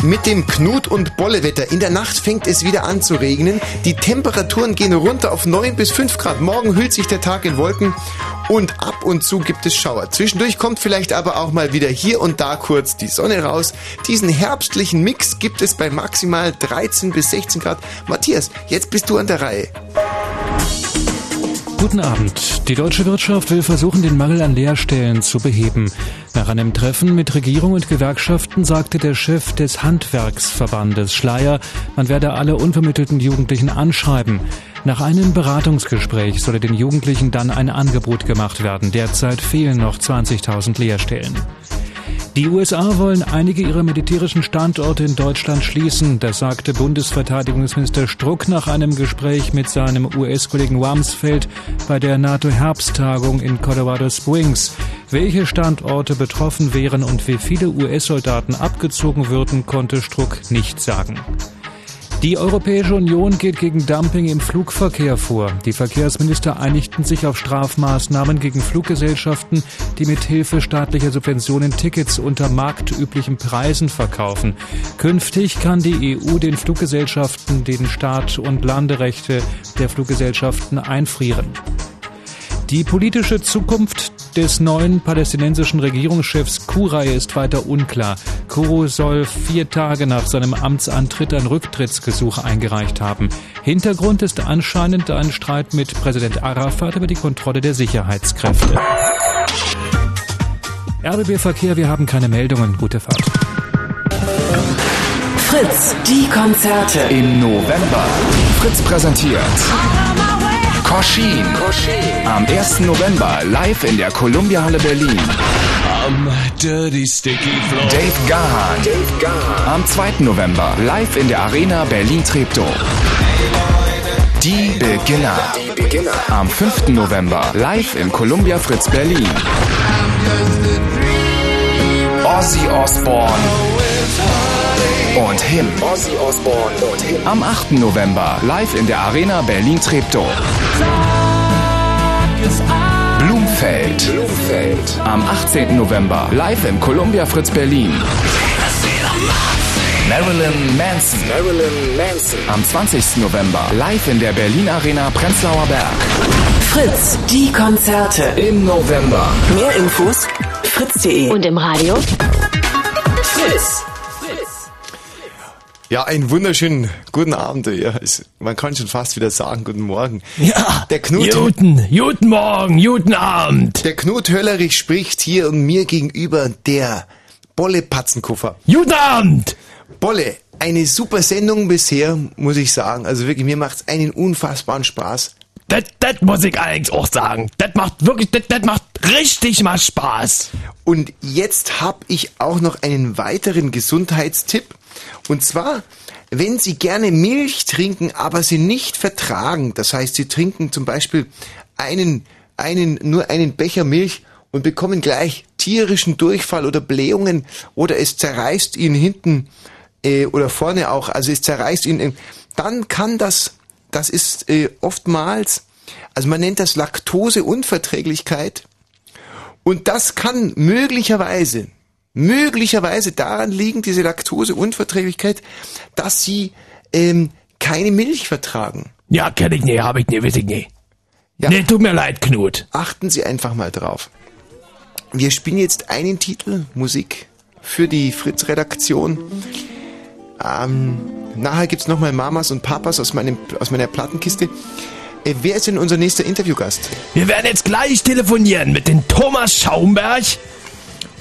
Mit dem Knut- und Bollewetter. In der Nacht fängt es wieder an zu regnen. Die Temperaturen gehen runter auf 9 bis 5 Grad. Morgen hüllt sich der Tag in Wolken und ab und zu gibt es Schauer. Zwischendurch kommt vielleicht aber auch mal wieder hier und da kurz die Sonne raus. Diesen herbstlichen Mix gibt es bei maximal 13 bis 16 Grad. Matthias, jetzt bist du an der Reihe. Guten Abend. Die deutsche Wirtschaft will versuchen, den Mangel an Lehrstellen zu beheben. Nach einem Treffen mit Regierung und Gewerkschaften sagte der Chef des Handwerksverbandes Schleier, man werde alle unvermittelten Jugendlichen anschreiben. Nach einem Beratungsgespräch solle den Jugendlichen dann ein Angebot gemacht werden. Derzeit fehlen noch 20.000 Lehrstellen. Die USA wollen einige ihrer militärischen Standorte in Deutschland schließen. Das sagte Bundesverteidigungsminister Struck nach einem Gespräch mit seinem US-Kollegen Rumsfeld bei der NATO-Herbsttagung in Colorado Springs. Welche Standorte betroffen wären und wie viele US-Soldaten abgezogen würden, konnte Struck nicht sagen. Die Europäische Union geht gegen Dumping im Flugverkehr vor. Die Verkehrsminister einigten sich auf Strafmaßnahmen gegen Fluggesellschaften, die mit Hilfe staatlicher Subventionen Tickets unter marktüblichen Preisen verkaufen. Künftig kann die EU den Fluggesellschaften den Start- und Landerechte der Fluggesellschaften einfrieren. Die politische Zukunft des neuen palästinensischen Regierungschefs Kurai ist weiter unklar. Kuru soll vier Tage nach seinem Amtsantritt ein Rücktrittsgesuch eingereicht haben. Hintergrund ist anscheinend ein Streit mit Präsident Arafat über die Kontrolle der Sicherheitskräfte. RBB Verkehr, wir haben keine Meldungen. Gute Fahrt. Fritz, die Konzerte. Im November. Fritz präsentiert. Koschin. Am 1. November live in der Columbia Halle Berlin. Am Dirty Sticky Floor. Dave Gahan. Am 2. November live in der Arena Berlin-Treptow. Die Beginner. Am 5. November live im Columbia Fritz Berlin. Ozzy Osbourne und Him. Ozzy Osbourne und Him. Am 8. November live in der Arena Berlin-Treptow. Blumfeld. Blumfeld. Am 18. November live im Columbia Fritz Berlin. Marilyn Manson. Marilyn Manson. Am 20. November live in der Berlin Arena Prenzlauer Berg. Fritz, die Konzerte. Im November. Mehr Infos fritz.de. Und im Radio? Fritz. Ja, einen wunderschönen guten Abend. Ja, es, man kann schon fast wieder sagen, guten Morgen. Ja, der Knut. Guten, guten Morgen, guten Abend. Der Knut Höllerich spricht hier und mir gegenüber der Bolle Patzenkoffer. Guten Abend. Bolle, eine super Sendung bisher, muss ich sagen. Also wirklich, mir macht's einen unfassbaren Spaß. Das, das muss ich allerdings auch sagen. Das macht wirklich, das, das macht richtig mal Spaß. Und jetzt habe ich auch noch einen weiteren Gesundheitstipp. Und zwar, wenn Sie gerne Milch trinken, aber sie nicht vertragen, das heißt, Sie trinken zum Beispiel einen, einen, nur einen Becher Milch und bekommen gleich tierischen Durchfall oder Blähungen oder es zerreißt Ihnen hinten äh, oder vorne auch, also es zerreißt Ihnen, dann kann das, das ist äh, oftmals, also man nennt das Laktoseunverträglichkeit. Und das kann möglicherweise, möglicherweise daran liegen, diese Laktoseunverträglichkeit, dass sie ähm, keine Milch vertragen. Ja, kenn ich nicht, hab ich nicht, weiß ich nicht. Ja. Nee, tut mir leid, Knut. Achten Sie einfach mal drauf. Wir spielen jetzt einen Titel Musik für die Fritz-Redaktion. Ähm, nachher gibt's nochmal Mamas und Papas aus, meinem, aus meiner Plattenkiste. Äh, wer ist denn unser nächster Interviewgast? Wir werden jetzt gleich telefonieren mit dem Thomas Schaumberg.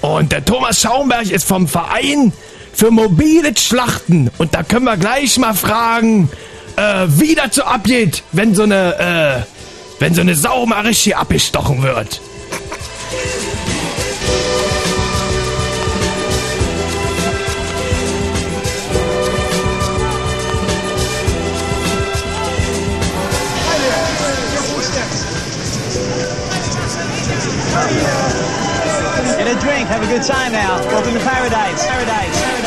Und der Thomas Schaumberg ist vom Verein für mobile Schlachten. Und da können wir gleich mal fragen, äh, wie das so abgeht, wenn so eine, äh, wenn so eine Sau mal richtig abgestochen wird. Yeah. Have a good time now. Welcome to paradise. Paradise. Paradise.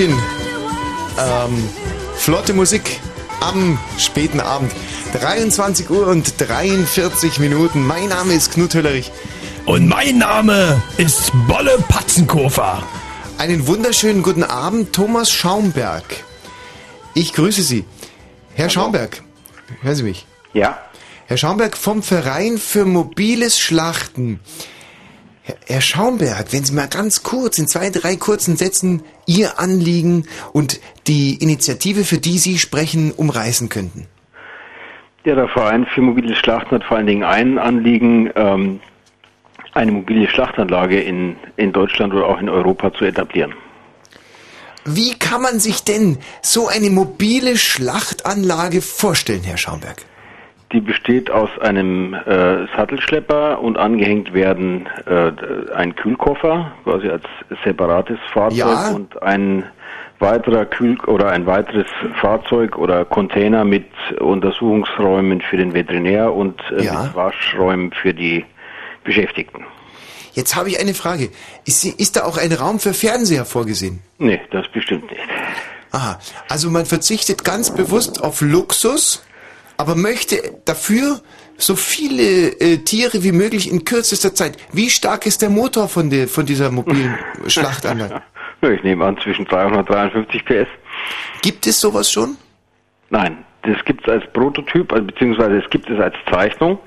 Bisschen ähm, flotte Musik am späten Abend. 23 Uhr und 43 Minuten. Mein Name ist Knut Höllerich. Und mein Name ist Bolle Patzenkofer. Einen wunderschönen guten Abend, Thomas Schaumberg. Ich grüße Sie. Herr Schaumberg, hören Sie mich? Ja. Herr Schaumberg vom Verein für mobiles Schlachten. Herr, Herr Schaumberg, wenn Sie mal ganz kurz, in zwei, drei kurzen Sätzen Ihr Anliegen und die Initiative, für die Sie sprechen, umreißen könnten. Ja, der Verein für mobile Schlachten hat vor allen Dingen ein Anliegen, ähm, eine mobile Schlachtanlage in, in Deutschland oder auch in Europa zu etablieren. Wie kann man sich denn so eine mobile Schlachtanlage vorstellen, Herr Schaumberg? Die besteht aus einem äh, Sattelschlepper und angehängt werden äh, ein Kühlkoffer, quasi als separates Fahrzeug Ja. und ein weiterer Kühl oder ein weiteres Fahrzeug oder Container mit Untersuchungsräumen für den Veterinär und äh, Ja. mit Waschräumen für die Beschäftigten. Jetzt habe ich eine Frage. Ist, ist da auch ein Raum für Fernseher vorgesehen? Nee, das bestimmt nicht. Aha, also man verzichtet ganz bewusst auf Luxus, aber möchte dafür so viele äh, Tiere wie möglich in kürzester Zeit. Wie stark ist der Motor von, der, von dieser mobilen Schlachtanlage? Ich nehme an zwischen 300 und 350 PS. Gibt es sowas schon? Nein, das gibt es als Prototyp, also, beziehungsweise es gibt es als Zeichnung.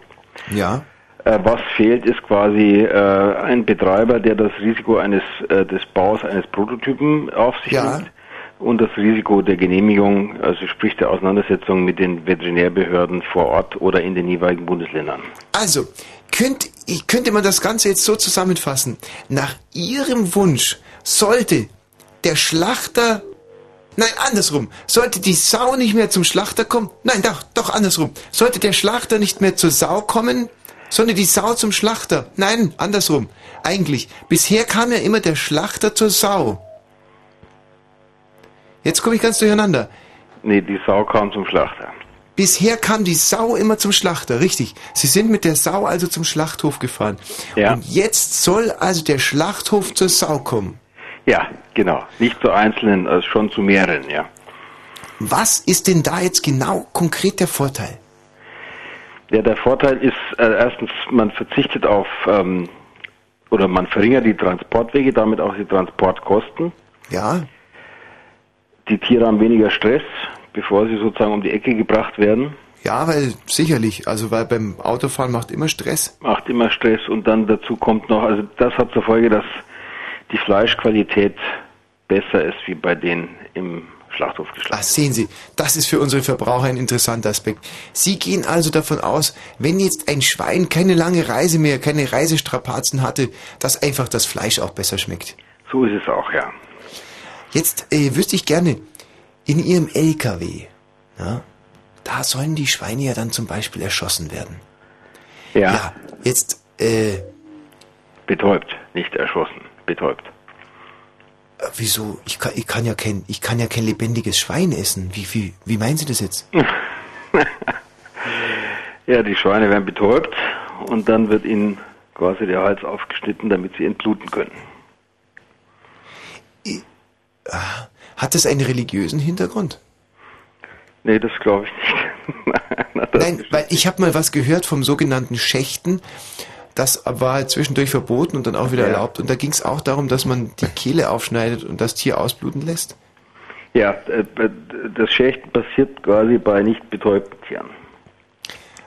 Ja. Äh, was fehlt, ist quasi äh, ein Betreiber, der das Risiko eines äh, des Baus eines Prototypen auf sich Ja. nimmt und das Risiko der Genehmigung, also sprich der Auseinandersetzung mit den Veterinärbehörden vor Ort oder in den jeweiligen Bundesländern. Also, könnt könnte man das Ganze jetzt so zusammenfassen. Nach Ihrem Wunsch sollte der Schlachter, nein, andersrum, sollte die Sau nicht mehr zum Schlachter kommen, nein, doch, doch andersrum, sollte der Schlachter nicht mehr zur Sau kommen, sondern die Sau zum Schlachter. Nein, andersrum. Eigentlich, bisher kam ja immer der Schlachter zur Sau. Jetzt komme ich ganz durcheinander. Nee, die Sau kam zum Schlachter. Bisher kam die Sau immer zum Schlachter, richtig. Sie sind mit der Sau also zum Schlachthof gefahren. Ja. Und jetzt soll also der Schlachthof zur Sau kommen. Ja, genau. Nicht zu einzelnen, also schon zu mehreren, ja. Was ist denn da jetzt genau konkret der Vorteil? Ja, der Vorteil ist äh, erstens, man verzichtet auf ähm, oder man verringert die Transportwege, damit auch die Transportkosten. Ja. Die Tiere haben weniger Stress, bevor sie sozusagen um die Ecke gebracht werden. Ja, weil sicherlich, also weil beim Autofahren macht immer Stress. Macht immer Stress und dann dazu kommt noch, also das hat zur Folge, dass die Fleischqualität besser ist wie bei denen im Schlachthof geschlachtet. Ah, sehen Sie, das ist für unsere Verbraucher ein interessanter Aspekt. Sie gehen also davon aus, wenn jetzt ein Schwein keine lange Reise mehr, keine Reisestrapazen hatte, dass einfach das Fleisch auch besser schmeckt. So ist es auch, ja. Jetzt äh, wüsste ich gerne, in Ihrem LKW, ja, da sollen die Schweine ja dann zum Beispiel erschossen werden. Ja. Jetzt, äh, Betäubt, nicht erschossen, betäubt. äh, wieso? Ich kann, ich kann ja kein, ich kann ja kein lebendiges Schwein essen. Wie, wie, wie meinen Sie das jetzt? Ja, die Schweine werden betäubt und dann wird ihnen quasi der Hals aufgeschnitten, damit sie entbluten können. Ah, Hat das einen religiösen Hintergrund? Nee, das glaube ich nicht. Nein, weil ich habe mal was gehört vom sogenannten Schächten. Das war zwischendurch verboten und dann auch wieder Ja. erlaubt. Und da ging es auch darum, dass man die Kehle aufschneidet und das Tier ausbluten lässt. Ja, äh, das Schächten passiert quasi bei nicht betäubten Tieren.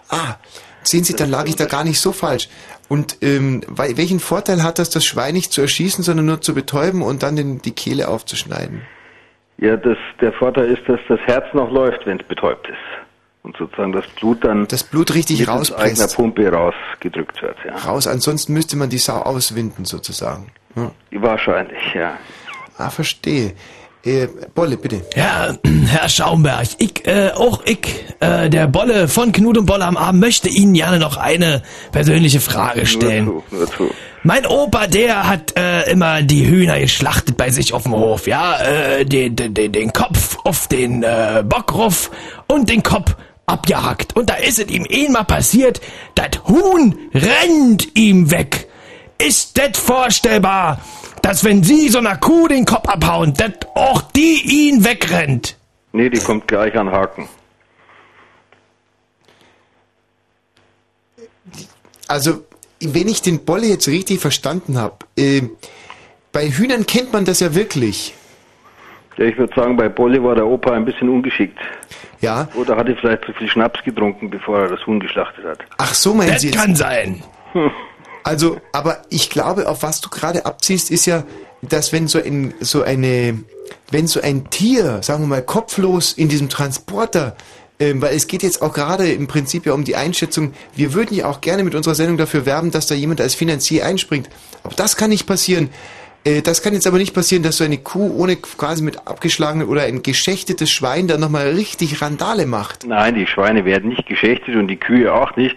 Ah, sehen Sie, dann lag ich da gar nicht so falsch. Und ähm, welchen Vorteil hat das, das Schwein nicht zu erschießen, sondern nur zu betäuben und dann den, die Kehle aufzuschneiden? Ja, das, der Vorteil ist, dass das Herz noch läuft, wenn es betäubt ist. Und sozusagen das Blut dann das Blut richtig rauspresst. eigener Pumpe rausgedrückt wird. Ja. Raus, ansonsten müsste man die Sau auswinden sozusagen. Ja. Wahrscheinlich, ja. Ah, verstehe. Äh, Bolle, bitte. Ja, Herr Schaumberg, ich, äh, auch ich, äh, der Bolle von Knut und Bolle am Abend, möchte Ihnen gerne noch eine persönliche Frage stellen. Nur zu, nur zu. Mein Opa, der hat äh, immer die Hühner geschlachtet bei sich auf dem Hof, ja, äh, den, den, den, den Kopf auf den äh, Bockruf und den Kopf abgehackt. Und da ist es ihm einmal passiert, das Huhn rennt ihm weg. Ist das vorstellbar, dass wenn Sie so einer Kuh den Kopf abhauen, dass auch die ihn wegrennt? Nee, die kommt gleich an Haken. Also, wenn ich den Bolle jetzt richtig verstanden habe, äh, bei Hühnern kennt man das ja wirklich. Ja, ich würde sagen, bei Bolle war der Opa ein bisschen ungeschickt. Ja. Oder hatte vielleicht zu viel Schnaps getrunken, bevor er das Huhn geschlachtet hat. Ach so, meinen Das Sie jetzt? kann sein. Also, aber ich glaube, auf was du gerade abziehst, ist ja, dass wenn so ein, so eine, wenn so ein Tier, sagen wir mal, kopflos in diesem Transporter, ähm, weil es geht jetzt auch gerade im Prinzip ja um die Einschätzung, wir würden ja auch gerne mit unserer Sendung dafür werben, dass da jemand als Finanzier einspringt. Aber das kann nicht passieren. Äh, Das kann jetzt aber nicht passieren, dass so eine Kuh ohne quasi mit abgeschlagenen oder ein geschächtetes Schwein dann nochmal richtig Randale macht. Nein, die Schweine werden nicht geschächtet und die Kühe auch nicht,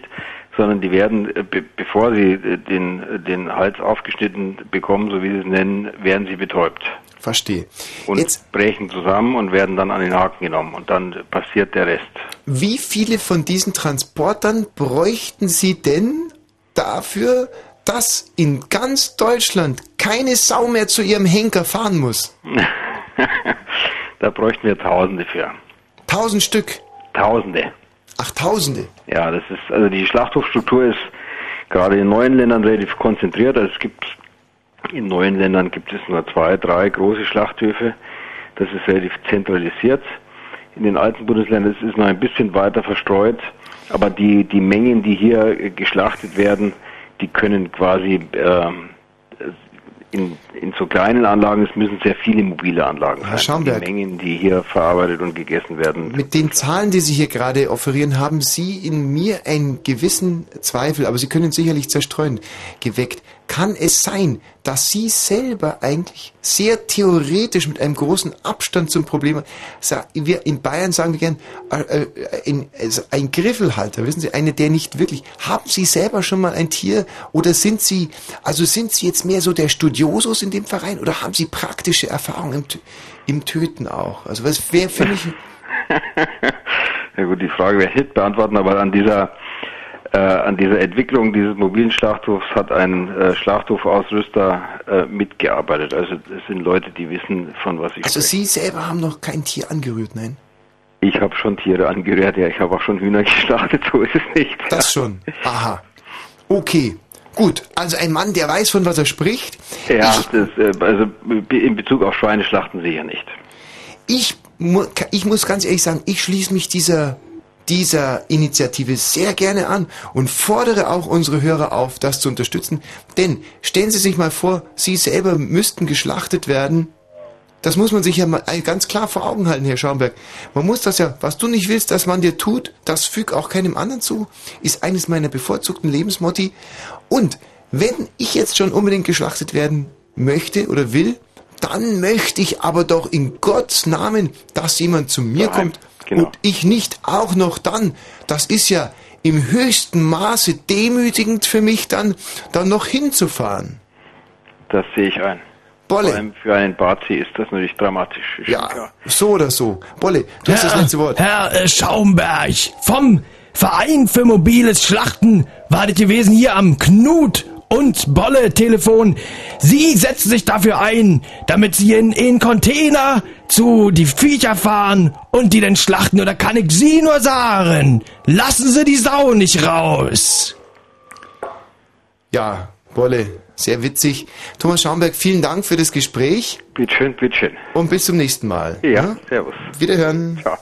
sondern die werden, äh, be bevor sie äh, den, äh, den Hals aufgeschnitten bekommen, so wie sie es nennen, werden sie betäubt. Verstehe. Und brechen zusammen und werden dann an den Haken genommen und dann passiert der Rest. Wie viele von diesen Transportern bräuchten Sie denn dafür, dass in ganz Deutschland keine Sau mehr zu ihrem Henker fahren muss? da bräuchten wir Tausende für. Tausend Stück. Tausende. Ach, Tausende. Ja, das ist, also die Schlachthofstruktur ist gerade in neuen Ländern relativ konzentriert. Also es gibt, in neuen Ländern gibt es nur zwei, drei große Schlachthöfe. Das ist relativ zentralisiert. In den alten Bundesländern ist es noch ein bisschen weiter verstreut. Aber die, die Mengen, die hier äh, geschlachtet werden, die können quasi ähm, in, in so kleinen Anlagen, es müssen sehr viele mobile Anlagen Herr sein. Schaumberg. Die Mengen, die hier verarbeitet und gegessen werden. Mit den Zahlen, die Sie hier gerade offerieren, haben Sie in mir einen gewissen Zweifel, aber Sie können sicherlich zerstreuen, geweckt. Kann es sein, dass Sie selber eigentlich sehr theoretisch mit einem großen Abstand zum Problem, wir in Bayern sagen wir gern, äh, äh, ein, also ein Griffelhalter, wissen Sie, eine, der nicht wirklich, haben Sie selber schon mal ein Tier oder sind Sie, also sind Sie jetzt mehr so der Studiosus in dem Verein oder haben Sie praktische Erfahrungen im, im Töten auch? Also was wäre für mich, Ja gut, die Frage ich nicht beantworten, aber an dieser äh, an dieser Entwicklung dieses mobilen Schlachthofs hat ein äh, Schlachthofausrüster äh, mitgearbeitet. Also es sind Leute, die wissen, von was ich also spreche. Sie selber haben noch kein Tier angerührt, nein? Ich habe schon Tiere angerührt, ja, ich habe auch schon Hühner geschlachtet, so ist es nicht. Das schon. Aha. Okay. Gut, also ein Mann, der weiß, von was er spricht. Ja, das, äh, also in Bezug auf Schweineschlachten sicher nicht. Ich, ich muss ganz ehrlich sagen, ich schließe mich dieser, dieser Initiative sehr gerne an und fordere auch unsere Hörer auf, das zu unterstützen. Denn stellen Sie sich mal vor, Sie selber müssten geschlachtet werden. Das muss man sich ja mal ganz klar vor Augen halten, Herr Schaumberg. Man muss das ja, was du nicht willst, dass man dir tut, das füg auch keinem anderen zu, ist eines meiner bevorzugten Lebensmotti. Und wenn ich jetzt schon unbedingt geschlachtet werden möchte oder will, dann möchte ich aber doch in Gottes Namen, dass jemand zu mir kommt und ich nicht auch noch dann. Das ist ja im höchsten Maße demütigend für mich dann, dann noch hinzufahren. Das sehe ich ein. Bolle. Vor allem für einen Bazi ist das natürlich dramatisch. Ja, klar. so oder so. Bolle, du hast das letzte Wort. Herr äh, Schaumberg vom Verein für mobiles Schlachten war das gewesen hier am Knut und Bolle Telefon. Sie setzen sich dafür ein, damit Sie in in Container zu die Viecher fahren und die dann schlachten. Oder kann ich Sie nur sagen, lassen Sie die Sau nicht raus. Ja, Bolle, sehr witzig. Thomas Schaumberg, vielen Dank für das Gespräch. Bitteschön, bitteschön. Und bis zum nächsten Mal. Ja, servus. Wiederhören. Ciao.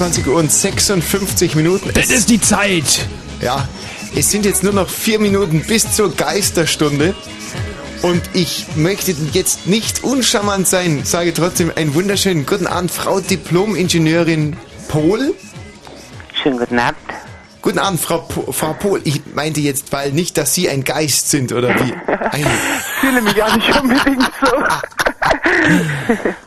23 Uhr und 56 Minuten. Das ist die Zeit. Ja, es sind jetzt nur noch vier Minuten bis zur Geisterstunde. Und ich möchte jetzt nicht uncharmant sein, sage trotzdem einen wunderschönen guten Abend, Frau Diplom-Ingenieurin Pohl. Schönen guten Abend. Guten Abend, Frau, po Frau Pohl. Ich meinte jetzt, weil nicht, dass Sie ein Geist sind oder wie. Ein Ich fühle mich auch nicht unbedingt so.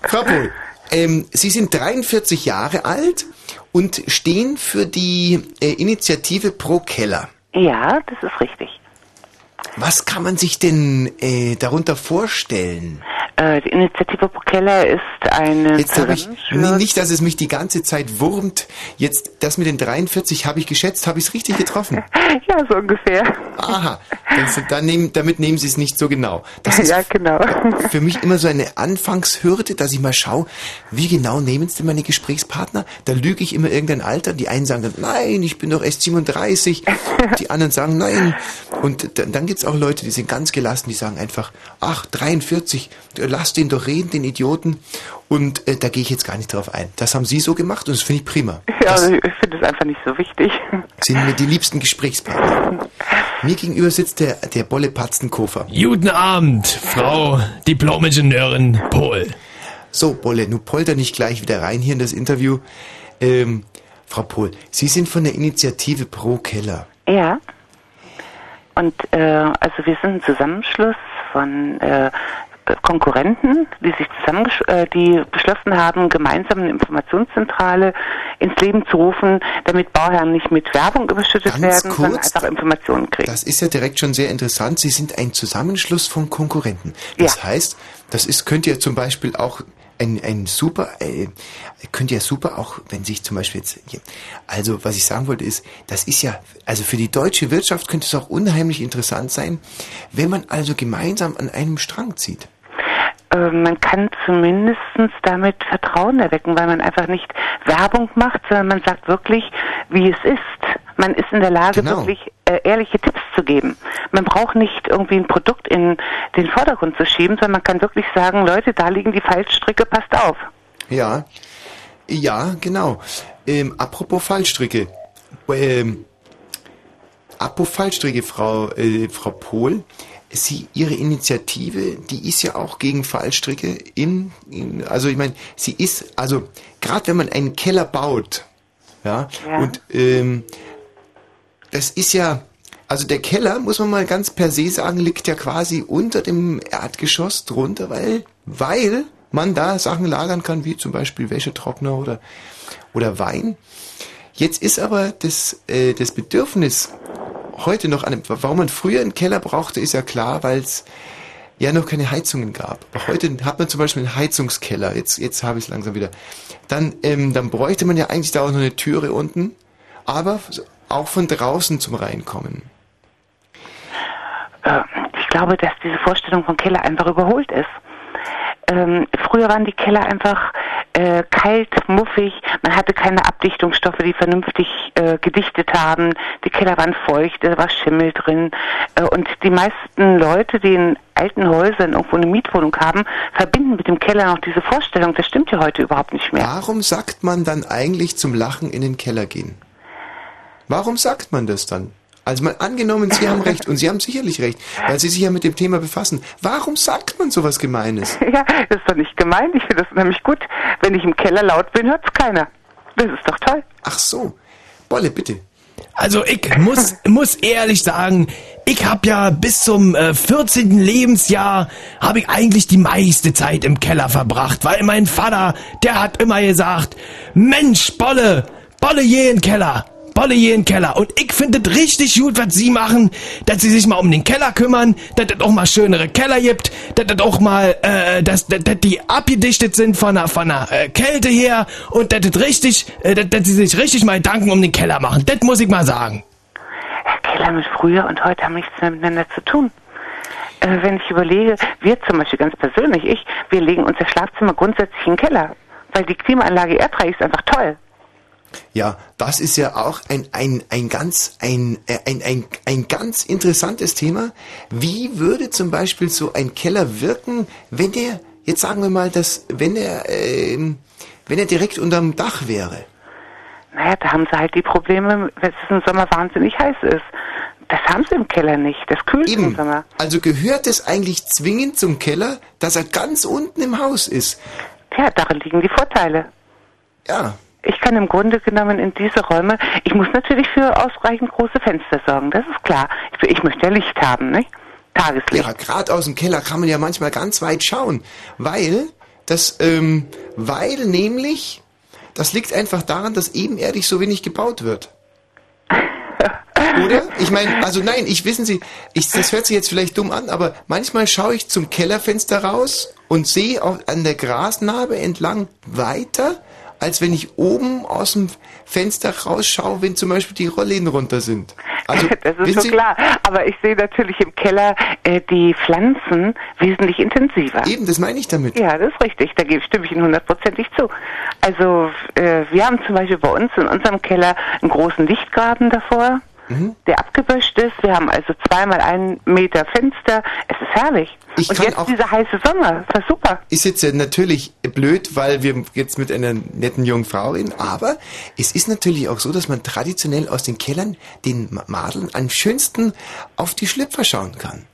Frau Pohl, ähm, Sie sind 43 Jahre alt und stehen für die äh, Initiative Pro Keller. Ja, das ist richtig. Was kann man sich denn äh, darunter vorstellen? Äh, die Initiative Pro Keller ist eine Jetzt habe ich nicht, dass es mich die ganze Zeit wurmt. Jetzt das mit den 43 habe ich geschätzt, habe ich es richtig getroffen? Ja, so ungefähr. Aha, das, dann nehmen, damit nehmen Sie es nicht so genau. Das ist ja, genau. für mich immer so eine Anfangshürde, dass ich mal schaue, wie genau nehmen es denn meine Gesprächspartner? Da lüge ich immer irgendein Alter. Die einen sagen dann, nein, ich bin doch erst 37. Die anderen sagen, nein. Und dann, dann gibt es auch Leute, die sind ganz gelassen, die sagen einfach, ach, 43, lass den doch reden, den Idioten. Und äh, da gehe ich jetzt gar nicht drauf ein. Das haben Sie so gemacht und das finde ich prima. Ja, also ich finde es einfach nicht so wichtig. Sind mir die liebsten Gesprächspartner. Mir gegenüber sitzt der, der Bolle Patzenkofer. Guten Abend, Frau Diplom-Ingenieurin Pohl. So, Bolle, nun polter nicht gleich wieder rein hier in das Interview. Ähm, Frau Pohl, Sie sind von der Initiative Pro Keller. Ja. Und äh, also wir sind ein Zusammenschluss von äh, Konkurrenten, die sich zusammen, äh, die beschlossen haben, gemeinsam eine Informationszentrale ins Leben zu rufen, damit Bauherren nicht mit Werbung überschüttet Ganz werden, sondern kurz, einfach Informationen kriegen. Das ist ja direkt schon sehr interessant. Sie sind ein Zusammenschluss von Konkurrenten. Das heißt, das ist, könnte ja zum Beispiel auch ein, ein super, äh, könnte ja super auch, wenn sich zum Beispiel jetzt, hier- also was ich sagen wollte ist, das ist ja, also für die deutsche Wirtschaft könnte es auch unheimlich interessant sein, wenn man also gemeinsam an einem Strang zieht. Äh, man kann zumindest damit Vertrauen erwecken, weil man einfach nicht Werbung macht, sondern man sagt wirklich, wie es ist. Man ist in der Lage, Genau. wirklich äh, ehrliche Tipps zu geben. Man braucht nicht irgendwie ein Produkt in den Vordergrund zu schieben, sondern man kann wirklich sagen, Leute, da liegen die Fallstricke, passt auf. Ja, ja, genau. Ähm, apropos Fallstricke. Ähm, apropos Fallstricke, Frau, äh, Frau Pohl. Sie, Ihre Initiative, die ist ja auch gegen Fallstricke in, in also ich meine, sie ist, also gerade wenn man einen Keller baut, ja, Ja. und ähm, das ist ja, also der Keller, muss man mal ganz per se sagen, liegt ja quasi unter dem Erdgeschoss drunter, weil, weil man da Sachen lagern kann, wie zum Beispiel Wäschetrockner oder, oder Wein. Jetzt ist aber das, äh, das Bedürfnis heute noch an, warum man früher einen Keller brauchte, ist ja klar, weil es ja noch keine Heizungen gab. Heute hat man zum Beispiel einen Heizungskeller. Jetzt, jetzt habe ich es langsam wieder. Dann, ähm, dann bräuchte man ja eigentlich da auch noch eine Türe unten, aber auch von draußen zum Reinkommen. Äh, ich glaube, dass diese Vorstellung von Keller einfach überholt ist. Ähm, früher waren die Keller einfach äh, kalt, muffig, man hatte keine Abdichtungsstoffe, die vernünftig äh, gedichtet haben. Die Keller waren feucht, da war Schimmel drin. Äh, und die meisten Leute, die in alten Häusern irgendwo eine Mietwohnung haben, verbinden mit dem Keller noch diese Vorstellung. Das stimmt ja heute überhaupt nicht mehr. Warum sagt man dann eigentlich zum Lachen in den Keller gehen? Warum sagt man das dann? Also mal angenommen, Sie haben recht und Sie haben sicherlich recht, weil Sie sich ja mit dem Thema befassen. Warum sagt man sowas Gemeines? Ja, das ist doch nicht gemein. Ich finde das nämlich gut. Wenn ich im Keller laut bin, hört's keiner. Das ist doch toll. Ach so. Bolle, bitte. Also ich muss, muss ehrlich sagen, ich habe ja bis zum äh, 14. Lebensjahr habe ich eigentlich die meiste Zeit im Keller verbracht, weil mein Vater, der hat immer gesagt, Mensch, Bolle, Bolle je in den Keller. Bolle je in den Keller. Und ich finde es richtig gut, was sie machen, dass sie sich mal um den Keller kümmern, dass es auch mal schönere Keller gibt, dass es auch mal, äh, dass, dass, dass die abgedichtet sind von der, von der äh, Kälte her und dass es richtig, äh, dass, dass sie sich richtig mal Gedanken um den Keller machen. Das muss ich mal sagen. Keller mit früher und heute haben nichts mehr miteinander zu tun. Äh, wenn ich überlege, wir zum Beispiel ganz persönlich, ich, wir legen unser Schlafzimmer grundsätzlich in den Keller, weil die Klimaanlage R3 ist einfach toll. Ja, das ist ja auch ein, ein, ein ganz, ein, äh, ein, ein, ein ganz interessantes Thema. Wie würde zum Beispiel so ein Keller wirken, wenn der, jetzt sagen wir mal, dass, wenn er, ähm, wenn er direkt unterm Dach wäre? Naja, da haben sie halt die Probleme, wenn es im Sommer wahnsinnig heiß ist. Das haben sie im Keller nicht. Das kühlt im Sommer. Also gehört es eigentlich zwingend zum Keller, dass er ganz unten im Haus ist? Tja, darin liegen die Vorteile. Ja. Ich kann im Grunde genommen in diese Räume, ich muss natürlich für ausreichend große Fenster sorgen, das ist klar. Ich, ich möchte ja Licht haben, nicht? Tageslicht. Ja, gerade aus dem Keller kann man ja manchmal ganz weit schauen, weil das, ähm, weil nämlich, das liegt einfach daran, dass ebenerdig so wenig gebaut wird. Oder? Ich meine, also nein, ich wissen Sie, ich, das hört sich jetzt vielleicht dumm an, aber manchmal schaue ich zum Kellerfenster raus und sehe auch an der Grasnarbe entlang weiter, als wenn ich oben aus dem Fenster rausschaue, wenn zum Beispiel die Rollläden runter sind. Also, das ist schon Sie, klar. Aber ich sehe natürlich im Keller äh, die Pflanzen wesentlich intensiver. Eben, das meine ich damit. Ja, das ist richtig. Da stimme ich Ihnen hundertprozentig zu. Also äh, wir haben zum Beispiel bei uns in unserem Keller einen großen Lichtgraben davor, Mhm. der abgebüscht ist. Wir haben also zweimal einen Meter Fenster. Es ist herrlich. Ich Und jetzt auch- dieser heiße Sommer. Das war super. ist jetzt natürlich blöd, weil wir jetzt mit einer netten jungen Frau reden, aber es ist natürlich auch so, dass man traditionell aus den Kellern den Ma- Madeln am schönsten auf die Schlüpfer schauen kann.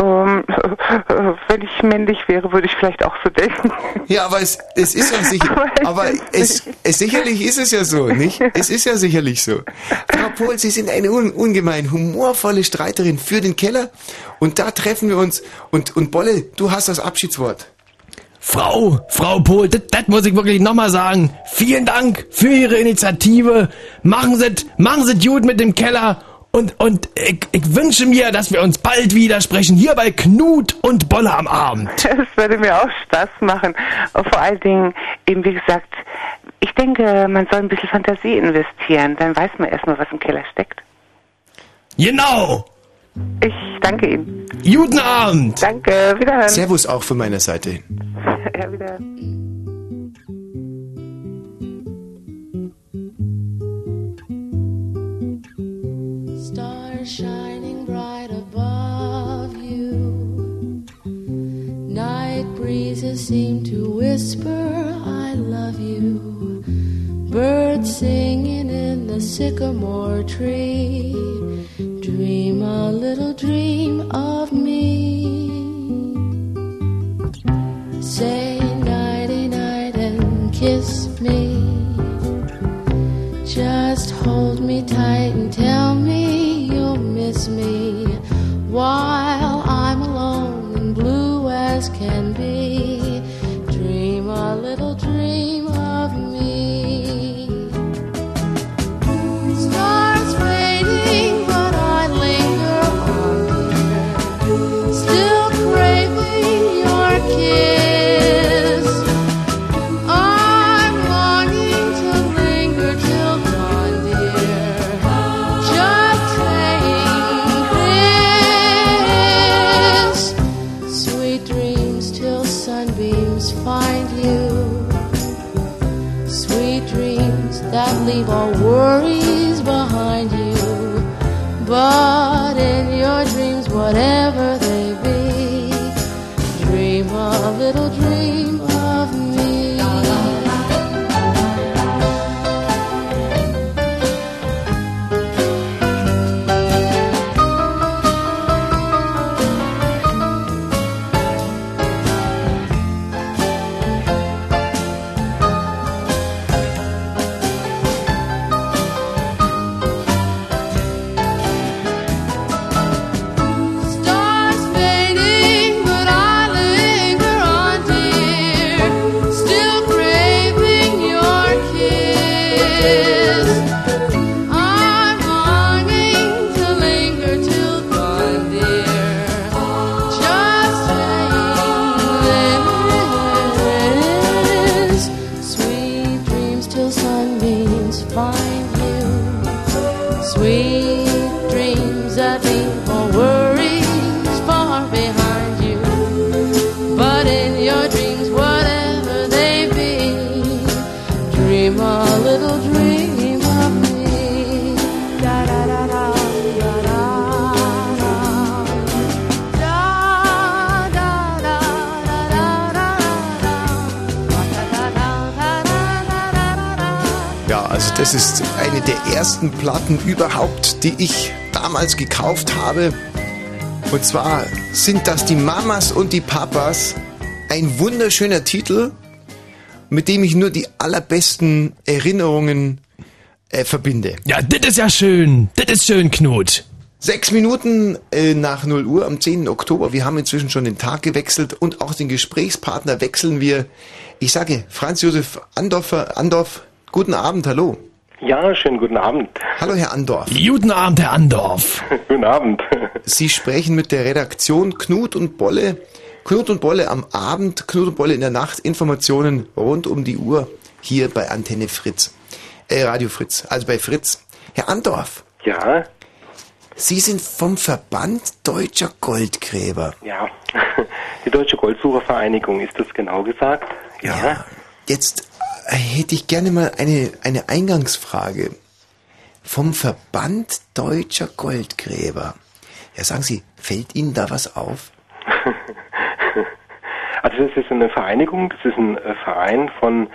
Ähm, wenn ich männlich wäre, würde ich vielleicht auch so denken. Ja, aber es, es ist ja sicher, aber es, es sicherlich ist es ja so, nicht? Es ist ja sicherlich so. Frau Pohl, Sie sind eine un, ungemein humorvolle Streiterin für den Keller und da treffen wir uns und, und Bolle, du hast das Abschiedswort. Frau, Frau Pohl, das, das muss ich wirklich nochmal sagen. Vielen Dank für Ihre Initiative. Machen Sie machen Sie gut mit dem Keller. Und, und ich, ich wünsche mir, dass wir uns bald wieder sprechen, hier bei Knut und Bolle am Abend. Das würde mir auch Spaß machen. Vor allen Dingen, eben wie gesagt, ich denke, man soll ein bisschen Fantasie investieren. Dann weiß man erstmal, was im Keller steckt. Genau. Ich danke Ihnen. Guten Abend. Danke, wiederhören. Servus auch von meiner Seite hin. Ja, wieder. Shining bright above you. Night breezes seem to whisper, I love you. Birds singing in the sycamore tree. Dream a little dream of me. Say nighty night and kiss me. Just hold me tight and tell me me while I'm alone and blue as can be. Ersten Platten überhaupt, die ich damals gekauft habe. Und zwar sind das die Mamas und die Papas. Ein wunderschöner Titel, mit dem ich nur die allerbesten Erinnerungen äh, verbinde. Ja, das ist ja schön. Das ist schön, Knut. Sechs Minuten äh, nach 0 Uhr am 10. Oktober. Wir haben inzwischen schon den Tag gewechselt und auch den Gesprächspartner wechseln wir. Ich sage Franz Josef Andorfer, Andorf, guten Abend, hallo. Ja, schönen guten Abend. Hallo, Herr Andorf. Guten Abend, Herr Andorf. guten Abend. Sie sprechen mit der Redaktion Knut und Bolle. Knut und Bolle am Abend, Knut und Bolle in der Nacht. Informationen rund um die Uhr hier bei Antenne Fritz. Äh, Radio Fritz, also bei Fritz. Herr Andorf. Ja, Sie sind vom Verband Deutscher Goldgräber. ja. Die Deutsche Goldsuchervereinigung ist das genau gesagt. Ja. Jetzt äh, hätte ich gerne mal eine, eine Eingangsfrage. Vom Verband Deutscher Goldgräber. Ja, sagen Sie, fällt Ihnen da was auf? Also das ist eine Vereinigung, das ist ein äh, Verein von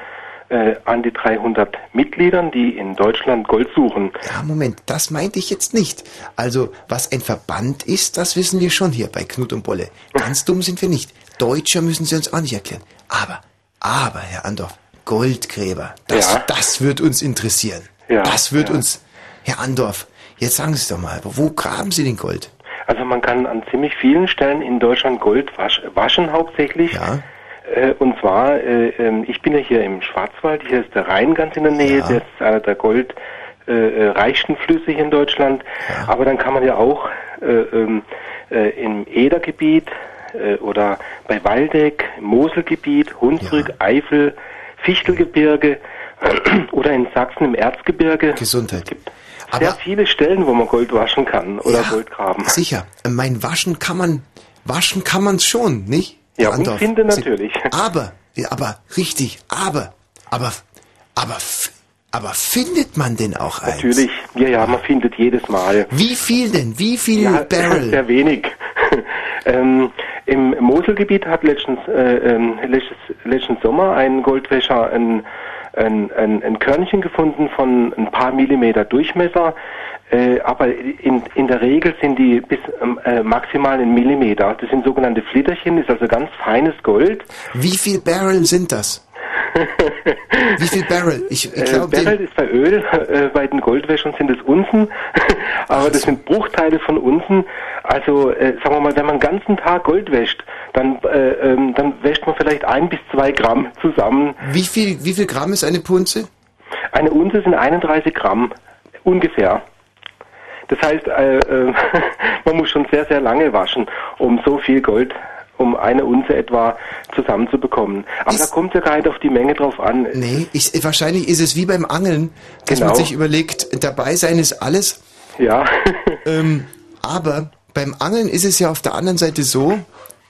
äh, an die 300 Mitgliedern, die in Deutschland Gold suchen. Ja, Moment, das meinte ich jetzt nicht. Also, was ein Verband ist, das wissen wir schon hier bei Knut und Bolle. Ganz dumm sind wir nicht. Deutscher müssen Sie uns auch nicht erklären. Aber, aber, Herr Andorf, Goldgräber, das, Ja. das wird uns interessieren. Ja, das wird ja. uns, Herr Andorf, jetzt sagen Sie es doch mal, wo graben Sie den Gold? Also man kann an ziemlich vielen Stellen in Deutschland Gold wasch, waschen hauptsächlich. Äh, und zwar, äh, ähm, ich bin ja hier im Schwarzwald, hier ist der Rhein ganz in der Nähe, das ist einer der goldreichsten äh, Flüsse hier in Deutschland. Aber dann kann man ja auch äh, ähm, äh, im Edergebiet oder bei Waldeck, Moselgebiet, Hunsrück, Eifel, Fichtelgebirge oder in Sachsen im Erzgebirge. Gesundheit. Sehr viele Stellen, wo man Gold waschen kann oder Ja, Gold graben. Sicher, mein Waschen kann man, waschen kann man schon, nicht? Ja, Herr und finde natürlich. Aber, aber, richtig, aber, aber, aber, aber findet man denn auch eins? Natürlich, ja, ja, man findet jedes Mal. Wie viel denn? Wie viel ja, Barrel? Sehr wenig. Ähm, Im Moselgebiet hat letztens, äh, ähm, letztes, letzten Sommer ein Goldwäscher ein, ein, ein, ein Körnchen gefunden von ein paar Millimeter Durchmesser. Äh, aber in, in der Regel sind die bis ähm, äh, maximal ein Millimeter. Das sind sogenannte Flitterchen, ist also ganz feines Gold. Wie viel Barrel sind das? Wie viel Barrel? Ich, ich Äh, glaube, Barrel ist bei Öl, äh, bei den Goldwäschern sind es Unzen, aber das sind Bruchteile von Unzen. Also äh, sagen wir mal, wenn man den ganzen Tag Gold wäscht, dann, äh, ähm, dann wäscht man vielleicht ein bis zwei Gramm zusammen. wie viel, wie viel Gramm ist eine Punze? Eine Unze sind 31 Gramm, ungefähr. Das heißt, äh, äh, man muss schon sehr, sehr lange waschen, um so viel Gold, um eine Unze etwa zusammenzubekommen. Aber da kommt ja gar nicht auf die Menge drauf an. Nee, ich, wahrscheinlich ist es wie beim Angeln, dass Genau. man sich überlegt, dabei sein ist alles. Ja. ähm, aber beim Angeln ist es ja auf der anderen Seite so,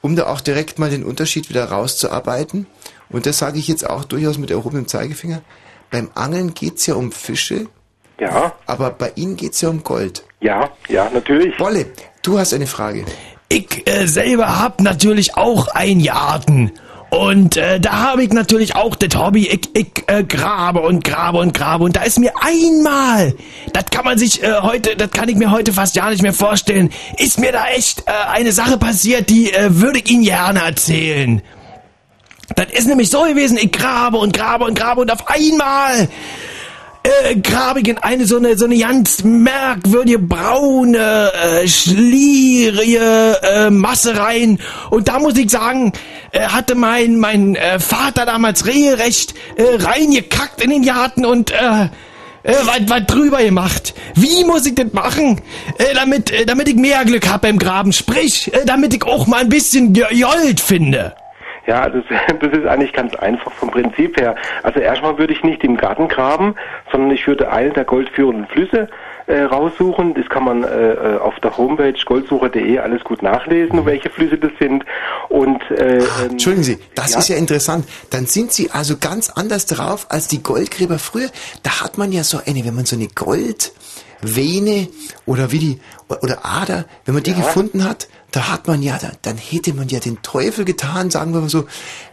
um da auch direkt mal den Unterschied wieder rauszuarbeiten, und das sage ich jetzt auch durchaus mit erhobenem Zeigefinger, beim Angeln geht's ja um Fische, Ja. aber bei Ihnen geht's ja um Gold. Ja, ja, natürlich. Wolle, du hast eine Frage. Ich äh, selber hab natürlich auch ein Garten. Und äh, da habe ich natürlich auch das Hobby, ich, ich äh, grabe und grabe und grabe. Und da ist mir einmal, das kann man sich äh, heute, das kann ich mir heute fast gar nicht mehr vorstellen, ist mir da echt äh, eine Sache passiert, die äh, würde ich Ihnen gerne erzählen. Das ist nämlich so gewesen, ich grabe und grabe und grabe und auf einmal äh, in eine so eine so eine ganz merkwürdige braune äh, schlierige äh, Masse rein und da muss ich sagen äh, hatte mein mein äh, Vater damals regelrecht äh, reingekackt in den Garten und äh, äh, was, was drüber gemacht. Wie muss ich das machen, äh, damit, äh, damit ich mehr Glück hab beim Graben? Sprich, äh, damit ich auch mal ein bisschen Gold finde. Ja, das, das ist eigentlich ganz einfach vom Prinzip her. Also erstmal würde ich nicht im Garten graben, sondern ich würde einen der goldführenden Flüsse äh, raussuchen. Das kann man äh, äh, auf der Homepage goldsucher.de alles gut nachlesen, welche Flüsse das sind. Und äh, ähm, Entschuldigen Sie, das ja? ist ja interessant. Dann sind Sie also ganz anders drauf als die Goldgräber früher. Da hat man ja so eine, wenn man so eine Gold, Vene oder wie die oder Ader, wenn man die Ja. gefunden hat, da hat man ja, da, dann hätte man ja den Teufel getan, sagen wir mal so,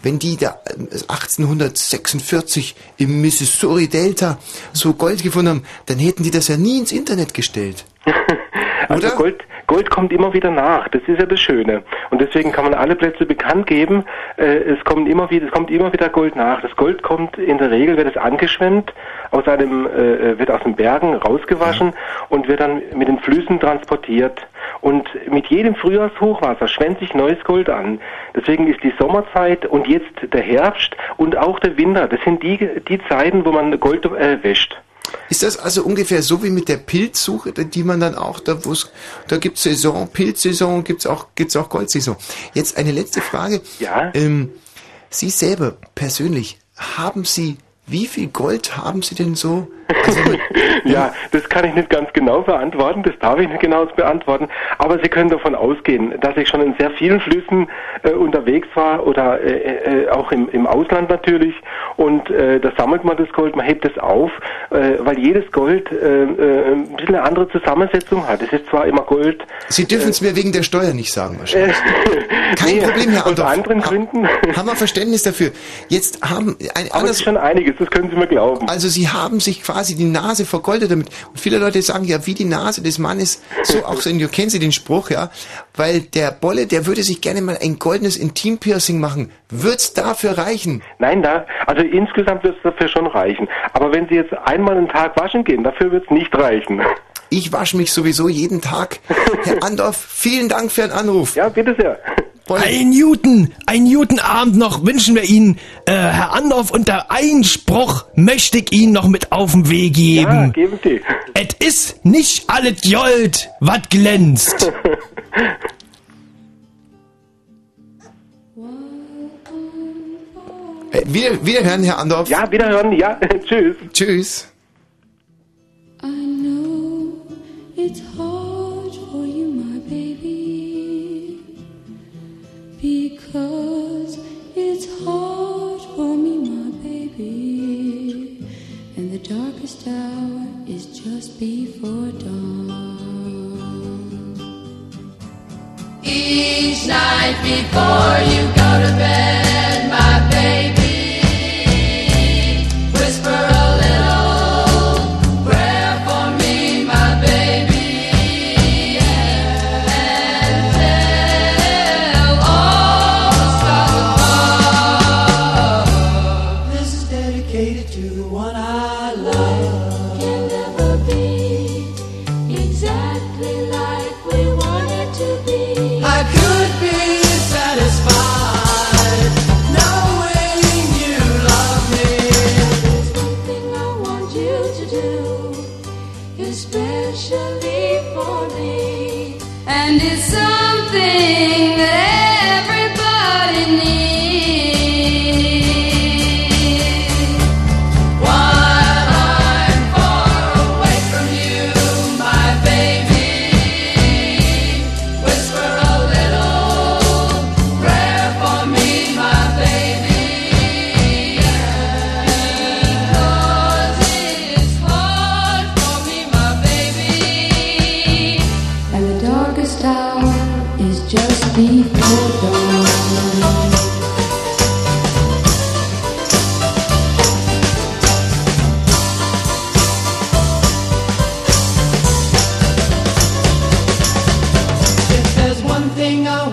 wenn die da äh, 1846 im Missouri Delta so Gold gefunden haben, dann hätten die das ja nie ins Internet gestellt. Also Gold, Gold kommt immer wieder nach. Das ist ja das Schöne. Und deswegen kann man alle Plätze bekannt geben. Äh, es kommt immer wieder, es kommt immer wieder Gold nach. Das Gold kommt in der Regel wird es angeschwemmt, aus einem, äh, wird aus den Bergen rausgewaschen und wird dann mit den Flüssen transportiert. Und mit jedem Frühjahrshochwasser schwemmt sich neues Gold an. Deswegen ist die Sommerzeit und jetzt der Herbst und auch der Winter. Das sind die, die Zeiten, wo man Gold äh, wäscht. Ist das also ungefähr so wie mit der Pilzsuche, die man dann auch, da, da gibt's Saison, Pilzsaison, gibt's auch, gibt's auch Goldsaison. Jetzt eine letzte Frage. Ja. Ähm, Sie selber persönlich, haben Sie, wie viel Gold haben Sie denn so? Ja, das kann ich nicht ganz genau beantworten, das darf ich nicht genau beantworten, aber Sie können davon ausgehen, dass ich schon in sehr vielen Flüssen äh, unterwegs war oder äh, äh, auch im, im Ausland natürlich und äh, da sammelt man das Gold, man hebt es auf, äh, weil jedes Gold äh, äh, ein bisschen eine andere Zusammensetzung hat. Es ist zwar immer Gold. Sie dürfen es mir wegen der Steuer nicht sagen wahrscheinlich. Kein Nee, Problem, Herr aus Andorf. anderen Gründen. Haben wir Verständnis dafür. Jetzt haben ein Aber es ist schon einiges, das können Sie mir glauben. Also Sie haben sich quasi die Nase vergoldet damit. Und viele Leute sagen ja, wie die Nase des Mannes, so auch so, in- kennen Sie den Spruch, ja? Weil der Bolle, der würde sich gerne mal ein goldenes Intimpiercing machen. Wird's dafür reichen? Nein, da, also insgesamt wird es dafür schon reichen. Aber wenn Sie jetzt einmal einen Tag waschen gehen, dafür wird es nicht reichen. Ich wasche mich sowieso jeden Tag. Herr Andorf, vielen Dank für den Anruf. Ja, bitte sehr. Ein Newton, ein Newton-Abend noch wünschen wir Ihnen, äh, Herr Andorf, und der Einspruch möchte ich Ihnen noch mit auf den Weg geben. Ja, geben Sie. Et ist nicht alles Gold, wat glänzt. Äh, wieder, wiederhören, Herr Andorf. Ja, wiederhören, ja. Tschüss. Tschüss. I know it's hard darkest hour is just before dawn. Each night before you go to bed,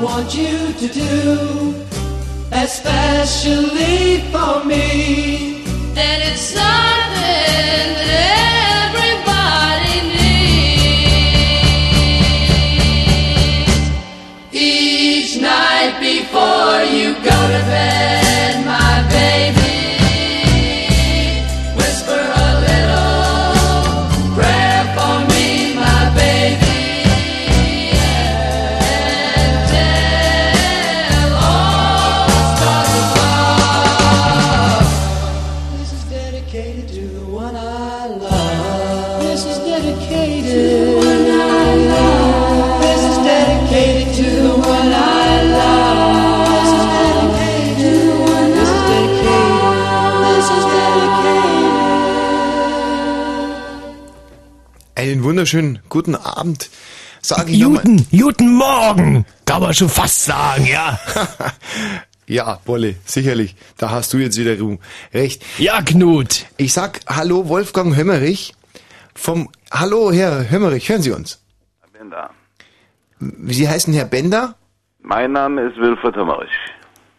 want you to do, especially for me, then it's something wunderschönen guten Abend. Sage ich nochmal. Guten, guten Morgen, kann man schon fast sagen, ja. Ja, Bolle, sicherlich. Da hast du jetzt wieder Ruhe. recht. Ja, Knut. Ich sag Hallo Wolfgang Hömmerich vom Hallo Herr Hömmerich, hören Sie uns? Bender. Sie heißen Herr Bender? Mein Name ist Wilfried Hömmerich.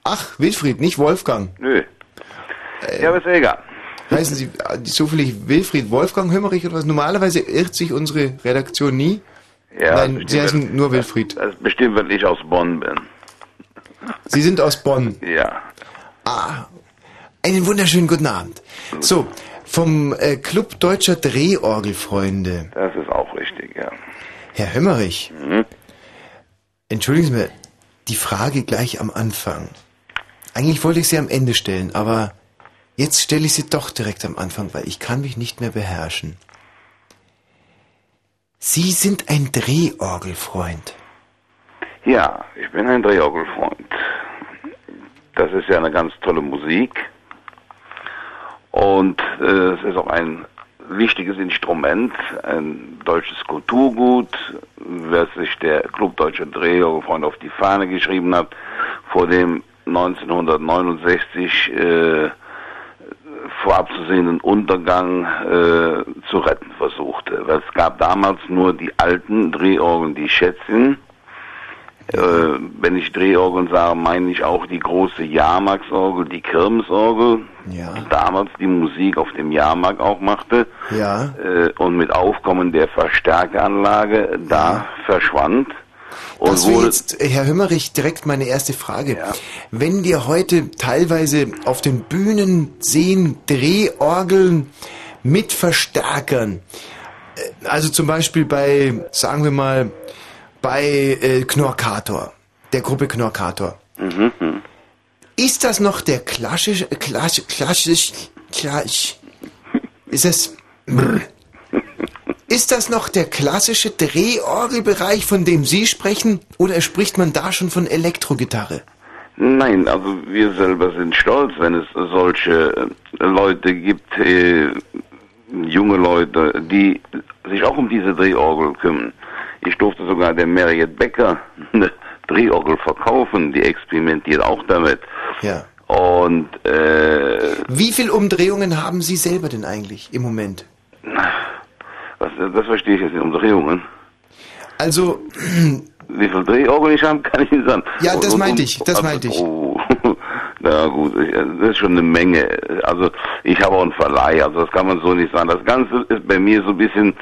Ach, Wilfried, nicht Wolfgang. Nö. Äh, ja, aber ist egal. Heißen Sie äh, zufällig Wilfried Wolfgang Hömmerich oder was? Normalerweise irrt sich unsere Redaktion nie. Ja, Nein, bestimmt, Sie heißen nur Wilfried. Das ist bestimmt, weil ich aus Bonn bin. Sie sind aus Bonn. Ja. Ah, einen wunderschönen guten Abend. So, vom äh, Club Deutscher Drehorgelfreunde. Das ist auch richtig, ja. Herr Hömmerich, Mhm. entschuldigen Sie mir die Frage gleich am Anfang. Eigentlich wollte ich sie am Ende stellen, aber jetzt stelle ich sie doch direkt am Anfang, weil ich kann mich nicht mehr beherrschen. Sie sind ein Drehorgelfreund. Ja, ich bin ein Drehorgelfreund. Das ist ja eine ganz tolle Musik. Und äh, es ist auch ein wichtiges Instrument, ein deutsches Kulturgut, wer sich der Club Deutscher Drehorgelfreunde auf die Fahne geschrieben hat, vor dem 1969 äh, vorabzusehenden Untergang äh, zu retten versuchte. Weil es gab damals nur die alten Drehorgeln, die Schätzchen. Äh, wenn ich Drehorgeln sage, meine ich auch die große Jahrmarktsorgel, die Kirmesorgel, Ja. die damals die Musik auf dem Jahrmarkt auch machte. Ja. Äh, und mit Aufkommen der Verstärkeranlage da verschwand. Und Das wäre jetzt, Herr Hümmerich, direkt meine erste Frage. Wenn wir heute teilweise auf den Bühnen sehen, Drehorgeln mit Verstärkern, äh, also zum Beispiel bei, sagen wir mal, bei äh, Knorkator, der Gruppe Knorkator, Mhm, ist das noch der klassische, klassisch, klassisch, klassisch, ist es. Ist das noch der klassische Drehorgelbereich, von dem Sie sprechen, oder spricht man da schon von Elektrogitarre? Nein, also wir selber sind stolz, wenn es solche äh, Leute gibt, äh, junge Leute, die sich auch um diese Drehorgel kümmern. Ich durfte sogar der Mariette Becker eine Drehorgel verkaufen, die experimentiert auch damit. Ja. Und äh, Wie viel Umdrehungen haben Sie selber denn eigentlich im Moment? Was, das verstehe ich jetzt in Umdrehungen. Also, Wie viel Drehorgel ich habe, kann ich nicht sagen. Ja, das meinte ich, das also, meinte ich. Oh, na gut, das ist schon eine Menge. Also ich habe auch einen Verleih, also das kann man so nicht sagen. Das Ganze ist bei mir so ein bisschen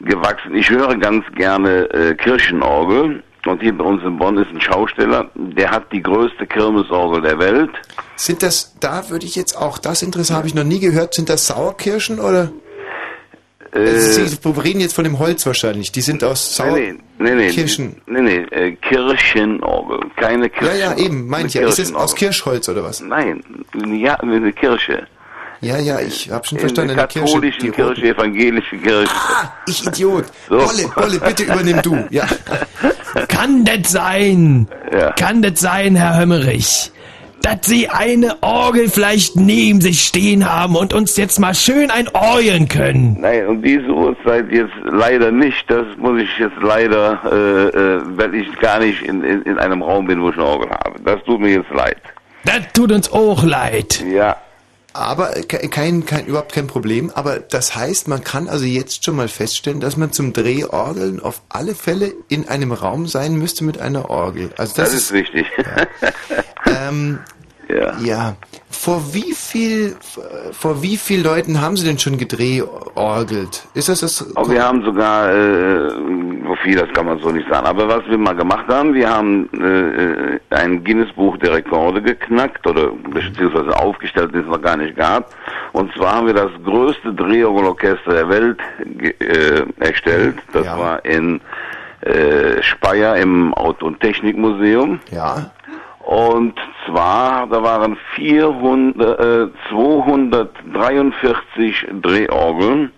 gewachsen. Ich höre ganz gerne äh, Kirchenorgel. Und hier bei uns in Bonn ist ein Schausteller, der hat die größte Kirmesorgel der Welt. sind das, da würde ich jetzt auch, das Interesse habe ich noch nie gehört, sind das Sauerkirschen oder? Äh, Also Sie reden jetzt von dem Holz wahrscheinlich, die sind aus nee, nee, nee, Kirschen. nee, nee, äh, Kirchenorgel, keine Ja, Kirche. ja, eben, meine ich ja. Ist es aus Kirschholz oder was? Nein, ja, eine Kirche. Ja, ja, ich habe schon In verstanden, der eine Kirche. katholischen die Kirche, roten. evangelische Kirche. Ich Idiot. So. Bolle, Bolle, bitte übernimm du. Ja. Kann das sein? Ja. Kann das sein, Herr Hömmerich? Dass Sie eine Orgel vielleicht neben sich stehen haben und uns jetzt mal schön ein Orgeln können. Nein, um diese Uhrzeit jetzt leider nicht. Das muss ich jetzt leider, äh, äh, weil ich gar nicht in, in, in einem Raum bin, wo ich eine Orgel habe. Das tut mir jetzt leid. Das tut uns auch leid. Ja. Aber ke- kein, kein, überhaupt kein Problem. Aber das heißt, man kann also jetzt schon mal feststellen, dass man zum Drehorgeln auf alle Fälle in einem Raum sein müsste mit einer Orgel. Also das, Das, ist richtig. Ähm, ja. ja. Vor wie viel, vor wie viel Leuten haben Sie denn schon gedrehorgelt? Ist das das? Aber wir haben sogar, äh, so viel, das kann man so nicht sagen. Aber was wir mal gemacht haben, wir haben äh, ein Guinness-Buch der Rekorde geknackt oder beziehungsweise aufgestellt, das es noch gar nicht gab. Und zwar haben wir das größte Drehorgelorchester der Welt äh, erstellt. Das war in äh, Speyer im Auto- und Technikmuseum. Ja. Und zwar, da waren 400, äh, 243 Drehorgeln,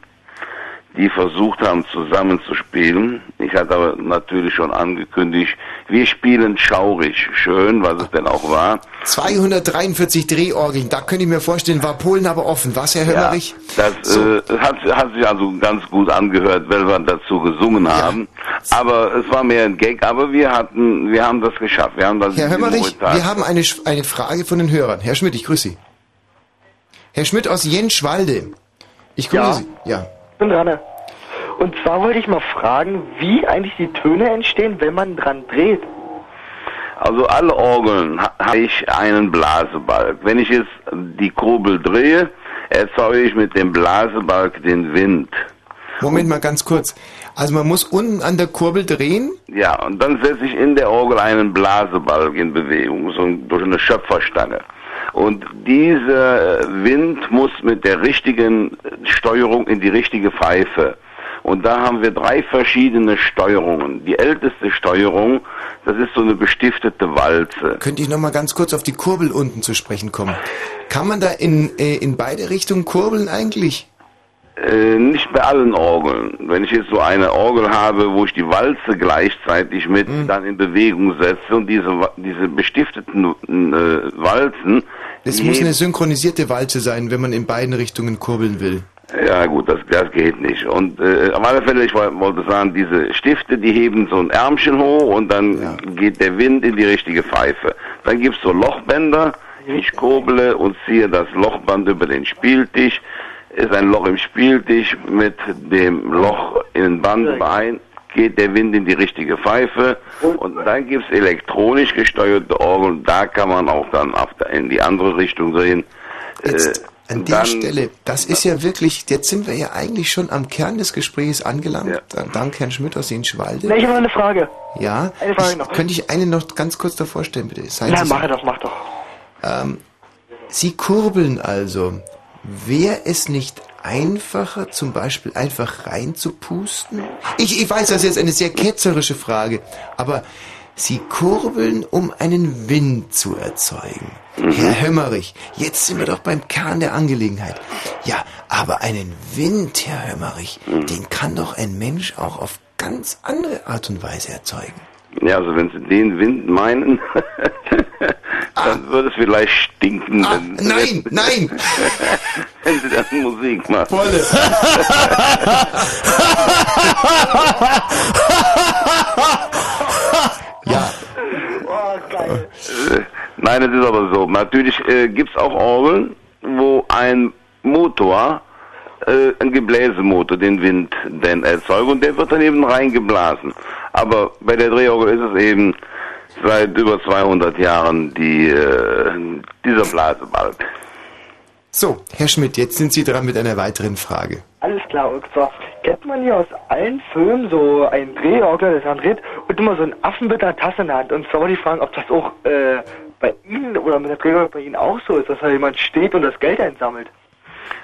die versucht haben zusammenzuspielen. Ich hatte aber natürlich schon angekündigt, wir spielen schaurig schön, was es denn auch war. 243 Drehorgeln, da könnte ich mir vorstellen, war Polen aber offen. Was, Herr Hömmerich? Das äh, hat, hat sich also ganz gut angehört, weil wir dazu gesungen haben. Aber es war mehr ein Gag, aber wir hatten, wir haben das geschafft. Wir haben das Herr Hömmerich, wir haben eine, eine Frage von den Hörern. Herr Schmidt, ich grüße Sie. Herr Schmidt aus Jenschwalde. Ich grüße Ja. Sie. Ja. Ich bin dran. Und zwar wollte ich mal fragen, wie eigentlich die Töne entstehen, wenn man dran dreht. Also alle Orgeln ha- habe ich einen Blasebalg. Wenn ich jetzt die Kurbel drehe, erzeuge ich mit dem Blasebalg den Wind. Moment mal ganz kurz. Also man muss unten an der Kurbel drehen. Ja, und dann setze ich in der Orgel einen Blasebalg in Bewegung, so ein- durch eine Schöpferstange. Und dieser Wind muss mit der richtigen Steuerung in die richtige Pfeife. Und da haben wir drei verschiedene Steuerungen. Die älteste Steuerung, das ist so eine bestiftete Walze. Könnte ich noch mal ganz kurz auf die Kurbel unten zu sprechen kommen? Kann man da in, äh, in beide Richtungen kurbeln eigentlich? Äh, nicht bei allen Orgeln. Wenn ich jetzt so eine Orgel habe, wo ich die Walze gleichzeitig mit Mhm. dann in Bewegung setze und diese, diese bestifteten äh, Walzen, Es die muss eine synchronisierte Walze sein, wenn man in beiden Richtungen kurbeln will. Ja gut, das, das geht nicht. Und äh, auf alle Fälle, ich woll- wollte sagen, diese Stifte, die heben so ein Ärmchen hoch und dann geht der Wind in die richtige Pfeife. Dann gibt's so Lochbänder, ich kurbele und ziehe das Lochband über den Spieltisch. Ist ein Loch im Spieltisch mit dem Loch in den Band überein, geht der Wind in die richtige Pfeife und dann gibt's elektronisch gesteuerte Orgeln, da kann man auch dann in die andere Richtung drehen. Jetzt Äh, an der dann- Stelle, das ist ja wirklich, jetzt sind wir ja eigentlich schon am Kern des Gesprächs angelangt. Dank Herrn Schmidt aus Jenschwalde. Ne, ich habe noch eine Frage. Ja, Eine Frage ich, noch. könnte ich eine noch ganz kurz davor stellen, bitte? Seien Na, Sie so- mach doch, mach doch. Ähm, Sie kurbeln also. Wäre es nicht einfacher, zum Beispiel einfach reinzupusten? Ich, ich weiß, das ist jetzt eine sehr ketzerische Frage, aber Sie kurbeln, um einen Wind zu erzeugen. Herr Hömmerich, jetzt sind wir doch beim Kern der Angelegenheit. Ja, aber einen Wind, Herr Hömmerich, den kann doch ein Mensch auch auf ganz andere Art und Weise erzeugen. Ja, also wenn Sie den Wind meinen, dann würde es vielleicht stinken. wenn, Ah. nein, nein! wenn Sie dann Musik machen. Volle. ja. Äh, Nein, es ist aber so. Natürlich äh, gibt es auch Orgeln, wo ein Motor, äh, ein Gebläsemotor, den Wind denn erzeugt und der wird dann eben reingeblasen. Aber bei der Drehorgel ist es eben seit über 200 Jahren die, äh, dieser Blasebalg. So, Herr Schmidt, jetzt sind Sie dran mit einer weiteren Frage. Alles klar, und zwar kennt man hier aus allen Filmen so einen Drehorgel, das dran dreht und immer so einen Affen mit einer Tasse in der Hand. Und zwar wollte ich fragen, ob das auch äh, bei Ihnen oder mit der Drehorgel bei Ihnen auch so ist, dass da jemand steht und das Geld einsammelt.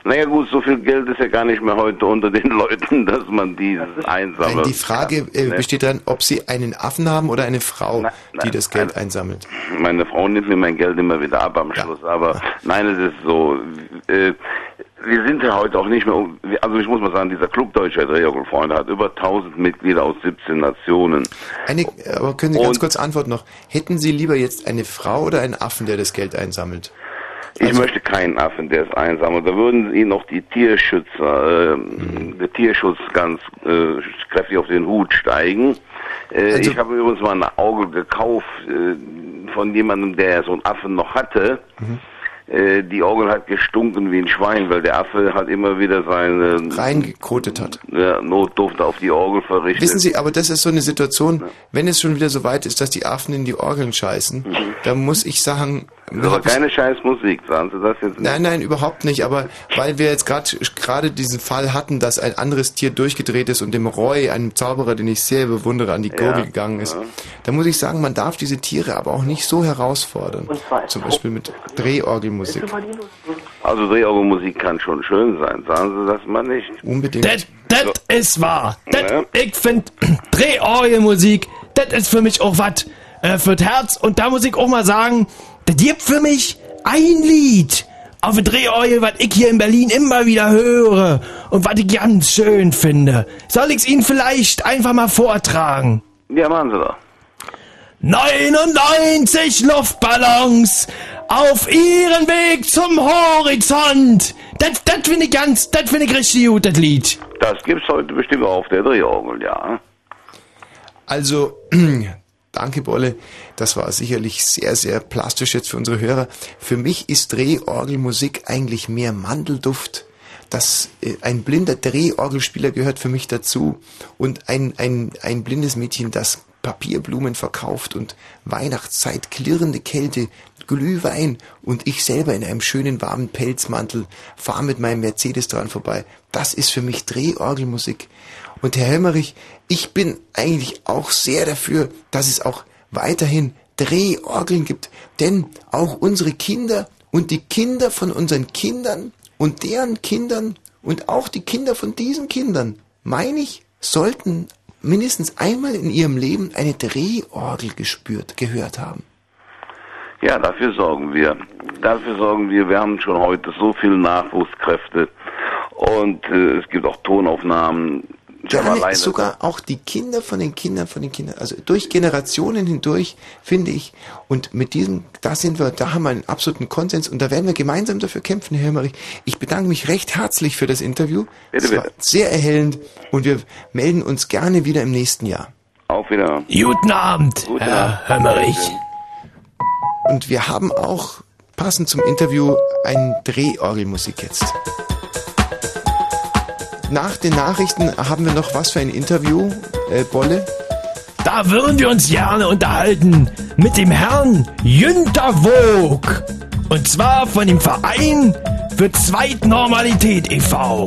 Naja gut, so viel Geld ist ja gar nicht mehr heute unter den Leuten, dass man dieses einsammelt. Nein, die Frage äh, Ne? besteht darin, ob Sie einen Affen haben oder eine Frau, die das Geld einsammelt. Meine Frau nimmt mir mein Geld immer wieder ab am Schluss, aber nein, es ist so. Äh, wir sind ja heute auch nicht mehr, also ich muss mal sagen, dieser Club Deutscher Drehorgelfreunde hat über 1000 Mitglieder aus 17 Nationen. Eine, aber können Sie ganz Und- kurz antworten noch. Hätten Sie lieber jetzt eine Frau oder einen Affen, der das Geld einsammelt? Ich Also- möchte keinen Affen, der es einsammelt. Da würden Ihnen noch die Tierschützer, äh, der Tierschutz ganz äh, kräftig auf den Hut steigen. Äh, Also ich habe übrigens mal ein Auge gekauft äh, von jemandem, der so einen Affen noch hatte. Mhm. Äh, die Orgel hat gestunken wie ein Schwein, weil der Affe hat immer wieder seine Reingekotet hat. ja, Notduft auf die Orgel verrichtet. Wissen Sie, aber das ist so eine Situation, wenn es schon wieder so weit ist, dass die Affen in die Orgeln scheißen, dann muss ich sagen... Das ich- keine scheiß Musik, sagen Sie das jetzt nicht? Nein, nein, überhaupt nicht. Aber weil wir jetzt gerade gerade diesen Fall hatten, dass ein anderes Tier durchgedreht ist und dem Roy, einem Zauberer, den ich sehr bewundere, an die Gurgel Ja, gegangen ist, ja. da muss ich sagen, man darf diese Tiere aber auch nicht so herausfordern. Zum Beispiel mit Drehorgelmusik. Also Drehorgelmusik kann schon schön sein, sagen Sie das mal nicht. Unbedingt. Das, das ist wahr. Das, Ja. Ich finde Drehorgelmusik, das ist für mich auch was äh, für das Herz. Und da muss ich auch mal sagen, das gibt für mich ein Lied auf der Drehorgel, was ich hier in Berlin immer wieder höre und was ich ganz schön finde. Soll ich's Ihnen vielleicht einfach mal vortragen? Ja, machen Sie doch. 99 Luftballons auf ihren Weg zum Horizont. Das, das finde ich ganz, das finde ich richtig gut, das Lied. Das gibt's heute bestimmt auch auf der Drehorgel, ja. Also, danke Bolle, das war sicherlich sehr, sehr plastisch jetzt für unsere Hörer. Für mich ist Drehorgelmusik eigentlich mehr Mandelduft. Das, äh, ein blinder Drehorgelspieler gehört für mich dazu und ein, ein, ein blindes Mädchen, das Papierblumen verkauft und Weihnachtszeit, klirrende Kälte, Glühwein und ich selber in einem schönen warmen Pelzmantel fahre mit meinem Mercedes dran vorbei. Das ist für mich Drehorgelmusik. Und Herr Helmerich, ich bin eigentlich auch sehr dafür, dass es auch weiterhin Drehorgeln gibt. Denn auch unsere Kinder und die Kinder von unseren Kindern und deren Kindern und auch die Kinder von diesen Kindern, meine ich, sollten mindestens einmal in ihrem Leben eine Drehorgel gespürt, gehört haben. Ja, dafür sorgen wir. Dafür sorgen wir. Wir haben schon heute so viele Nachwuchskräfte und äh, es gibt auch Tonaufnahmen. Gerne alleine- sogar auch die Kinder von den Kindern von den Kindern, also durch Generationen hindurch, finde ich. Und mit diesem, da sind wir, da haben wir einen absoluten Konsens und da werden wir gemeinsam dafür kämpfen, Herr Himmerich. Ich bedanke mich recht herzlich für das Interview. Bitte, es war bitte. sehr erhellend und wir melden uns gerne wieder im nächsten Jahr. Auf wieder. Guten Abend, Herr Hömmerich. Und wir haben auch passend zum Interview ein Drehorgelmusik jetzt. Nach den Nachrichten haben wir noch was für ein Interview, äh, Bolle? Da würden wir uns gerne unterhalten mit dem Herrn Jünter Vogt. Und zwar von dem Verein für Zweitnormalität e.V.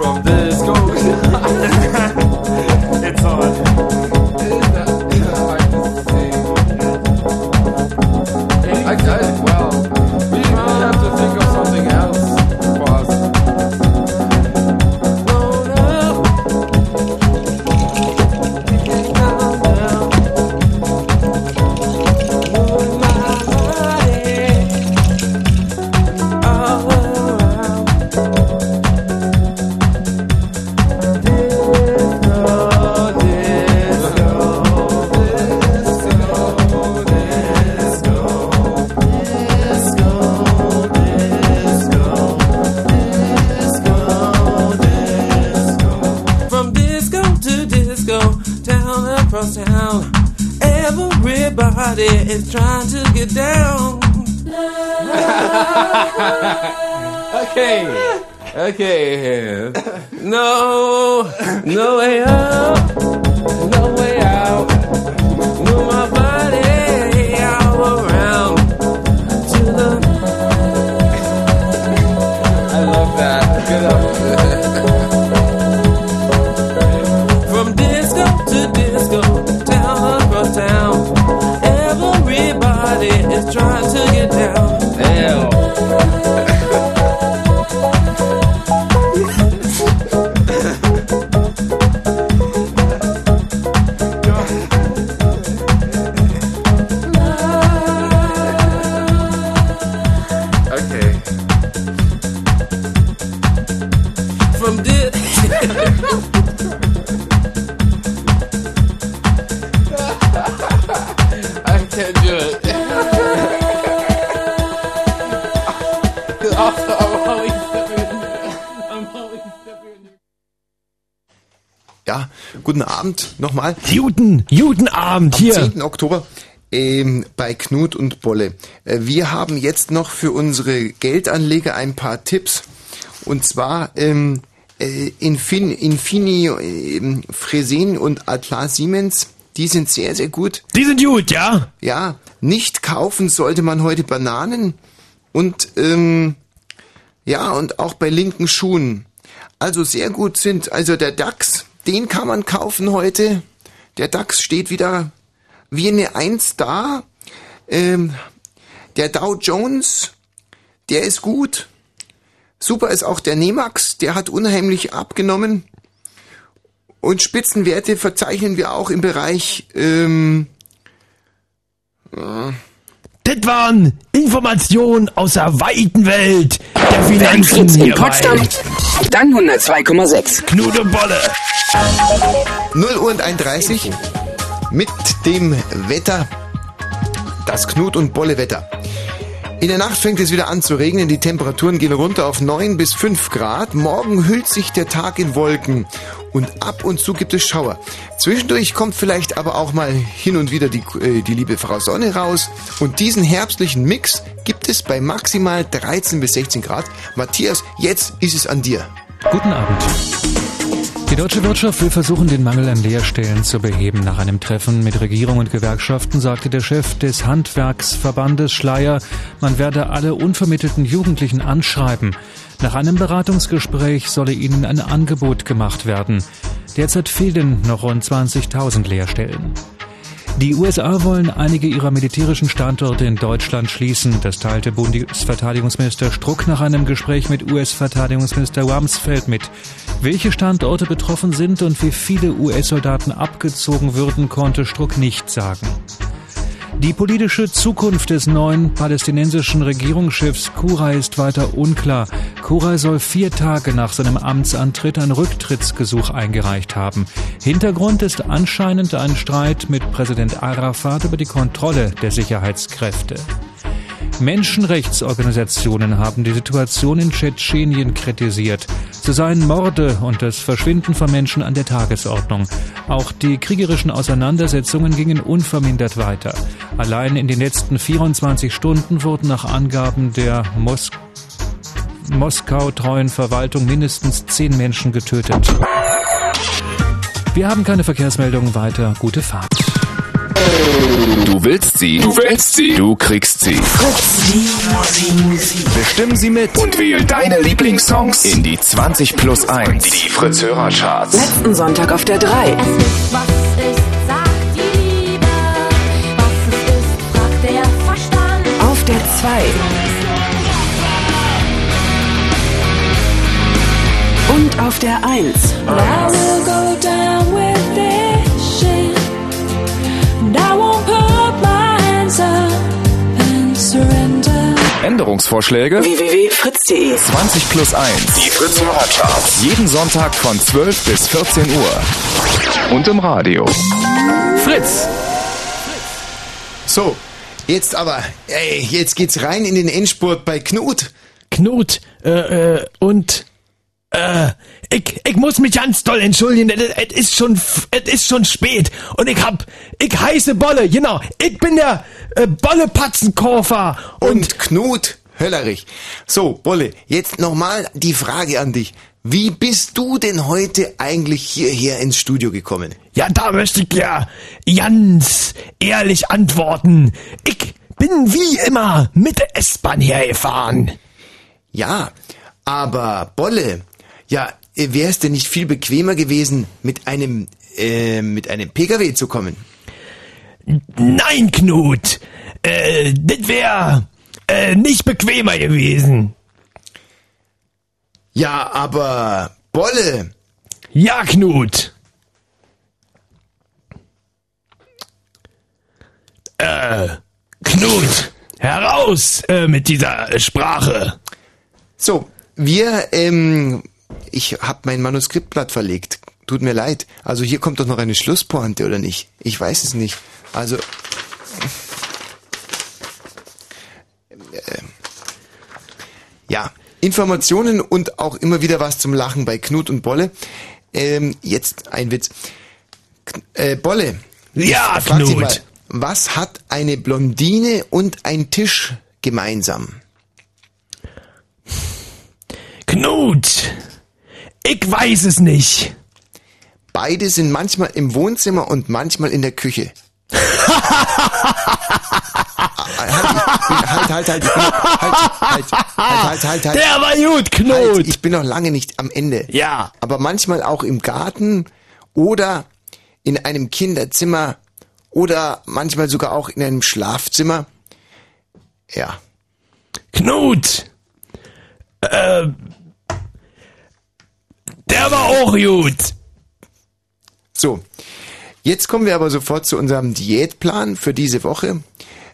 From disco. it's on. Okay, okay. No, no way out, nochmal. Guten, guten Abend Am hier. 10. Oktober ähm, bei Knut und Bolle. Äh, wir haben jetzt noch für unsere Geldanleger ein paar Tipps. Und zwar ähm, äh, Infin, Infini, ähm, Fresen und Atlas Siemens. Die sind sehr, sehr gut. Die sind gut, ja? Ja, nicht kaufen sollte man heute Bananen und ähm, ja, und auch bei linken Schuhen. Also sehr gut sind, also der DAX, den kann man kaufen heute. Der DAX steht wieder wie eine Eins da. Ähm, der Dow Jones, der ist gut. Super ist auch der Nemax, der hat unheimlich abgenommen. Und Spitzenwerte verzeichnen wir auch im Bereich ähm, ja, Das waren Informationen aus der weiten Welt der Finanzen in. Potsdam, dann 102,6. Knut und Bolle. 0 Uhr und 31 mit dem Wetter. Das Knut- und Bolle-Wetter. In der Nacht fängt es wieder an zu regnen. Die Temperaturen gehen runter auf 9 bis 5 Grad. Morgen hüllt sich der Tag in Wolken. Und ab und zu gibt es Schauer. Zwischendurch kommt vielleicht aber auch mal hin und wieder die, äh, die liebe Frau Sonne raus. Und diesen herbstlichen Mix gibt es bei maximal 13 bis 16 Grad. Matthias, jetzt ist es an dir. Guten Abend. Die deutsche Wirtschaft will versuchen, den Mangel an Lehrstellen zu beheben. Nach einem Treffen mit Regierung und Gewerkschaften sagte der Chef des Handwerksverbandes Schleier, man werde alle unvermittelten Jugendlichen anschreiben. Nach einem Beratungsgespräch solle ihnen ein Angebot gemacht werden. Derzeit fehlen noch rund 20.000 Lehrstellen. Die USA wollen einige ihrer militärischen Standorte in Deutschland schließen. Das teilte Bundesverteidigungsminister Struck nach einem Gespräch mit US-Verteidigungsminister Rumsfeld mit. Welche Standorte betroffen sind und wie viele US-Soldaten abgezogen würden, konnte Struck nicht sagen. Die politische Zukunft des neuen palästinensischen Regierungschefs Kurai ist weiter unklar. Kurai soll vier Tage nach seinem Amtsantritt ein Rücktrittsgesuch eingereicht haben. Hintergrund ist anscheinend ein Streit mit Präsident Arafat über die Kontrolle der Sicherheitskräfte. Menschenrechtsorganisationen haben die Situation in Tschetschenien kritisiert. So seien Morde und das Verschwinden von Menschen an der Tagesordnung. Auch die kriegerischen Auseinandersetzungen gingen unvermindert weiter. Allein in den letzten 24 Stunden wurden nach Angaben der Mos Moskau-treuen Verwaltung mindestens zehn Menschen getötet. Wir haben keine Verkehrsmeldungen weiter. Gute Fahrt. Du willst sie. Du willst sie. Du kriegst sie. Bestimmen sie mit und wähl deine Lieblingssongs in die 20 plus 1. Die Fritz Hörercharts. Letzten Sonntag auf der 3. Was ist, sagt die Liebe. Was es ist, fragt der Verstand. Auf der 2. Und auf der 1. But Änderungsvorschläge? www.fritz.de 20 plus 1. Die Fritz Hörercharts. Jeden Sonntag von 12 bis 14 Uhr. Und im Radio. Fritz! So, jetzt aber, ey, jetzt geht's rein in den Endspurt bei Knut. Knut, äh, äh, und, äh, ich, ich muss mich ganz doll entschuldigen, es ist schon, es ist schon spät und ich hab, ich heiße Bolle, genau, ich bin der äh, Bolle Patzenkoffer Und, Knut Höllerich. So, Bolle, jetzt nochmal die Frage an dich. Wie bist du denn heute eigentlich hierher ins Studio gekommen? Ja, da möchte ich ja ganz ehrlich antworten. Ich bin wie immer mit der S-Bahn hergefahren. Ja, aber Bolle, ja, wäre es denn nicht viel bequemer gewesen, mit einem, äh, mit einem PKW zu kommen? Nein, Knut, äh, das wäre äh, nicht bequemer gewesen. Ja, aber Bolle. Ja, Knut. Äh, Knut, heraus äh, mit dieser Sprache. So, wir, ähm, ich habe mein Manuskriptblatt verlegt. Tut mir leid. Also hier kommt doch noch eine Schlusspointe, oder nicht? Ich weiß es nicht. Also, äh, ja, Informationen und auch immer wieder was zum Lachen bei Knut und Bolle. Ähm, jetzt ein Witz. Kn- Äh, Bolle. Ja, Sie Knut. Mal, was hat eine Blondine und ein Tisch gemeinsam? Knut, ich weiß es nicht. Beide sind manchmal im Wohnzimmer und manchmal in der Küche. halt, halt, halt, halt, halt, halt, halt, halt, halt. Der war gut, Knut. Halt, ich bin noch lange nicht am Ende. Ja. Aber manchmal auch im Garten oder in einem Kinderzimmer oder manchmal sogar auch in einem Schlafzimmer. Ja. Knut. Äh, der war auch gut. So, jetzt kommen wir aber sofort zu unserem Diätplan für diese Woche.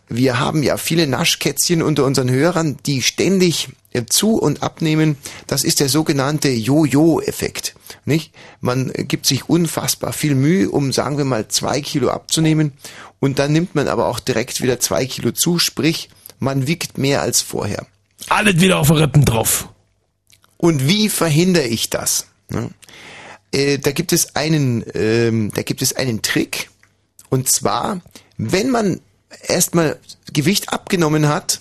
Wir haben ja viele Naschkätzchen unter unseren Hörern, die ständig äh, zu und abnehmen. Das ist der sogenannte Jojo-Effekt. Nicht? Man äh, gibt sich unfassbar viel Mühe, um, sagen wir mal, zwei Kilo abzunehmen. Und dann nimmt man aber auch direkt wieder zwei Kilo zu, sprich, man wiegt mehr als vorher. Alles wieder auf den Rippen drauf. Und wie verhindere ich das? Ne? Äh, da gibt es einen, ähm, da gibt es einen Trick. Und zwar, wenn man erstmal Gewicht abgenommen hat,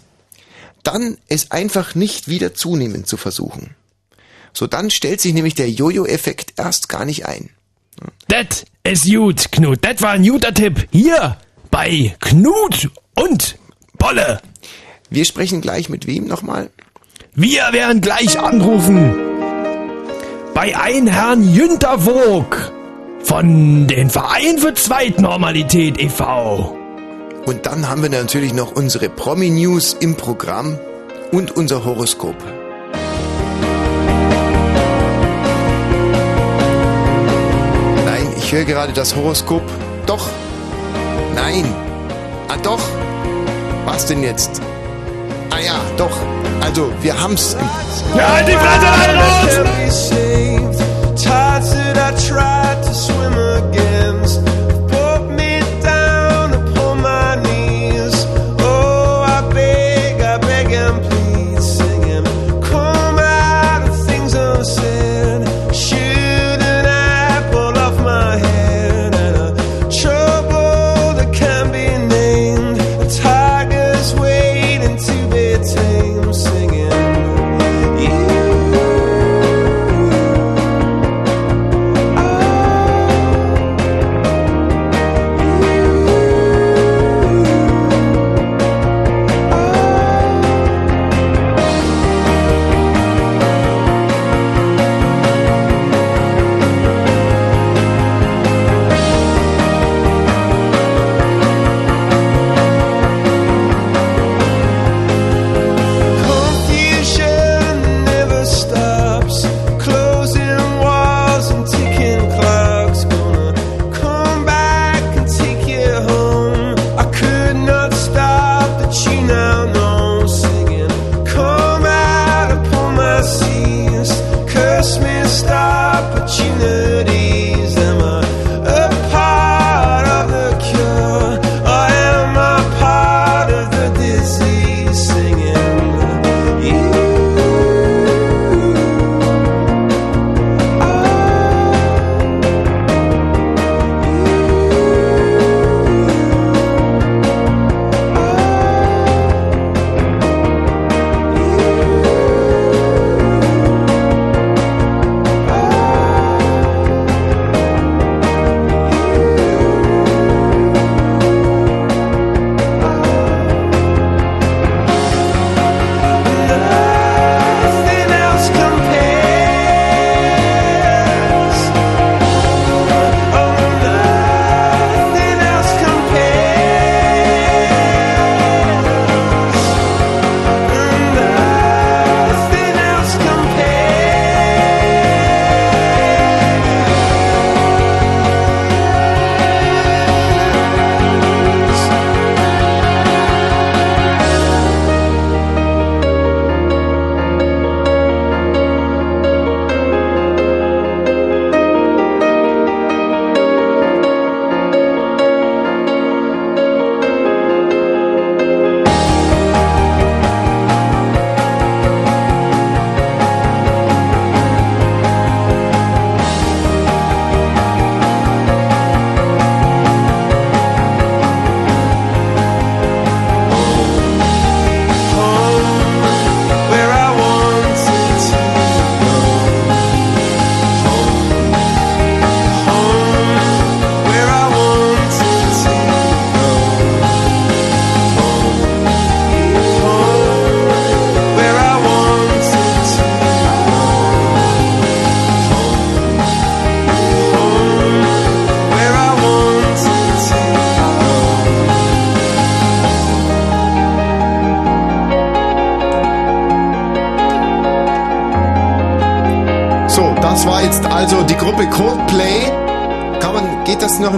dann es einfach nicht wieder zunehmen zu versuchen. So, dann stellt sich nämlich der Jojo-Effekt erst gar nicht ein. Das ist gut, Knut. Das war ein guter Tipp. Hier bei Knut und Bolle. Wir sprechen gleich mit wem nochmal? Wir werden gleich anrufen bei ein Herrn Jünter Vogt von den Verein für Zweitnormalität e.V. Und dann haben wir natürlich noch unsere Promi-News im Programm und unser Horoskop. Nein, ich höre gerade das Horoskop. Doch. Nein. Ah, doch. Was denn jetzt? Ah ja, doch. Also, wir haben's. Im ja, die Fresse raus! Tides that I tried to swim against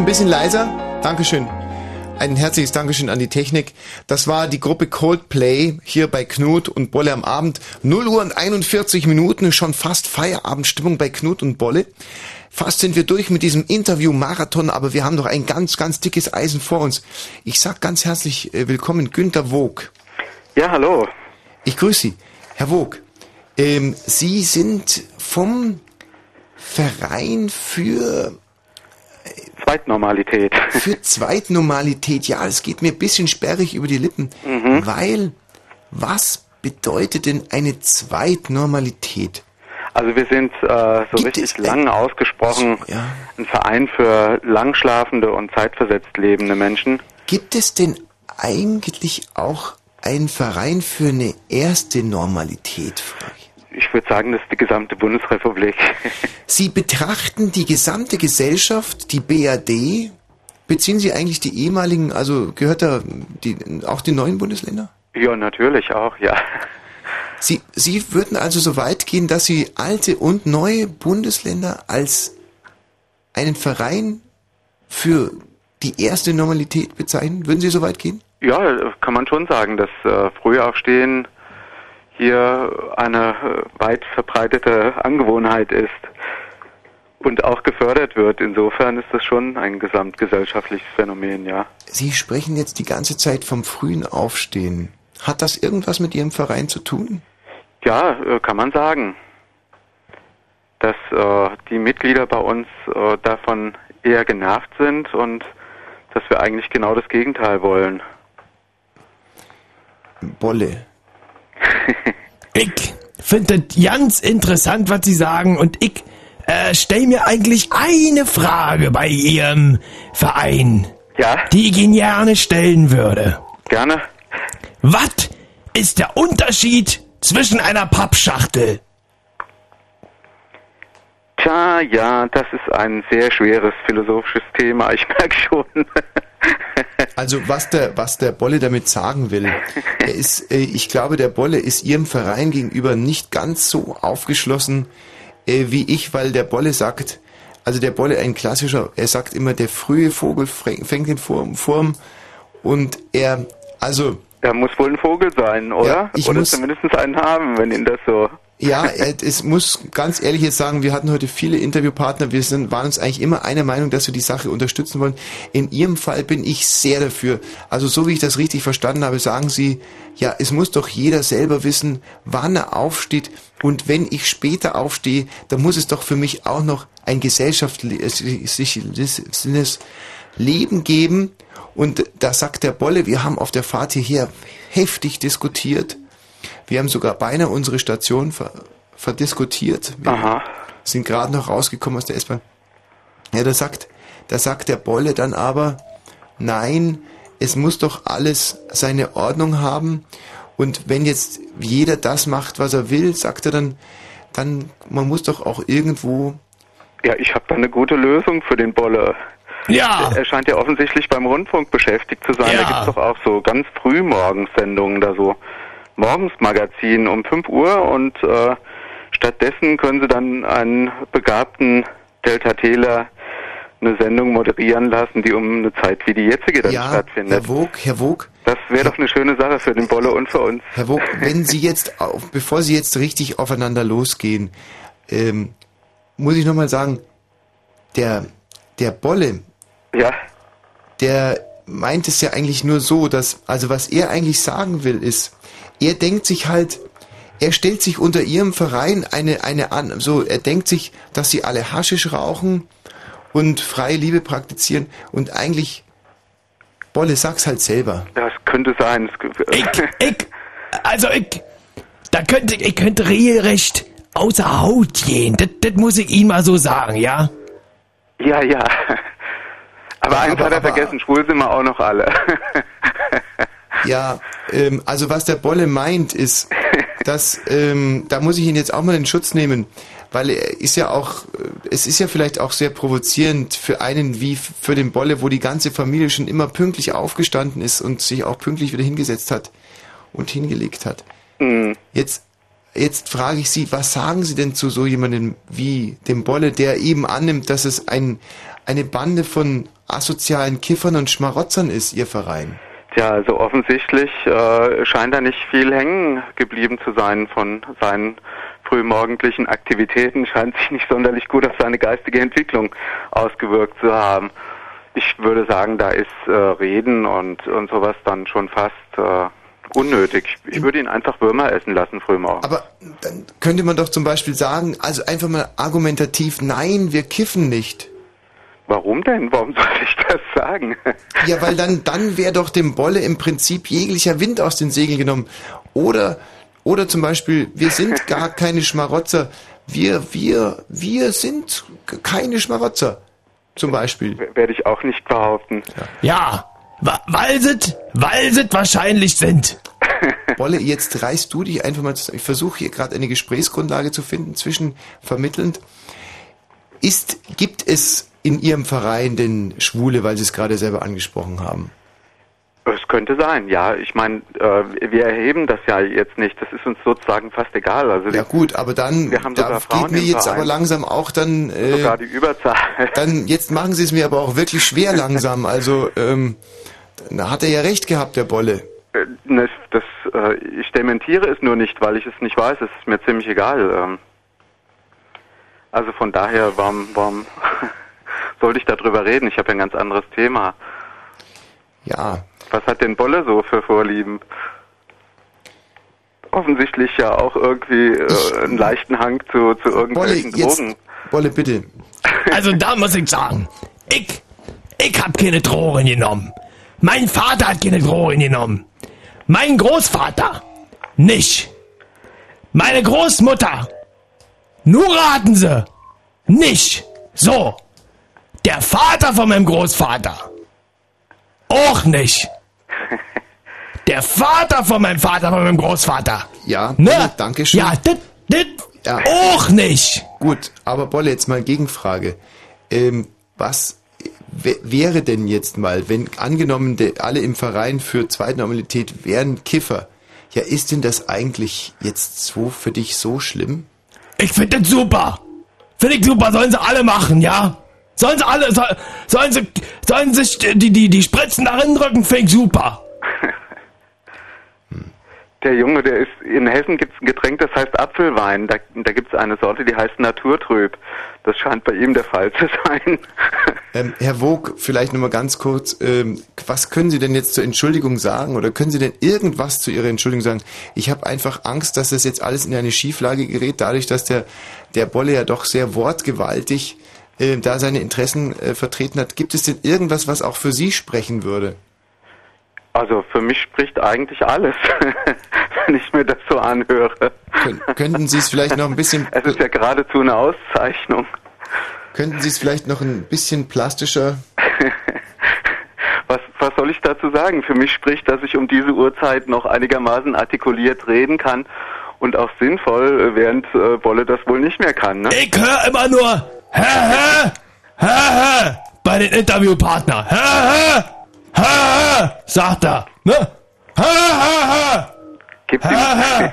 bisschen leiser? Dankeschön. Ein herzliches Dankeschön an die Technik. Das war die Gruppe Coldplay hier bei Knut und Bolle am Abend. 0 Uhr und 41 Minuten, schon fast Feierabendstimmung bei Knut und Bolle. Fast sind wir durch mit diesem Interview-Marathon, aber wir haben noch ein ganz, ganz dickes Eisen vor uns. Ich sag ganz herzlich äh, willkommen, Günter Wog. Ja, hallo. Ich grüße Sie. Herr Wog, ähm, Sie sind vom Verein für Zweitnormalität. Für Zweitnormalität, ja, es geht mir ein bisschen sperrig über die Lippen, weil was bedeutet denn eine Zweitnormalität? Also wir sind äh, so richtig lang ausgesprochen ein Verein für langschlafende und zeitversetzt lebende Menschen. Gibt es denn eigentlich auch einen Verein für eine erste Normalität? Ich würde sagen, das ist die gesamte Bundesrepublik. Sie betrachten die gesamte Gesellschaft, die BRD, beziehen Sie eigentlich die ehemaligen, also gehört da die, auch die neuen Bundesländer? ja, natürlich auch, ja. Sie, Sie würden also so weit gehen, dass Sie alte und neue Bundesländer als einen Verein für die erste Normalität bezeichnen? Würden Sie so weit gehen? Ja, kann man schon sagen, dass äh, Frühaufstehen hier eine äh, weit verbreitete Angewohnheit ist und auch gefördert wird. Insofern ist das schon ein gesamtgesellschaftliches Phänomen, ja. Sie sprechen jetzt die ganze Zeit vom frühen Aufstehen. Hat das irgendwas mit Ihrem Verein zu tun? Ja, äh, kann man sagen, dass äh, die Mitglieder bei uns äh, davon eher genervt sind und dass wir eigentlich genau das Gegenteil wollen. Bolle. Ich finde das ganz interessant, was Sie sagen und ich äh, stell mir eigentlich eine Frage bei Ihrem Verein, ja? die ich Ihnen gerne stellen würde. Gerne. Was ist der Unterschied zwischen einer Pappschachtel? Tja, ja, das ist ein sehr schweres philosophisches Thema, ich merke schon. Also was der, was der Bolle damit sagen will, er ist, äh, ich glaube, der Bolle ist Ihrem Verein gegenüber nicht ganz so aufgeschlossen äh, wie ich, weil der Bolle sagt, also der Bolle ein klassischer, er sagt immer, der frühe Vogel fängt den Wurm und er, also Er muss wohl ein Vogel sein, oder? Ja, ich oder muss- zumindest einen haben, wenn ihn das so... Ja, äh, es muss ganz ehrlich jetzt sagen, wir hatten heute viele Interviewpartner, wir sind, waren uns eigentlich immer einer Meinung, dass wir die Sache unterstützen wollen. In Ihrem Fall bin ich sehr dafür. Also so wie ich das richtig verstanden habe, sagen Sie, ja, es muss doch jeder selber wissen, wann er aufsteht und wenn ich später aufstehe, dann muss es doch für mich auch noch ein gesellschaftliches Leben geben. Und da sagt der Bolle, wir haben auf der Fahrt hierher heftig diskutiert. Wir haben sogar beinahe unsere Station ver verdiskutiert. Wir sind gerade noch rausgekommen aus der S-Bahn. Ja, da sagt, da sagt der Bolle dann aber, nein, es muss doch alles seine Ordnung haben. Und wenn jetzt jeder das macht, was er will, sagt er dann, dann, man muss doch auch irgendwo Ja, ich habe da eine gute Lösung für den Bolle. Ja. Er scheint ja offensichtlich beim Rundfunk beschäftigt zu sein. Ja. Da gibt's doch auch so ganz früh Morgensendungen, da so Morgensmagazin um 5 Uhr und äh, stattdessen können sie dann einen begabten Delta Täler eine Sendung moderieren lassen, die um eine Zeit wie die jetzige dann Ja, stattfindet. Herr Wog, Herr Wog. Das wäre doch eine schöne Sache für den Bolle und für uns. Herr Wog, wenn Sie jetzt, auf, bevor Sie jetzt richtig aufeinander losgehen, ähm, muss ich nochmal sagen, der, der Bolle, ja. der meint es ja eigentlich nur so, dass, also was er eigentlich sagen will, ist, er denkt sich halt, er stellt sich unter ihrem Verein eine, eine an, so, er denkt sich, dass sie alle Haschisch rauchen und freie Liebe praktizieren und eigentlich, Bolle, sag's halt selber. Das könnte sein. Ich, ich, also ich, da könnte, ich könnte regelrecht außer Haut gehen. Das, das muss ich Ihnen mal so sagen, ja? Ja, ja. Aber eins hat er vergessen, schwul sind wir auch noch alle. Ja, ähm, also was der Bolle meint ist, dass ähm, da muss ich ihn jetzt auch mal in Schutz nehmen, weil er ist ja auch, äh, es ist ja vielleicht auch sehr provozierend für einen wie für den Bolle, wo die ganze Familie schon immer pünktlich aufgestanden ist und sich auch pünktlich wieder hingesetzt hat und hingelegt hat. Hm. Jetzt, jetzt frage ich Sie, was sagen Sie denn zu so jemandem wie dem Bolle, der eben annimmt, dass es ein, eine Bande von asozialen Kiffern und Schmarotzern ist, Ihr Verein? Tja, also offensichtlich äh, scheint da nicht viel hängen geblieben zu sein von seinen frühmorgendlichen Aktivitäten, scheint sich nicht sonderlich gut auf seine geistige Entwicklung ausgewirkt zu haben. Ich würde sagen, da ist äh, Reden und, und sowas dann schon fast äh, unnötig. Ich würde ihn einfach Würmer essen lassen frühmorgens. Aber dann könnte man doch zum Beispiel sagen, also einfach mal argumentativ, nein, wir kiffen nicht. Warum denn? Warum soll ich das sagen? Ja, weil dann, dann wäre doch dem Bolle im Prinzip jeglicher Wind aus den Segeln genommen. Oder, oder zum Beispiel, wir sind gar keine Schmarotzer. Wir, wir, wir sind keine Schmarotzer. Zum Beispiel. Werde ich auch nicht behaupten. Ja, weil sie, weil sie wahrscheinlich sind. Bolle, jetzt reißt du dich einfach mal zusammen. Ich versuche hier gerade eine Gesprächsgrundlage zu finden zwischen vermittelnd. Ist, gibt es in Ihrem Verein denn Schwule, weil Sie es gerade selber angesprochen haben? Es könnte sein, ja. Ich meine, äh, wir erheben das ja jetzt nicht. Das ist uns sozusagen fast egal. Also Ja gut, aber dann Wir haben da geht mir jetzt Verein. aber langsam auch dann äh, sogar die Überzahl. dann jetzt machen Sie es mir aber auch wirklich schwer langsam. Also ähm, da hat er ja recht gehabt, der Bolle. Äh, ne, Das, äh, ich dementiere es nur nicht, weil ich es nicht weiß. Es ist mir ziemlich egal. Ähm, also von daher, warum, warum sollte ich darüber reden? Ich habe ja ein ganz anderes Thema. Ja. Was hat denn Bolle so für Vorlieben? Offensichtlich ja auch irgendwie äh, einen leichten Hang zu, zu irgendwelchen Bolle, jetzt- Drogen. Bolle, bitte. Also da muss ich sagen, ich, ich hab keine Drogen genommen. Mein Vater hat keine Drogen genommen. Mein Großvater nicht. Meine Großmutter. Nur raten Sie. Nicht. So. Der Vater von meinem Großvater. Auch nicht. Der Vater von meinem Vater, von meinem Großvater. Ja, Ne? danke schön. Ja, das, das Ja. auch nicht. Gut, aber Bolle, jetzt mal Gegenfrage. Ähm, was wäre denn jetzt mal, wenn angenommen de, alle im Verein für Zweitnormalität wären Kiffer, ja, ist denn das eigentlich jetzt so für dich so schlimm? Ich finde das super. Finde ich super. Sollen sie alle machen, ja? Sollen sie alle, soll, sollen sie, sollen sich die, die, die Spritzen darin drücken, finde ich super. Der Junge, der ist, in Hessen gibt es ein Getränk, das heißt Apfelwein. Da, da gibt es eine Sorte, die heißt Naturtrüb. Das scheint bei ihm der Fall zu sein. Ähm, Herr Vogt, vielleicht nochmal ganz kurz, ähm, was können Sie denn jetzt zur Entschuldigung sagen oder können Sie denn irgendwas zu Ihrer Entschuldigung sagen? Ich habe einfach Angst, dass das jetzt alles in eine Schieflage gerät, dadurch, dass der, der Bolle ja doch sehr wortgewaltig äh, da seine Interessen äh, vertreten hat. Gibt es denn irgendwas, was auch für Sie sprechen würde? Also für mich spricht eigentlich alles, wenn ich mir das so anhöre. Kön könnten Sie es vielleicht noch ein bisschen... Es ist ja geradezu eine Auszeichnung. Könnten Sie es vielleicht noch ein bisschen plastischer... Was, was soll ich dazu sagen? Für mich spricht, dass ich um diese Uhrzeit noch einigermaßen artikuliert reden kann und auch sinnvoll, äh, während äh, Bolle das wohl nicht mehr kann. Ne? Ich höre immer nur hä, hä, hä, hä, bei den Interviewpartnern. Hä, hä, hä, hä, sagt er. Ne? Hä, hä, hä. Gib ihm,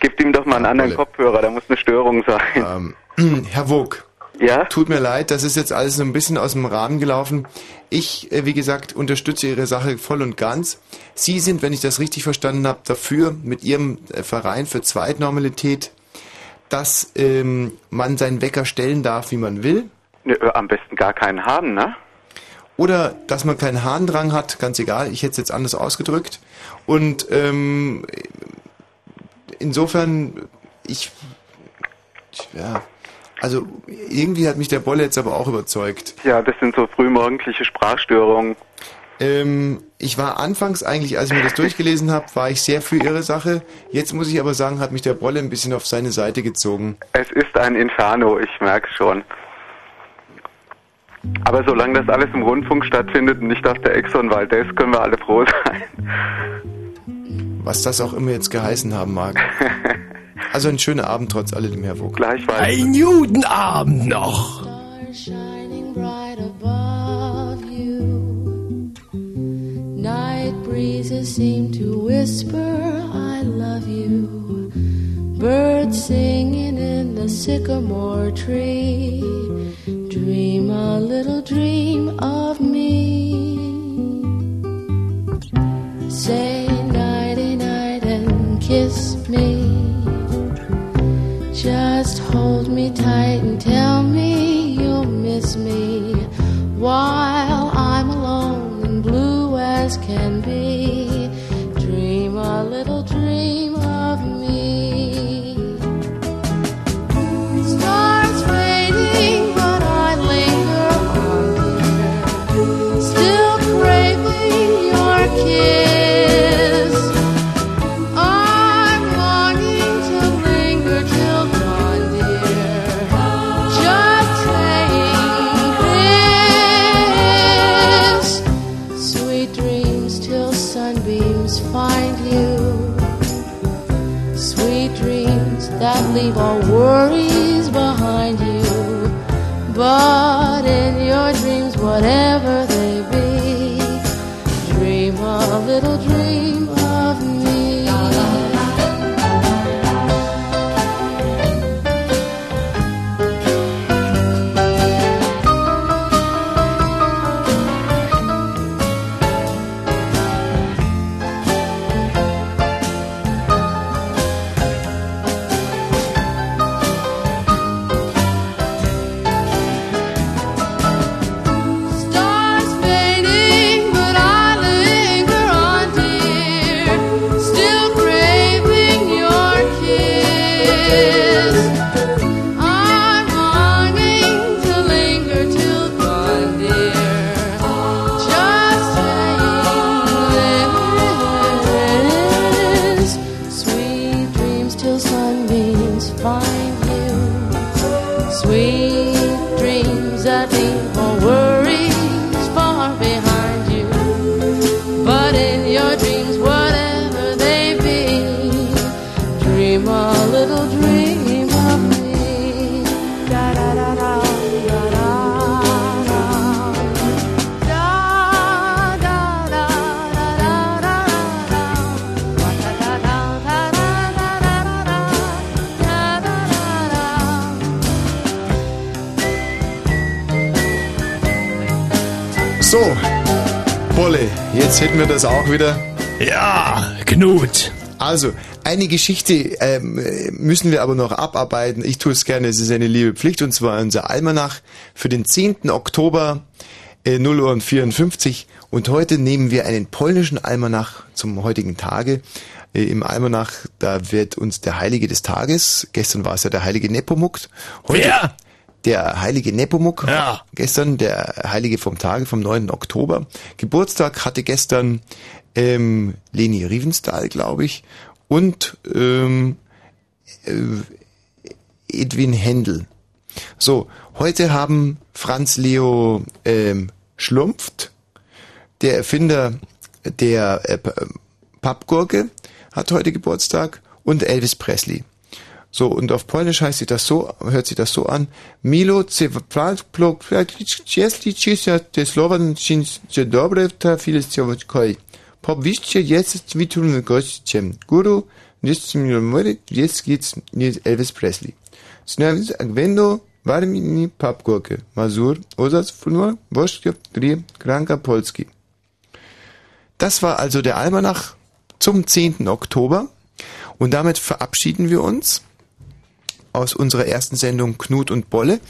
Gib ihm doch mal einen anderen Kopfhörer, da muss eine Störung sein. Herr Vogt. Ja? Tut mir leid, das ist jetzt alles so ein bisschen aus dem Rahmen gelaufen. Ich, äh, wie gesagt, unterstütze Ihre Sache voll und ganz. Sie sind, wenn ich das richtig verstanden habe, dafür mit Ihrem äh, Verein für Zweitnormalität, dass ähm, man seinen Wecker stellen darf, wie man will. Äh, Am besten gar keinen haben, ne? Oder dass man keinen Harndrang hat, ganz egal, ich hätte es jetzt anders ausgedrückt. Und ähm, insofern, ich, ja, also irgendwie hat mich der Bolle jetzt aber auch überzeugt. Ja, das sind so frühmorgendliche Sprachstörungen. Ähm, ich war anfangs eigentlich, als ich mir das durchgelesen habe, war ich sehr für ihre Sache. Jetzt muss ich aber sagen, hat mich der Bolle ein bisschen auf seine Seite gezogen. Es ist ein Inferno, ich merke schon. Aber solange das alles im Rundfunk stattfindet und nicht auf der Exxon Valdez, können wir alle froh sein. Was das auch immer jetzt geheißen haben mag. Also ein schöner Abend trotz alledem, Herr Vogt. Gleichfalls. Ein guten Abend noch. Night breezes seem to whisper, I love you. birds singing in the sycamore tree. Dream a little dream of me. Say nighty night and kiss me. Just hold me tight and tell me you'll miss me while as can be. Dream a little dream But in your dreams, whatever jetzt hätten wir das auch wieder. Ja, Knut. Also, eine Geschichte ähm, müssen wir aber noch abarbeiten. Ich tue es gerne, es ist eine liebe Pflicht, und zwar unser Almanach für den 10. Oktober, äh, 0 Uhr und 54. Und heute nehmen wir einen polnischen Almanach zum heutigen Tage. Äh, Im Almanach, da wird uns der Heilige des Tages, gestern war es ja der Heilige Nepomuk. Heute, Wer? Der heilige Nepomuk, Ja. gestern der Heilige vom Tage, vom 9. Oktober. Geburtstag hatte gestern ähm, Leni Riefenstahl, glaube ich, und ähm, äh, Edwin Händel. So, heute haben Franz Leo ähm, Schlumpft, der Erfinder der äh, Pappgurke, hat heute Geburtstag und Elvis Presley. So, und auf Polnisch heißt sich das so, hört sich das so an. Milo te Slovan. Guru, jetzt geht's Elvis Presley. Znając Agwendo, Warmini Pappgurke, Mazur, Osas Funur, Woschke, Drie, Kranka Polski. Das war also der Almanach zum 10. Oktober. Und damit verabschieden wir uns aus unserer ersten Sendung Knut und Bolle.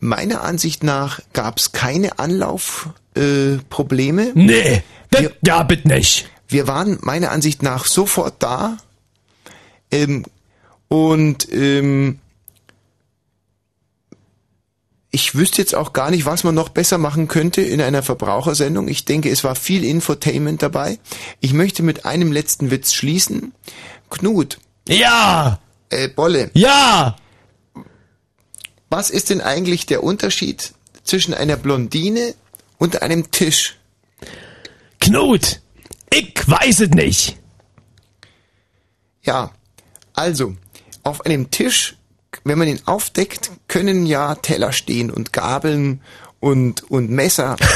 Meiner Ansicht nach gab es keine Anlaufprobleme. Äh. Nee, das gab es nicht. Wir waren meiner Ansicht nach sofort da. Ähm, und ähm, ich wüsste jetzt auch gar nicht, was man noch besser machen könnte in einer Verbrauchersendung. Ich denke, es war viel Infotainment dabei. Ich möchte mit einem letzten Witz schließen. Knut. Ja. Äh, Bolle. Ja. Was ist denn eigentlich der Unterschied zwischen einer Blondine und einem Tisch? Knut, ich weiß es nicht. Ja, also, auf einem Tisch, wenn man ihn aufdeckt, können ja Teller stehen und Gabeln und, und Messer.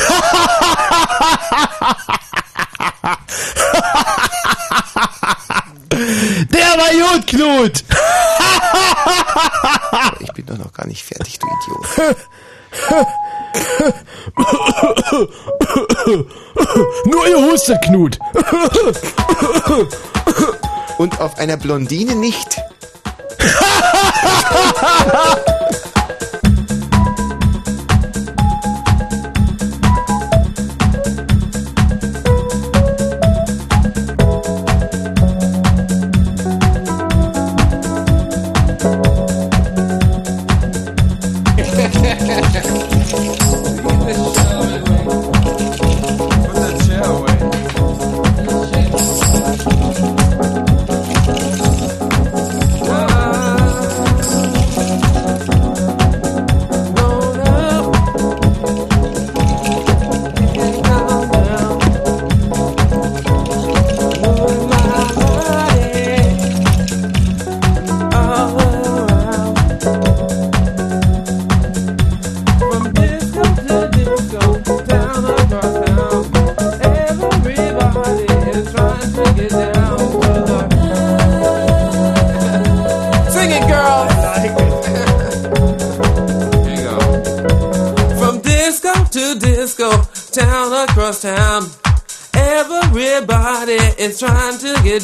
Der war gut, Knut! ich bin doch noch gar nicht fertig, du Idiot. Nur ihr hustet, Knut. Und auf einer Blondine nicht.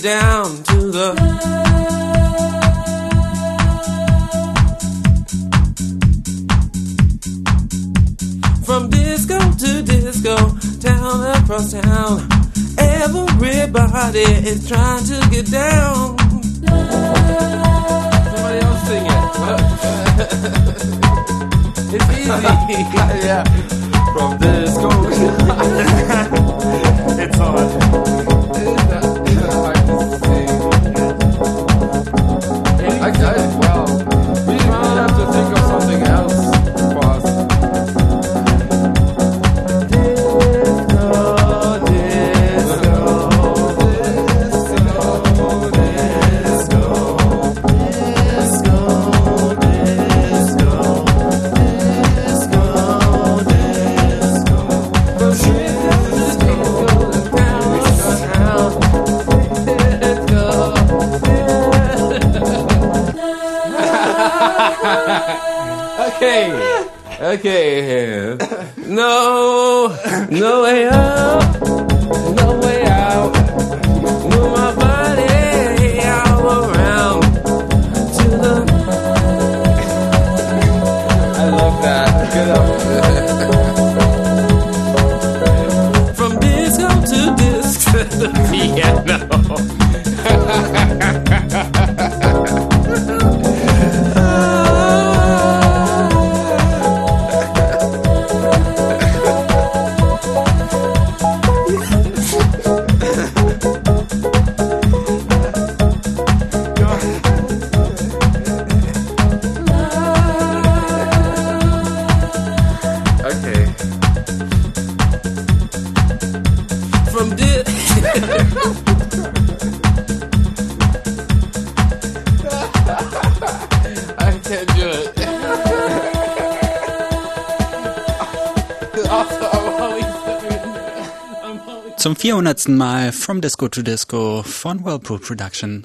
down. That's Mal From Disco to Disco von Whirlpool Production.